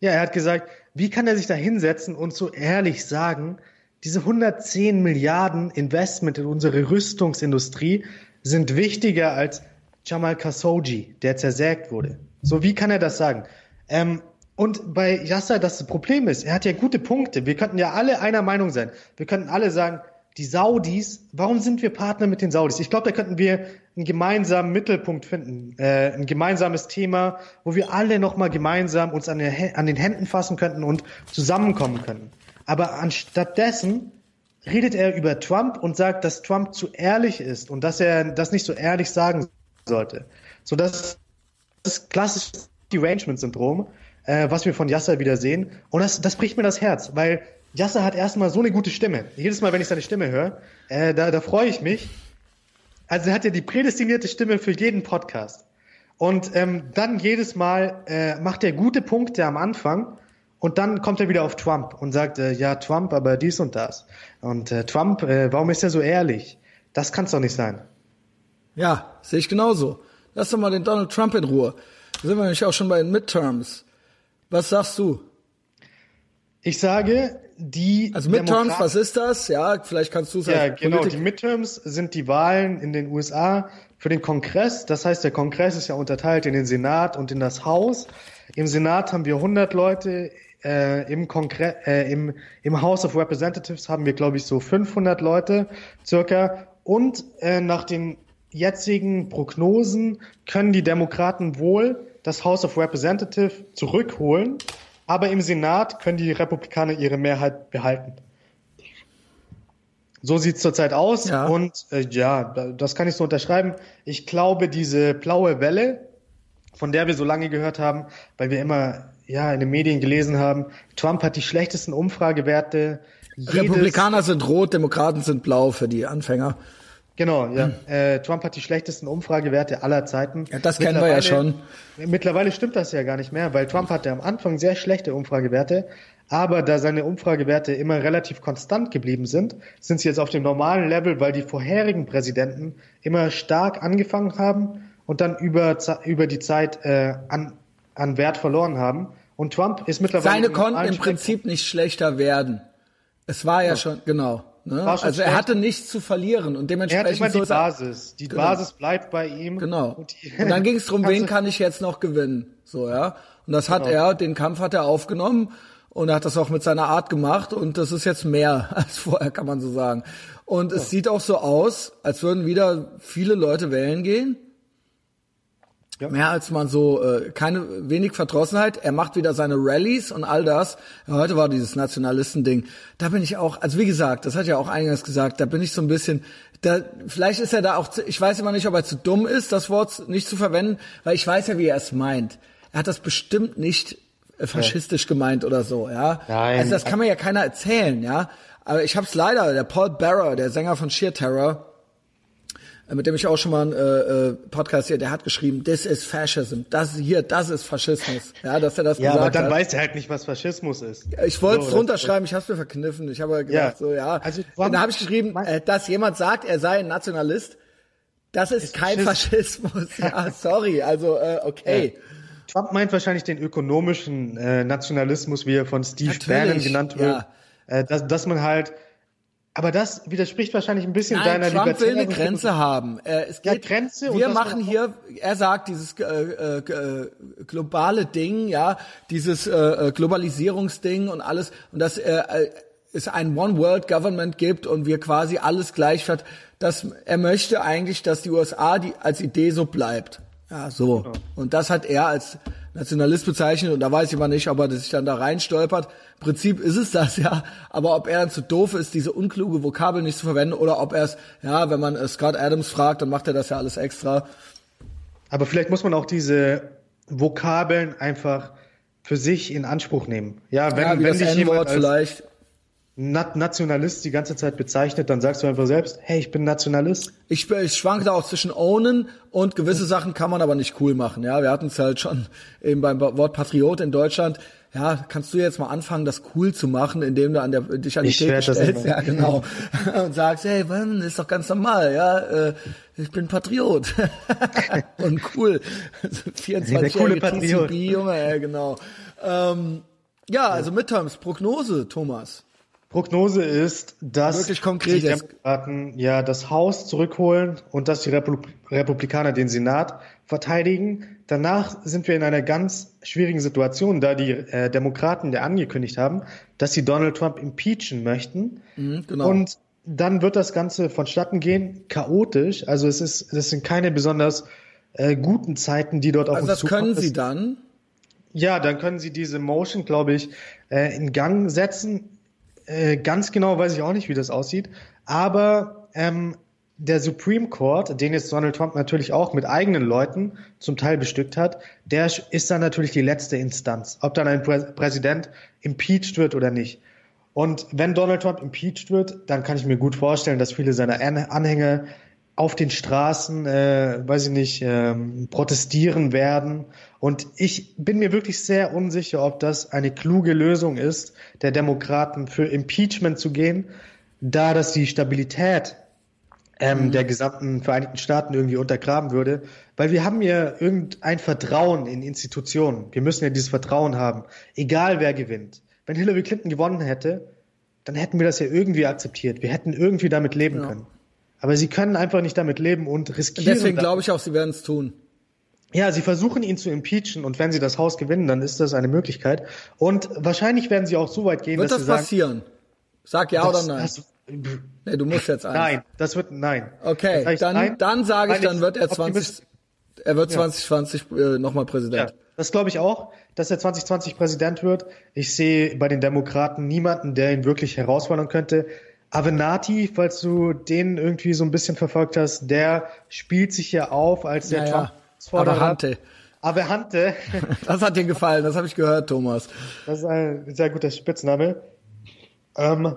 Ja, er hat gesagt, wie kann er sich da hinsetzen und so ehrlich sagen, diese 110 Milliarden Investment in unsere Rüstungsindustrie sind wichtiger als Jamal Khashoggi, der zersägt wurde. So, wie kann er das sagen? Ähm, und bei Yasser das Problem ist, er hat ja gute Punkte. Wir könnten ja alle einer Meinung sein. Wir könnten alle sagen, die Saudis, warum sind wir Partner mit den Saudis? Ich glaube, da könnten wir einen gemeinsamen Mittelpunkt finden, äh, ein gemeinsames Thema, wo wir alle nochmal gemeinsam uns an, der, an den Händen fassen könnten und zusammenkommen könnten. Aber anstattdessen redet er über Trump und sagt, dass Trump zu ehrlich ist und dass er das nicht so ehrlich sagen sollte. So das ist klassisches Derangement-Syndrom, äh, was wir von Yasser wieder sehen. Und das, das bricht mir das Herz, weil Yasser hat erstmal so eine gute Stimme. Jedes Mal, wenn ich seine Stimme höre, äh, da, da freue ich mich. Also er hat ja die prädestinierte Stimme für jeden Podcast. Und ähm, dann jedes Mal äh, macht er gute Punkte am Anfang und dann kommt er wieder auf Trump und sagt, äh, ja, Trump, aber dies und das. Und äh, Trump, äh, warum ist er so ehrlich? Das kann es doch nicht sein. Ja, sehe ich genauso. Lass doch mal den Donald Trump in Ruhe. Da sind wir nämlich auch schon bei den Midterms. Was sagst du? Ich sage, die. Also Midterms, was ist das? Ja, vielleicht kannst du es Ja, genau. Politik die Midterms sind die Wahlen in den USA für den Kongress. Das heißt, der Kongress ist ja unterteilt in den Senat und in das Haus. Im Senat haben wir 100 Leute. Äh, im, Kongress, äh, im, Im House of Representatives haben wir, glaube ich, so 500 Leute circa. Und äh, nach den jetzigen Prognosen können die Demokraten wohl das House of Representatives zurückholen, aber im Senat können die Republikaner ihre Mehrheit behalten. So sieht's zurzeit aus ja. und äh, ja, das kann ich so unterschreiben. Ich glaube, diese blaue Welle, von der wir so lange gehört haben, weil wir immer ja in den Medien gelesen haben, Trump hat die schlechtesten Umfragewerte. Republikaner sind rot, Demokraten sind blau für die Anfänger. Genau, ja. Hm. Äh, Trump hat die schlechtesten Umfragewerte aller Zeiten. Ja, das kennen wir ja schon. Mittlerweile stimmt das ja gar nicht mehr, weil Trump hatte am Anfang sehr schlechte Umfragewerte, aber da seine Umfragewerte immer relativ konstant geblieben sind, sind sie jetzt auf dem normalen Level, weil die vorherigen Präsidenten immer stark angefangen haben und dann über, über die Zeit äh, an, an Wert verloren haben. Und Trump ist mittlerweile. Seine konnten im Prinzip nicht schlechter werden. Es war ja, ja. schon, genau. Ne? Also er hatte nichts zu verlieren und dementsprechend er hat immer die Basis. Die genau. Basis bleibt bei ihm. Genau. Und, und dann ging es darum, wen kann ich jetzt noch gewinnen? So ja. Und das hat genau. er, den Kampf hat er aufgenommen und er hat das auch mit seiner Art gemacht und das ist jetzt mehr als vorher, kann man so sagen. Und es sieht auch so aus, als würden wieder viele Leute wählen gehen. Ja. Mehr als man so, äh, keine, wenig Verdrossenheit. Er macht wieder seine Rallyes und all das. Ja, heute war dieses Nationalisten-Ding. Da bin ich auch, also wie gesagt, das hat ja auch eingangs gesagt, da bin ich so ein bisschen, da, vielleicht ist er da auch, ich weiß immer nicht, ob er zu dumm ist, das Wort nicht zu verwenden, weil ich weiß ja, wie er es meint. Er hat das bestimmt nicht äh, faschistisch ja. gemeint oder so, ja. Nein. Also das kann mir ja keiner erzählen, ja. Aber ich hab's leider, der Paul Barrow, der Sänger von Sheer Terror, mit dem ich auch schon mal einen äh, äh, Podcast hier, der hat geschrieben, this is fascism. Das hier, das ist Faschismus. Ja, dass er das ja, gesagt aber dann hat. weiß er halt nicht, was Faschismus ist. Ich wollte es so, drunter schreiben, ich habe es mir verkniffen. Ich habe gedacht, ja. so ja. Also, dann habe ich geschrieben, äh, dass jemand sagt, er sei ein Nationalist. Das ist, ist kein Faschismus. Faschismus. ja, sorry. Also äh, okay. Ja. Trump meint wahrscheinlich den ökonomischen äh, Nationalismus, wie er von Steve Bannon genannt wird. Ja. Äh, dass, dass man halt aber das widerspricht wahrscheinlich ein bisschen Nein, deiner Trump will eine Grenze haben. Äh, es geht, ja, Grenze wir machen hier, er sagt, dieses äh, äh, globale Ding, ja, dieses äh, äh, Globalisierungsding und alles, und dass äh, äh, es ein One World Government gibt und wir quasi alles gleich hat, dass er möchte eigentlich, dass die USA die als Idee so bleibt. Ja, so. Genau. Und das hat er als Nationalist bezeichnet und da weiß ich mal nicht, ob er sich dann da reinstolpert. Im Prinzip ist es das ja, aber ob er dann zu doof ist, diese unkluge Vokabel nicht zu verwenden oder ob er es, ja, wenn man Scott Adams fragt, dann macht er das ja alles extra. Aber vielleicht muss man auch diese Vokabeln einfach für sich in Anspruch nehmen. Ja, wenn, ja, wenn das N-Wort vielleicht Nationalist die ganze Zeit bezeichnet, dann sagst du einfach selbst, hey, ich bin Nationalist. Ich, ich schwanke da auch zwischen ownen und gewisse Sachen kann man aber nicht cool machen. Ja, wir hatten es halt schon eben beim Wort Patriot in Deutschland. Ja, kannst du jetzt mal anfangen, das cool zu machen, indem du an der, dich an die Theke stellst, ja genau, und sagst, hey, Mann, ist doch ganz normal, ja, äh, ich bin Patriot und cool, 24-jährige TCB, Junge, ja genau. Ähm, ja, also Midterms, Prognose, Thomas. Prognose ist, dass Wirklich konkret die. Demokraten ja das Haus zurückholen und dass die Repub Republikaner den Senat verteidigen. Danach sind wir in einer ganz schwierigen Situation, da die äh, Demokraten ja angekündigt haben, dass sie Donald Trump impeachen möchten. genau. Und dann wird das Ganze vonstatten gehen, chaotisch. Also es ist, es sind keine besonders äh, guten Zeiten, die dort auf Also uns das können zukommen. sie dann. Ja, dann können Sie diese Motion, glaube ich, äh, in Gang setzen. Äh, ganz genau weiß ich auch nicht, wie das aussieht. Aber ähm, der Supreme Court, den jetzt Donald Trump natürlich auch mit eigenen Leuten zum Teil bestückt hat, der ist dann natürlich die letzte Instanz, ob dann ein Prä Präsident impeached wird oder nicht. Und wenn Donald Trump impeached wird, dann kann ich mir gut vorstellen, dass viele seiner An Anhänger auf den Straßen, äh, weiß ich nicht, ähm, protestieren werden. Und ich bin mir wirklich sehr unsicher, ob das eine kluge Lösung ist, der Demokraten für Impeachment zu gehen, da das die Stabilität ähm, der gesamten Vereinigten Staaten irgendwie untergraben würde, weil wir haben ja irgendein Vertrauen in Institutionen. Wir müssen ja dieses Vertrauen haben, egal wer gewinnt. Wenn Hillary Clinton gewonnen hätte, dann hätten wir das ja irgendwie akzeptiert. Wir hätten irgendwie damit leben Ja. können. Aber sie können einfach nicht damit leben und riskieren. Deswegen glaube ich auch, sie werden es tun. ja, sie versuchen ihn zu impeachen und wenn sie das Haus gewinnen, dann ist das eine Möglichkeit. Und wahrscheinlich werden sie auch so weit gehen, Wird dass das sie sagen, passieren? Sag ja das- oder nein. das- nee, du musst jetzt ein. nein, das wird nein. Okay, Sag ich dann, nein? dann sage ich, dann wird er optimistisch- 20, er wird 2020 äh, nochmal Präsident. Ja, das glaube ich auch, dass er 2020 Präsident wird. Ich sehe bei den Demokraten niemanden, der ihn wirklich herausfordern könnte. Avenatti, falls du den irgendwie so ein bisschen verfolgt hast, der spielt sich ja auf als der Ja. Avehante. Avehante, Das hat dir gefallen, das habe ich gehört, Thomas. das ist ein sehr guter Spitzname. Ähm,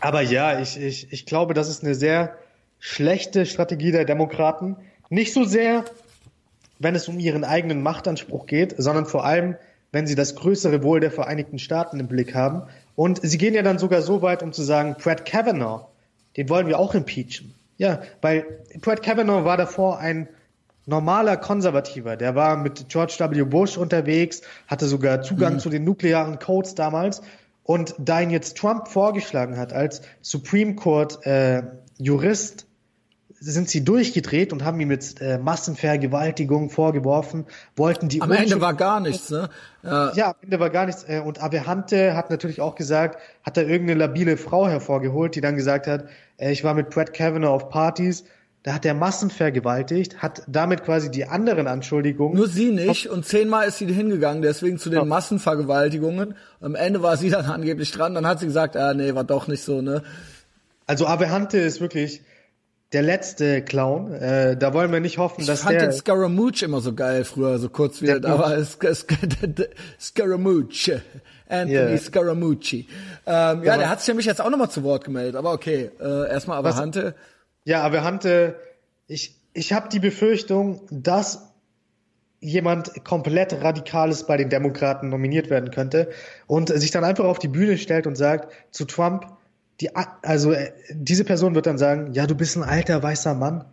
aber ja, ich, ich, ich glaube, das ist eine sehr schlechte Strategie der Demokraten. Nicht so sehr, wenn es um ihren eigenen Machtanspruch geht, sondern vor allem, wenn sie das größere Wohl der Vereinigten Staaten im Blick haben. Und sie gehen ja dann sogar so weit, um zu sagen, Brett Kavanaugh, den wollen wir auch impeachen. Ja, weil Brett Kavanaugh war davor ein normaler Konservativer. Der war mit George W. Bush unterwegs, hatte sogar Zugang zu den nuklearen Codes damals. Und da ihn jetzt Trump vorgeschlagen hat als Supreme Court äh, Jurist, sind sie durchgedreht und haben ihm jetzt äh, Massenvergewaltigung vorgeworfen, wollten die Am Ende war gar nichts, ne? Ja, ja, am Ende war gar nichts. Äh, Und Avehante hat natürlich auch gesagt, hat da irgendeine labile Frau hervorgeholt, die dann gesagt hat, äh, ich war mit Brett Kavanaugh auf Partys, da hat er Massen vergewaltigt, hat damit quasi die anderen Anschuldigungen. Nur sie nicht und zehnmal ist sie hingegangen, deswegen zu den Massenvergewaltigungen. Am Ende war sie dann angeblich dran, dann hat sie gesagt, ah nee, war doch nicht so, ne? Also Avehante ist wirklich der letzte Clown. Äh, da wollen wir nicht hoffen, Ich dass fand der... den Scaramouche immer so geil früher, so kurz wie, aber Scaramouche. Anthony Ja. Scaramucci. Ähm, ja, der hat sich nämlich jetzt auch nochmal zu Wort gemeldet, aber okay. Äh, erstmal aber Hante. Ja, Avehante, ich, ich habe die Befürchtung, dass jemand komplett Radikales bei den Demokraten nominiert werden könnte und sich dann einfach auf die Bühne stellt und sagt zu Trump, die, also äh, diese Person wird dann sagen, ja, du bist ein alter weißer Mann,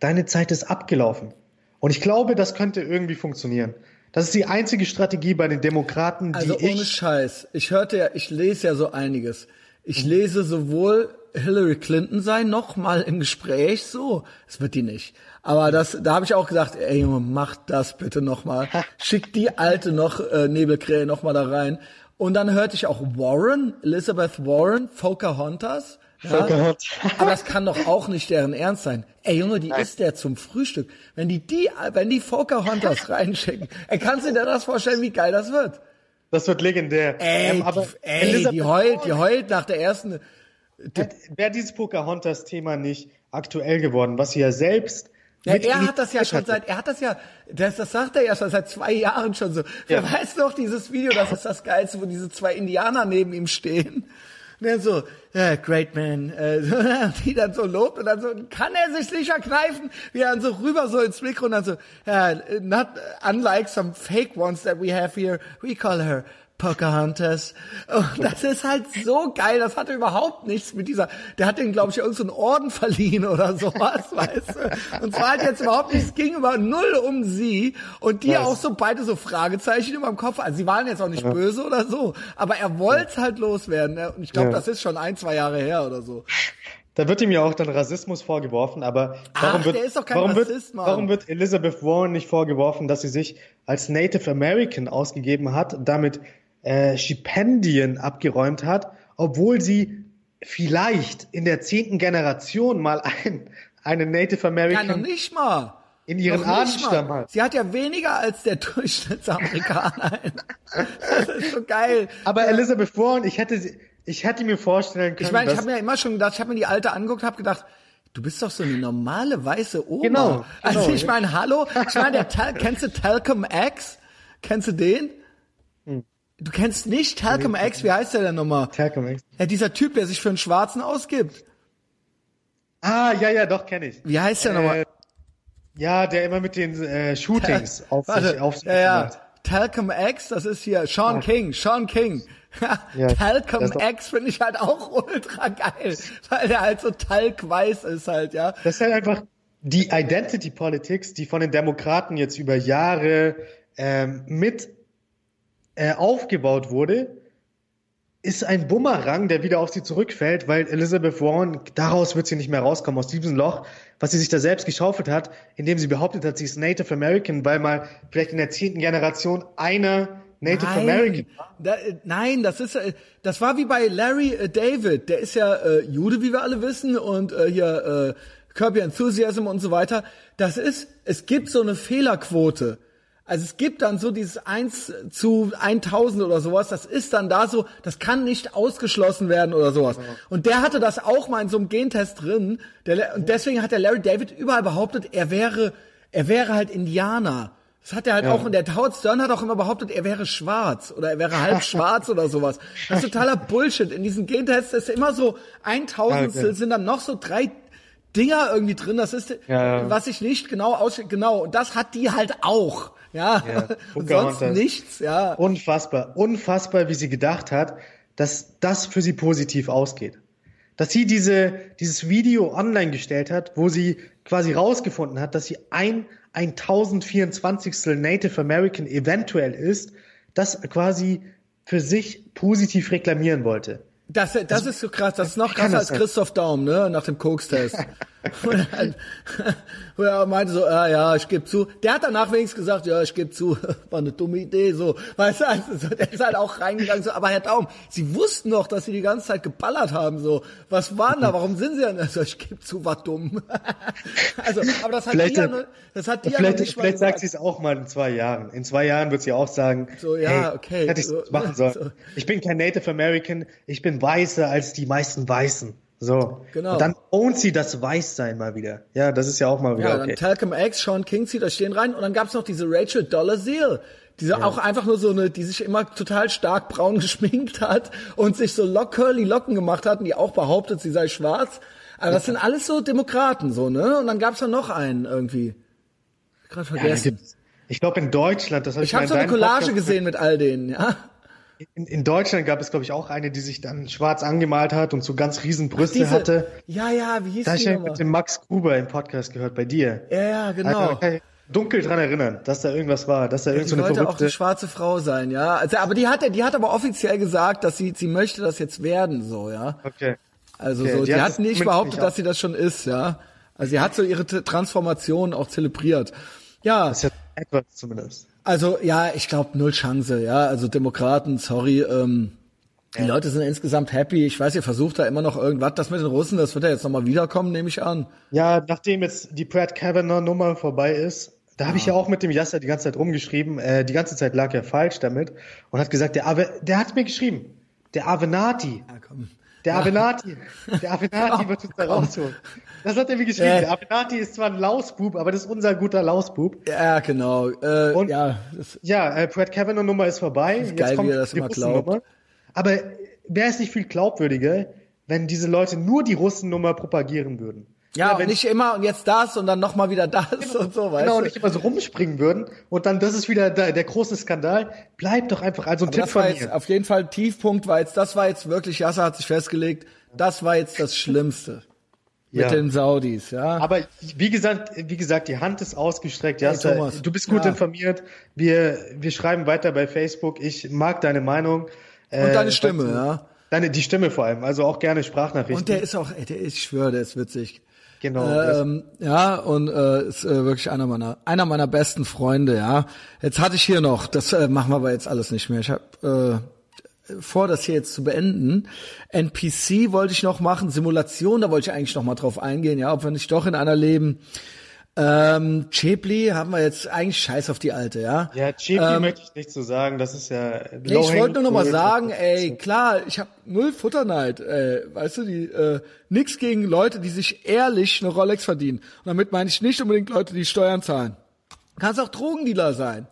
deine Zeit ist abgelaufen. Und ich glaube, das könnte irgendwie funktionieren. Das ist die einzige Strategie bei den Demokraten, die Also ohne ich Scheiß. Ich hörte ja, ich lese ja so einiges. Ich lese sowohl Hillary Clinton sein noch mal im Gespräch so. Es wird die nicht. Aber das, da habe ich auch gesagt, ey Junge, mach das bitte noch mal. Schick die alte noch äh, Nebelkrähe noch mal da rein. Und dann hörte ich auch Warren, Elizabeth Warren, Pocahontas. Ja, aber das kann doch auch nicht deren Ernst sein. Ey Junge, die isst der zum Frühstück. Wenn die die, wenn die Pocahontas reinschicken, ey, kannst du dir das vorstellen, wie geil das wird? das wird legendär. Ey, Ähm, aber ey Elizabeth die heult, die heult nach der ersten. Wäre dieses Pocahontas-Thema nicht aktuell geworden, was sie ja selbst. Ja, mit er hat das ja schon seit, er hat das ja, das, das sagt er ja schon seit zwei Jahren schon so. Wer Ja. weiß noch dieses Video, das ist das Geilste, wo diese zwei Indianer neben ihm stehen. Und er so, ja, great man, äh, die dann so lobt und dann so, kann er sich sicher kneifen, wie er dann so rüber so ins Mikro und dann so, ja, not unlike some fake ones that we have here, we call her Pocahontas. Und das ist halt so geil. Das hatte überhaupt nichts mit dieser. Der hat den, glaube ich, irgendeinen so Orden verliehen oder sowas, weißt du. Und zwar halt jetzt überhaupt nichts. Ging über null um sie und die Ja. auch so beide so Fragezeichen über dem Kopf. Also sie waren jetzt auch nicht böse oder so, aber er wollte es halt loswerden. ne? Und ich glaube, Ja. das ist schon ein, zwei Jahre her oder so. Da wird ihm ja auch dann Rassismus vorgeworfen, aber warum Ach, wird, warum, Rassist, wird, warum wird Elizabeth Warren nicht vorgeworfen, dass sie sich als Native American ausgegeben hat, damit äh, Stipendien abgeräumt hat, obwohl sie vielleicht in der zehnten Generation mal ein, einen Native Ja, American noch nicht mal. in ihren mal. hat. Sie hat ja weniger als der Durchschnittsamerikaner. das ist so geil. Aber Elizabeth Warren, ich hätte ich hätte mir vorstellen können, Ich meine, ich habe mir ja immer schon gedacht, ich habe mir die alte angeguckt, habe gedacht, du bist doch so eine normale weiße Oma. Genau, Also genau. ich meine, hallo, ich meine, der Tal kennst du Talcum X? Kennst du den? Hm. Du kennst nicht Talcum X, wie heißt der denn nochmal? Malcolm X. Ja, dieser Typ, der sich für einen Schwarzen ausgibt. Ah, ja, ja, doch, kenne ich. Wie heißt der nochmal? Äh, ja, der immer mit den äh, Shootings auf sich, Warte, auf sich ja, ja. Talcum X, das ist hier Sean King, Sean King. Ja, Talcum X finde ich halt auch ultra geil, weil der halt so talkweiß ist halt, ja. Das ist halt einfach die Identity Politics, die von den Demokraten jetzt über Jahre ähm, mit äh, aufgebaut wurde, ist ein Bumerang, der wieder auf sie zurückfällt, weil Elizabeth Warren, daraus wird sie nicht mehr rauskommen, aus diesem Loch, was sie sich da selbst geschaufelt hat, indem sie behauptet hat, sie ist Native American, weil mal vielleicht in der zehnten Generation einer Native American war. Da, nein, das ist, äh, das war wie bei Larry äh, David. Der ist ja äh, Jude, wie wir alle wissen, und äh, hier äh, Your Enthusiasm und so weiter. Das ist, es gibt so eine Fehlerquote. Also es gibt dann so dieses 1 zu 1000 oder sowas, das ist dann da so, das kann nicht ausgeschlossen werden oder sowas. Und der hatte das auch mal in so einem Gentest drin. Der, und deswegen hat der Larry David überall behauptet, er wäre, er wäre halt Indianer. Das hat er halt auch, und der Howard Stern hat auch immer behauptet, er wäre schwarz oder er wäre halb schwarz oder sowas. Das ist totaler Bullshit. In diesen Gentests ist immer so ein Tausendstel Okay. sind dann noch so drei Dinger irgendwie drin. Das ist, Ja, ja. was ich nicht genau aus, genau. Und das hat die halt auch. Ja. Ja, und sonst nichts, ja. Unfassbar, unfassbar, wie sie gedacht hat, dass das für sie positiv ausgeht. Dass sie diese, dieses Video online gestellt hat, wo sie quasi rausgefunden hat, dass sie ein, ein 1024. Native American eventuell ist, das quasi für sich positiv reklamieren wollte. Das, das ist so krass, das ist noch krasser das als Christoph Daum, ne, nach dem Koks-Test. wo, er halt- wo er meinte so, ja, ja, ich gebe zu. Der hat danach wenigstens gesagt, ja, ich gebe zu, war eine dumme Idee, so. Weißt du, also, so, der ist halt auch reingegangen, so, aber Herr Daum, Sie wussten doch, dass Sie die ganze Zeit geballert haben, so. Was war denn da, warum sind Sie denn, also, ich gebe zu, war dumm. also, aber das hat Vielleicht- die ja, nur- das hat die ja noch Vielleicht, nicht mal vielleicht sagt sie es auch mal in zwei Jahren. In zwei Jahren wird sie auch sagen, So, ja, hey, okay, hätte ich so, machen sollen. so. Ich bin kein Native American, ich bin weißer als die meisten Weißen. So. Genau. Und dann ownt sie das Weißsein mal wieder. Ja, das ist ja auch mal wieder Ja, okay. dann Talcum X, Sean King zieht da stehen rein und dann gab's noch diese Rachel Dolezal, diese auch einfach nur so eine, die sich immer total stark braun geschminkt hat und sich so lock curly Locken gemacht hat und die auch behauptet, sie sei schwarz. Aber das sind alles so Demokraten so, ne? Und dann gab's da noch einen irgendwie. Gerade Ja, vergessen. gibt's- ich glaube in Deutschland, das habe ich, ich habe so in eine Collage gesehen mit all denen, ja. In, in Deutschland gab es, glaube ich, auch eine, die sich dann schwarz angemalt hat und so ganz riesen Brüste Diese, hatte. ja, ja, wie hieß Da habe ich ja mit dem Max Gruber im Podcast gehört, bei dir. Ja, ja, Da genau. dunkel dran erinnern, dass da irgendwas war, dass da irgend so Sie eine wollte auch verrückte... eine schwarze Frau sein, ja. Also, aber die hat, die hat aber offiziell gesagt, dass sie, sie möchte das jetzt werden, so, ja. Okay. Also Okay, so, die die hat nicht behauptet, nicht dass sie das schon ist, ja. Also sie hat so ihre Transformation auch zelebriert. Ja, Das ist ja etwas zumindest. Also ja, ich glaube null Chance, ja. Also Demokraten, sorry, ähm, die Leute sind insgesamt happy. Ich weiß, ihr versucht da immer noch irgendwas. Das mit den Russen, das wird ja jetzt nochmal wiederkommen, nehme ich an. Ja, nachdem jetzt die Brad Kavanaugh-Nummer vorbei ist, da habe ich ja auch mit dem Yasser die ganze Zeit rumgeschrieben. Äh, die ganze Zeit lag er falsch damit und hat gesagt, der, Ave, der hat mir geschrieben, der Avenati, Ja, komm. der Avenati, der Avenati wird uns da rausholen. Das hat er mir geschrieben. Äh. Der Avenati ist zwar ein Lausbub, aber das ist unser guter Lausbub. Ja, genau. Äh, Und- ja, das, Ja, äh, Brad Kavanaugh-Nummer ist vorbei. Jetzt geil, wie kommt er das immer glaubt. Aber wäre es nicht viel glaubwürdiger, wenn diese Leute nur die Russen-Nummer propagieren würden? Ja, und wenn- nicht immer und jetzt das und dann nochmal wieder das und so, weißt Genau, du? nicht immer so rumspringen würden und dann das ist wieder der, der große Skandal. Bleib doch einfach, also ein Aber Tipp das war von jetzt mir. auf jeden Fall Tiefpunkt, war jetzt, das war jetzt wirklich, Yasser hat sich festgelegt, das war jetzt das Schlimmste mit Ja. den Saudis, ja. Aber wie gesagt, wie gesagt, die Hand ist ausgestreckt. Ja, Hey, Thomas. du bist gut Ja. informiert. Wir, wir schreiben weiter bei Facebook. Ich mag deine Meinung. Äh, und deine Stimme, du, ja. Deine, die Stimme vor allem. Also auch gerne Sprachnachrichten. Und der ist auch, ey, der ist, ich schwöre, der ist witzig. genau. Ähm, ja, und äh, ist äh, wirklich einer meiner einer meiner besten Freunde, ja. Jetzt hatte ich hier noch, das äh, machen wir aber jetzt alles nicht mehr. Ich habe äh, vor, das hier jetzt zu beenden. NPC wollte ich noch machen, Simulation, da wollte ich eigentlich noch mal drauf eingehen, ja, ob wir nicht doch in einer leben. Ähm, Chepli haben wir jetzt eigentlich scheiß auf die alte, ja. ja, Chiefly möchte ich nicht so sagen. Das ist ja. ähm, Nee, ich wollte nur noch mal sagen, ey, klar, ich habe null Futterneid, ey, weißt du, die äh, nix gegen Leute, die sich ehrlich eine Rolex verdienen. Und damit meine ich nicht unbedingt Leute, die Steuern zahlen. Kannst auch Drogendealer sein.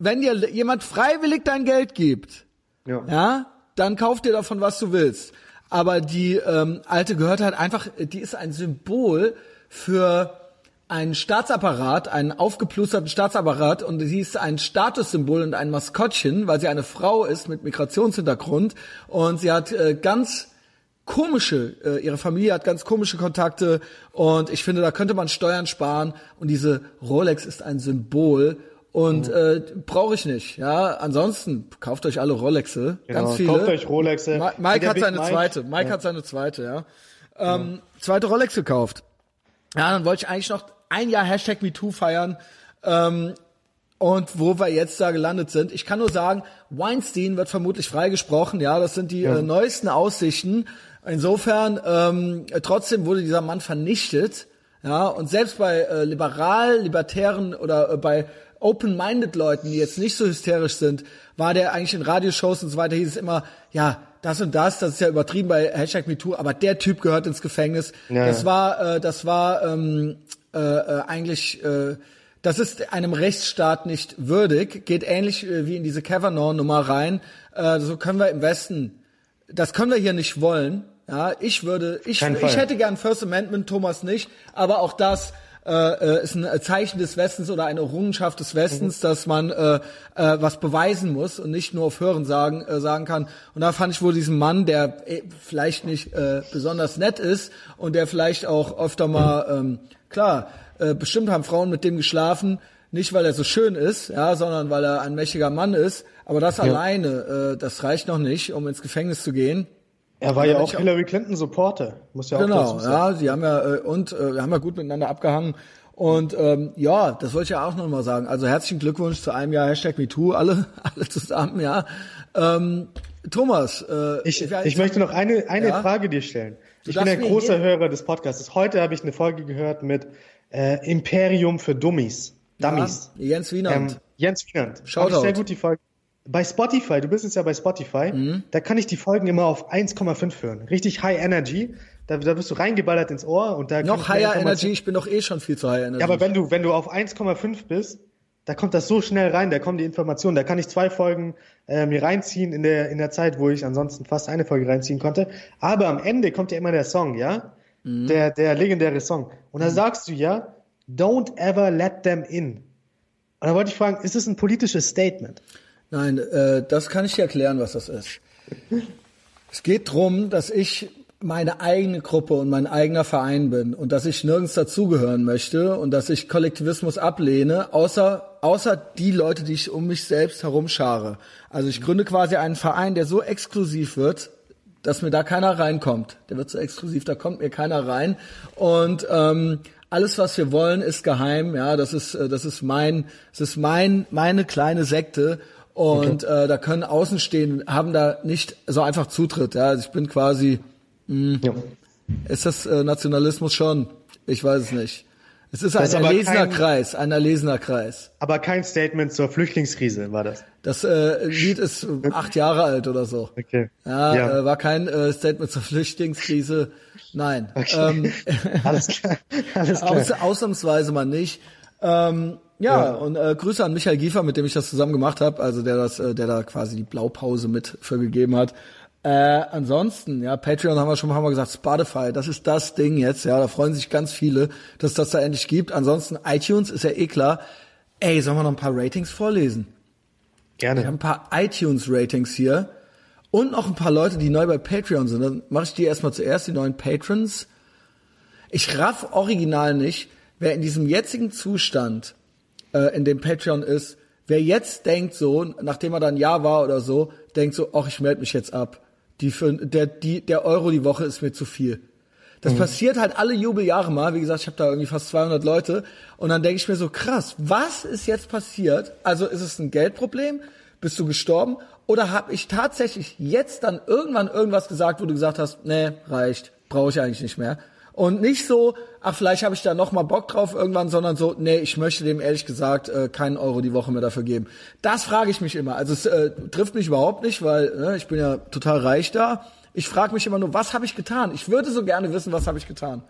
Wenn dir jemand freiwillig dein Geld gibt, Ja. ja, dann kauf dir davon, was du willst. Aber die ähm, alte gehört halt einfach, die ist ein Symbol für einen Staatsapparat, einen aufgeplusterten Staatsapparat. Und sie ist ein Statussymbol und ein Maskottchen, weil sie eine Frau ist mit Migrationshintergrund. Und sie hat äh, ganz komische, äh, ihre Familie hat ganz komische Kontakte. Und ich finde, da könnte man Steuern sparen. Und diese Rolex ist ein Symbol und äh, brauche ich nicht. Ja, ansonsten kauft euch alle Rolexe, Genau, ganz viele. kauft euch Rolexe. Ma Mike hat seine Mike. zweite. Mike hat seine zweite, ja. Ähm, Zweite Rolex gekauft. Ja, dann wollte ich eigentlich noch ein Jahr Hashtag MeToo feiern. Ähm, und wo wir jetzt da gelandet sind. Ich kann nur sagen, Weinstein wird vermutlich freigesprochen. Ja, das sind die äh, neuesten Aussichten. Insofern, ähm, trotzdem wurde dieser Mann vernichtet. Ja, und selbst bei äh, liberal, libertären oder äh, bei open-minded Leuten, die jetzt nicht so hysterisch sind, war der eigentlich in Radioshows und so weiter, hieß es immer, ja, das und das, das ist ja übertrieben bei Hashtag MeToo, aber der Typ gehört ins Gefängnis. Ja, das war, äh, das war ähm, äh, äh, eigentlich, äh, das ist einem Rechtsstaat nicht würdig, geht ähnlich äh, wie in diese Kavanaugh-Nummer rein. Äh, so können wir im Westen, das können wir hier nicht wollen. Ja, ich würde, ich, ich hätte gern First Amendment, Thomas nicht, aber auch das äh, äh, ist ein Zeichen des Westens oder eine Errungenschaft des Westens, dass man äh, äh, was beweisen muss und nicht nur auf Hören sagen, äh, sagen kann. Und da fand ich wohl diesen Mann, der äh, vielleicht nicht äh, besonders nett ist und der vielleicht auch öfter mal, ähm, klar, äh, bestimmt haben Frauen mit dem geschlafen, nicht weil er so schön ist, ja, sondern weil er ein mächtiger Mann ist. Aber das alleine, äh, das reicht noch nicht, um ins Gefängnis zu gehen. Er war ja auch ich Hillary Clinton Supporter. Muss ja auch Genau, ja, sie haben ja äh, und äh, wir haben ja gut miteinander abgehangen und ähm, ja, das wollte ich ja auch noch mal sagen. Also herzlichen Glückwunsch zu einem Jahr Hashtag MeToo, alle, alle zusammen, ja. Ähm, Thomas, äh, Ich, wir- ich möchte noch eine, eine Ja? Frage dir stellen. Ich bin ein großer Hörer des Podcasts. Heute habe ich eine Folge gehört mit äh, Imperium für Dummies. Dummies. ja, Jens Wienand. Ähm, Jens Wienand. Ich sehr gut die Folge. Bei Spotify, du bist jetzt ja bei Spotify, Mhm. da kann ich die Folgen immer auf 1,5 hören. Richtig High Energy. Da, da wirst du reingeballert ins Ohr und da noch Higher Energy, ich bin doch eh schon viel zu Higher Energy. Ja, aber wenn du, wenn du auf 1,5 bist, da kommt das so schnell rein, da kommen die Informationen, da kann ich zwei Folgen äh, mir reinziehen in der, in der Zeit, wo ich ansonsten fast eine Folge reinziehen konnte. Aber am Ende kommt ja immer der Song, ja? Mhm. Der, der legendäre Song. Und da sagst du ja, don't ever let them in. Und da wollte ich fragen, ist es ein politisches Statement? Nein, äh, das kann ich dir erklären, was das ist. Es geht drum, dass ich meine eigene Gruppe und mein eigener Verein bin und dass ich nirgends dazugehören möchte und dass ich Kollektivismus ablehne, außer, außer die Leute, die ich um mich selbst herumschare. Also ich gründe quasi einen Verein, der so exklusiv wird, dass mir da keiner reinkommt. Der wird so exklusiv, da kommt mir keiner rein. Und ähm, alles, was wir wollen, ist geheim. Ja, das ist, äh, das ist mein, das ist mein, meine kleine Sekte. Und äh, da können Außenstehende haben da nicht so einfach Zutritt. Ja, also ich bin quasi, Ja. ist das äh, Nationalismus schon? Ich weiß es nicht. Es ist Das ein ist erlesener kein- Kreis, ein erlesener Kreis. Aber kein Statement zur Flüchtlingskrise war das. Das äh, Lied ist acht Jahre alt oder so. Okay. Ja, Ja. Äh, war kein äh, Statement zur Flüchtlingskrise. Nein. Ähm, Alles klar. Alles klar. aus, ausnahmsweise mal nicht. Ähm, ja, und äh, Grüße an Michael Giefer, mit dem ich das zusammen gemacht habe, also der das, äh, der da quasi die Blaupause mit für gegeben hat. Äh, ansonsten, ja, Patreon haben wir schon Mal gesagt, Spotify, das ist das Ding jetzt, ja, da freuen sich ganz viele, dass das da endlich gibt. Ansonsten iTunes ist ja eh klar. Ey, sollen wir noch ein paar Ratings vorlesen? Gerne. Ich habe ein paar iTunes-Ratings hier und noch ein paar Leute, die neu bei Patreon sind. Dann mache ich die erstmal zuerst, die neuen Patrons. Ich raff original nicht, wer in diesem jetzigen Zustand, äh, in dem Patreon ist, wer jetzt denkt so, nachdem er dann ein Jahr war oder so, denkt so, ach, ich melde mich jetzt ab. Die für, der, die, der Euro die Woche ist mir zu viel. Das Mhm. passiert halt alle Jubeljahre mal. Wie gesagt, ich habe da irgendwie fast 200 Leute. Und dann denke ich mir so, krass, was ist jetzt passiert? Also ist es ein Geldproblem? Bist du gestorben? Oder habe ich tatsächlich jetzt dann irgendwann irgendwas gesagt, wo du gesagt hast, nee, reicht, brauche ich eigentlich nicht mehr. Und nicht so, ach, vielleicht habe ich da noch mal Bock drauf irgendwann, sondern so, nee, ich möchte dem ehrlich gesagt äh, keinen Euro die Woche mehr dafür geben. Das frage ich mich immer. Also es äh, trifft mich überhaupt nicht, weil ne, ich bin ja total reich da. Ich frage mich immer nur, was habe ich getan? Ich würde so gerne wissen, was habe ich getan.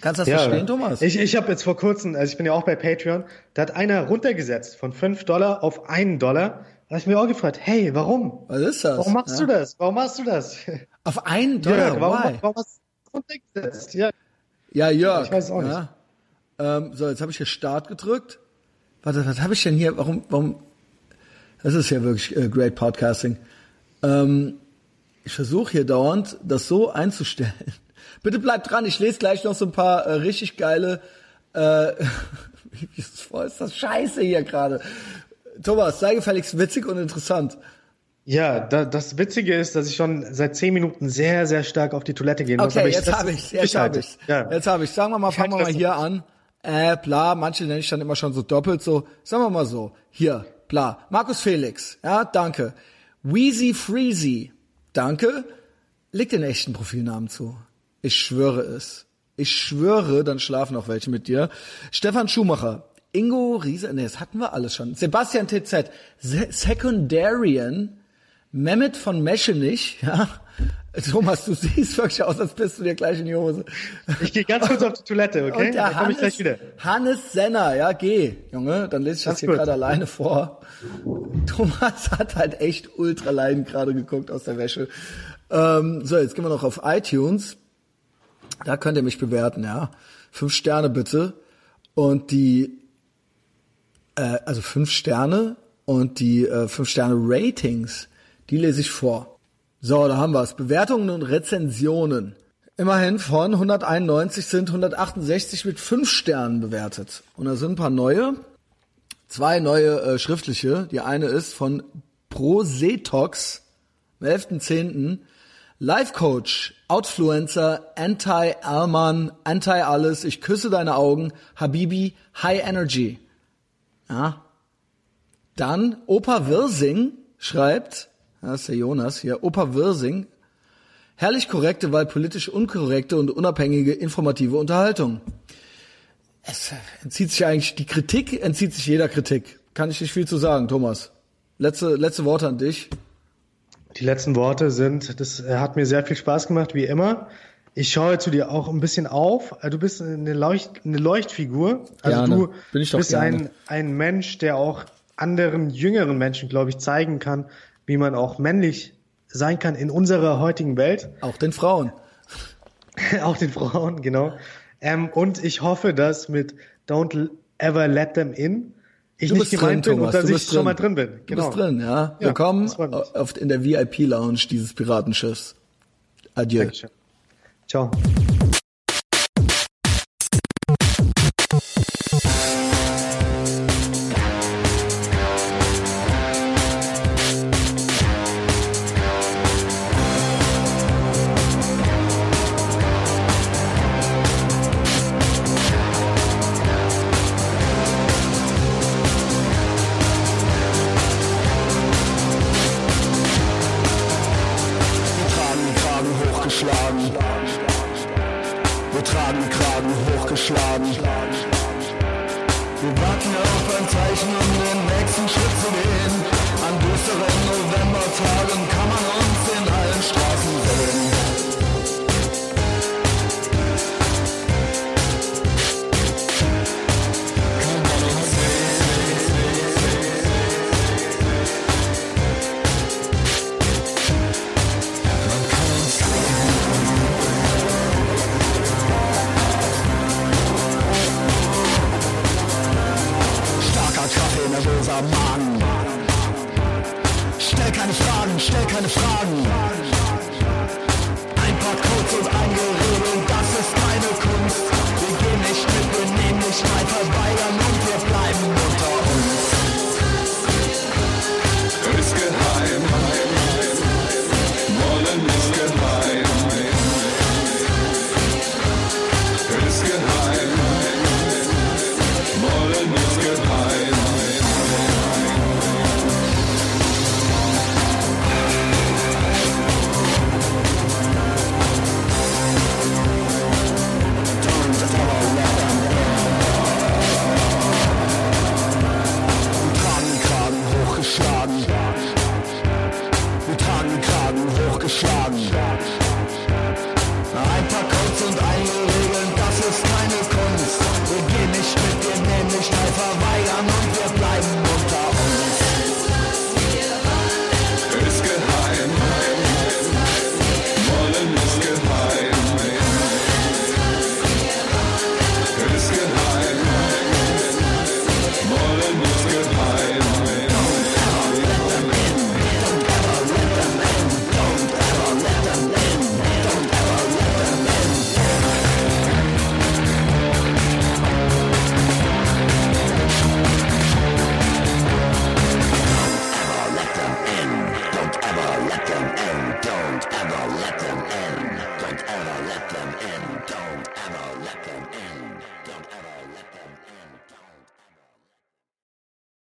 Kannst du das verstehen, Thomas? Ich, ich habe jetzt vor kurzem, also ich bin ja auch bei Patreon, da hat einer runtergesetzt von 5 Dollar auf 1 Dollar. Da habe ich mir auch gefragt, hey, warum? was ist das? Warum machst ja? du das? Warum machst du das? Auf einen Dollar, Jörg, warum, why? warum hast runtergesetzt? Ja. Ja, Jörg. Ich weiß auch nicht. Ja. Ähm, so, jetzt habe ich hier Start gedrückt. Warte, was habe ich denn hier? Warum, warum? Das ist ja wirklich äh, great Podcasting. Ähm, ich versuche hier dauernd, das so einzustellen. Bitte bleibt dran, ich lese gleich noch so ein paar äh, richtig geile. Äh, wie ist das scheiße hier gerade. Thomas, sei gefälligst witzig und interessant. Ja, da, das Witzige ist, dass ich schon seit 10 Minuten sehr, sehr stark auf die Toilette gehen muss. Okay, aber ich jetzt habe ich, jetzt habe ich, Ja. jetzt habe ich. Sagen wir mal, fangen wir mal hier an. Äh, bla, manche nenne ich dann immer schon so doppelt so. Sagen wir mal so, hier, bla. Markus Felix, ja, danke. Wheezy Freezy, danke. Leg den echten Profilnamen zu. Ich schwöre es. Ich schwöre, dann schlafen auch welche mit dir. Stefan Schumacher, Ingo Riese, nee, das hatten wir alles schon. Sebastian TZ, Se Secondarian, Mehmet von Meschenich, ja. Thomas, du siehst wirklich aus, als bist du dir gleich in die Hose. Ich gehe ganz kurz auf die Toilette, okay? Und der Dann komme Hannes, ich gleich wieder. Hannes Senner, ja, geh, Junge, dann lese ich das Ganz hier gerade alleine vor. Thomas hat halt echt ultra leiden gerade geguckt aus der Wäsche. Ähm, so, jetzt gehen wir noch auf iTunes. Da könnt ihr mich bewerten, ja. Fünf Sterne bitte. Und die, äh, also fünf Sterne und die äh, fünf Sterne Ratings, die lese ich vor. So, da haben wir's. Bewertungen und Rezensionen. Immerhin von 191 sind 168 mit fünf Sternen bewertet. Und da sind ein paar neue. Zwei neue äh, schriftliche. Die eine ist von Prosetox am 11.10. Life Coach, Outfluencer, Anti-Alman, Anti-Alles, ich küsse deine Augen, Habibi, High Energy. Ja. Dann Opa Wirsing schreibt, das ist der Jonas hier, Opa Wirsing, herrlich korrekte, weil politisch unkorrekte und unabhängige informative Unterhaltung. Es entzieht sich eigentlich, die Kritik entzieht sich jeder Kritik. Kann ich nicht viel zu sagen, Thomas. Letzte, letzte Worte an dich. Die letzten Worte sind, das hat mir sehr viel Spaß gemacht, wie immer. Ich schaue zu dir auch ein bisschen auf. Äh, Du bist eine, Leucht, eine Leuchtfigur. Also Gerne. du Bin ich doch bist gerne. ein, ein Mensch, der auch anderen jüngeren Menschen, glaube ich, zeigen kann, wie man auch männlich sein kann in unserer heutigen Welt. Auch den Frauen. auch den Frauen, genau. Ähm, und ich hoffe, dass mit Don't Ever Let Them In ich Du nicht gemeint drin, bin Thomas. und dass du ich bist schon mal drin bin. Du Genau. bist drin, ja. Ja, Willkommen auf, in der VIP-Lounge dieses Piratenschiffs. Adieu. Dankeschön. Ciao.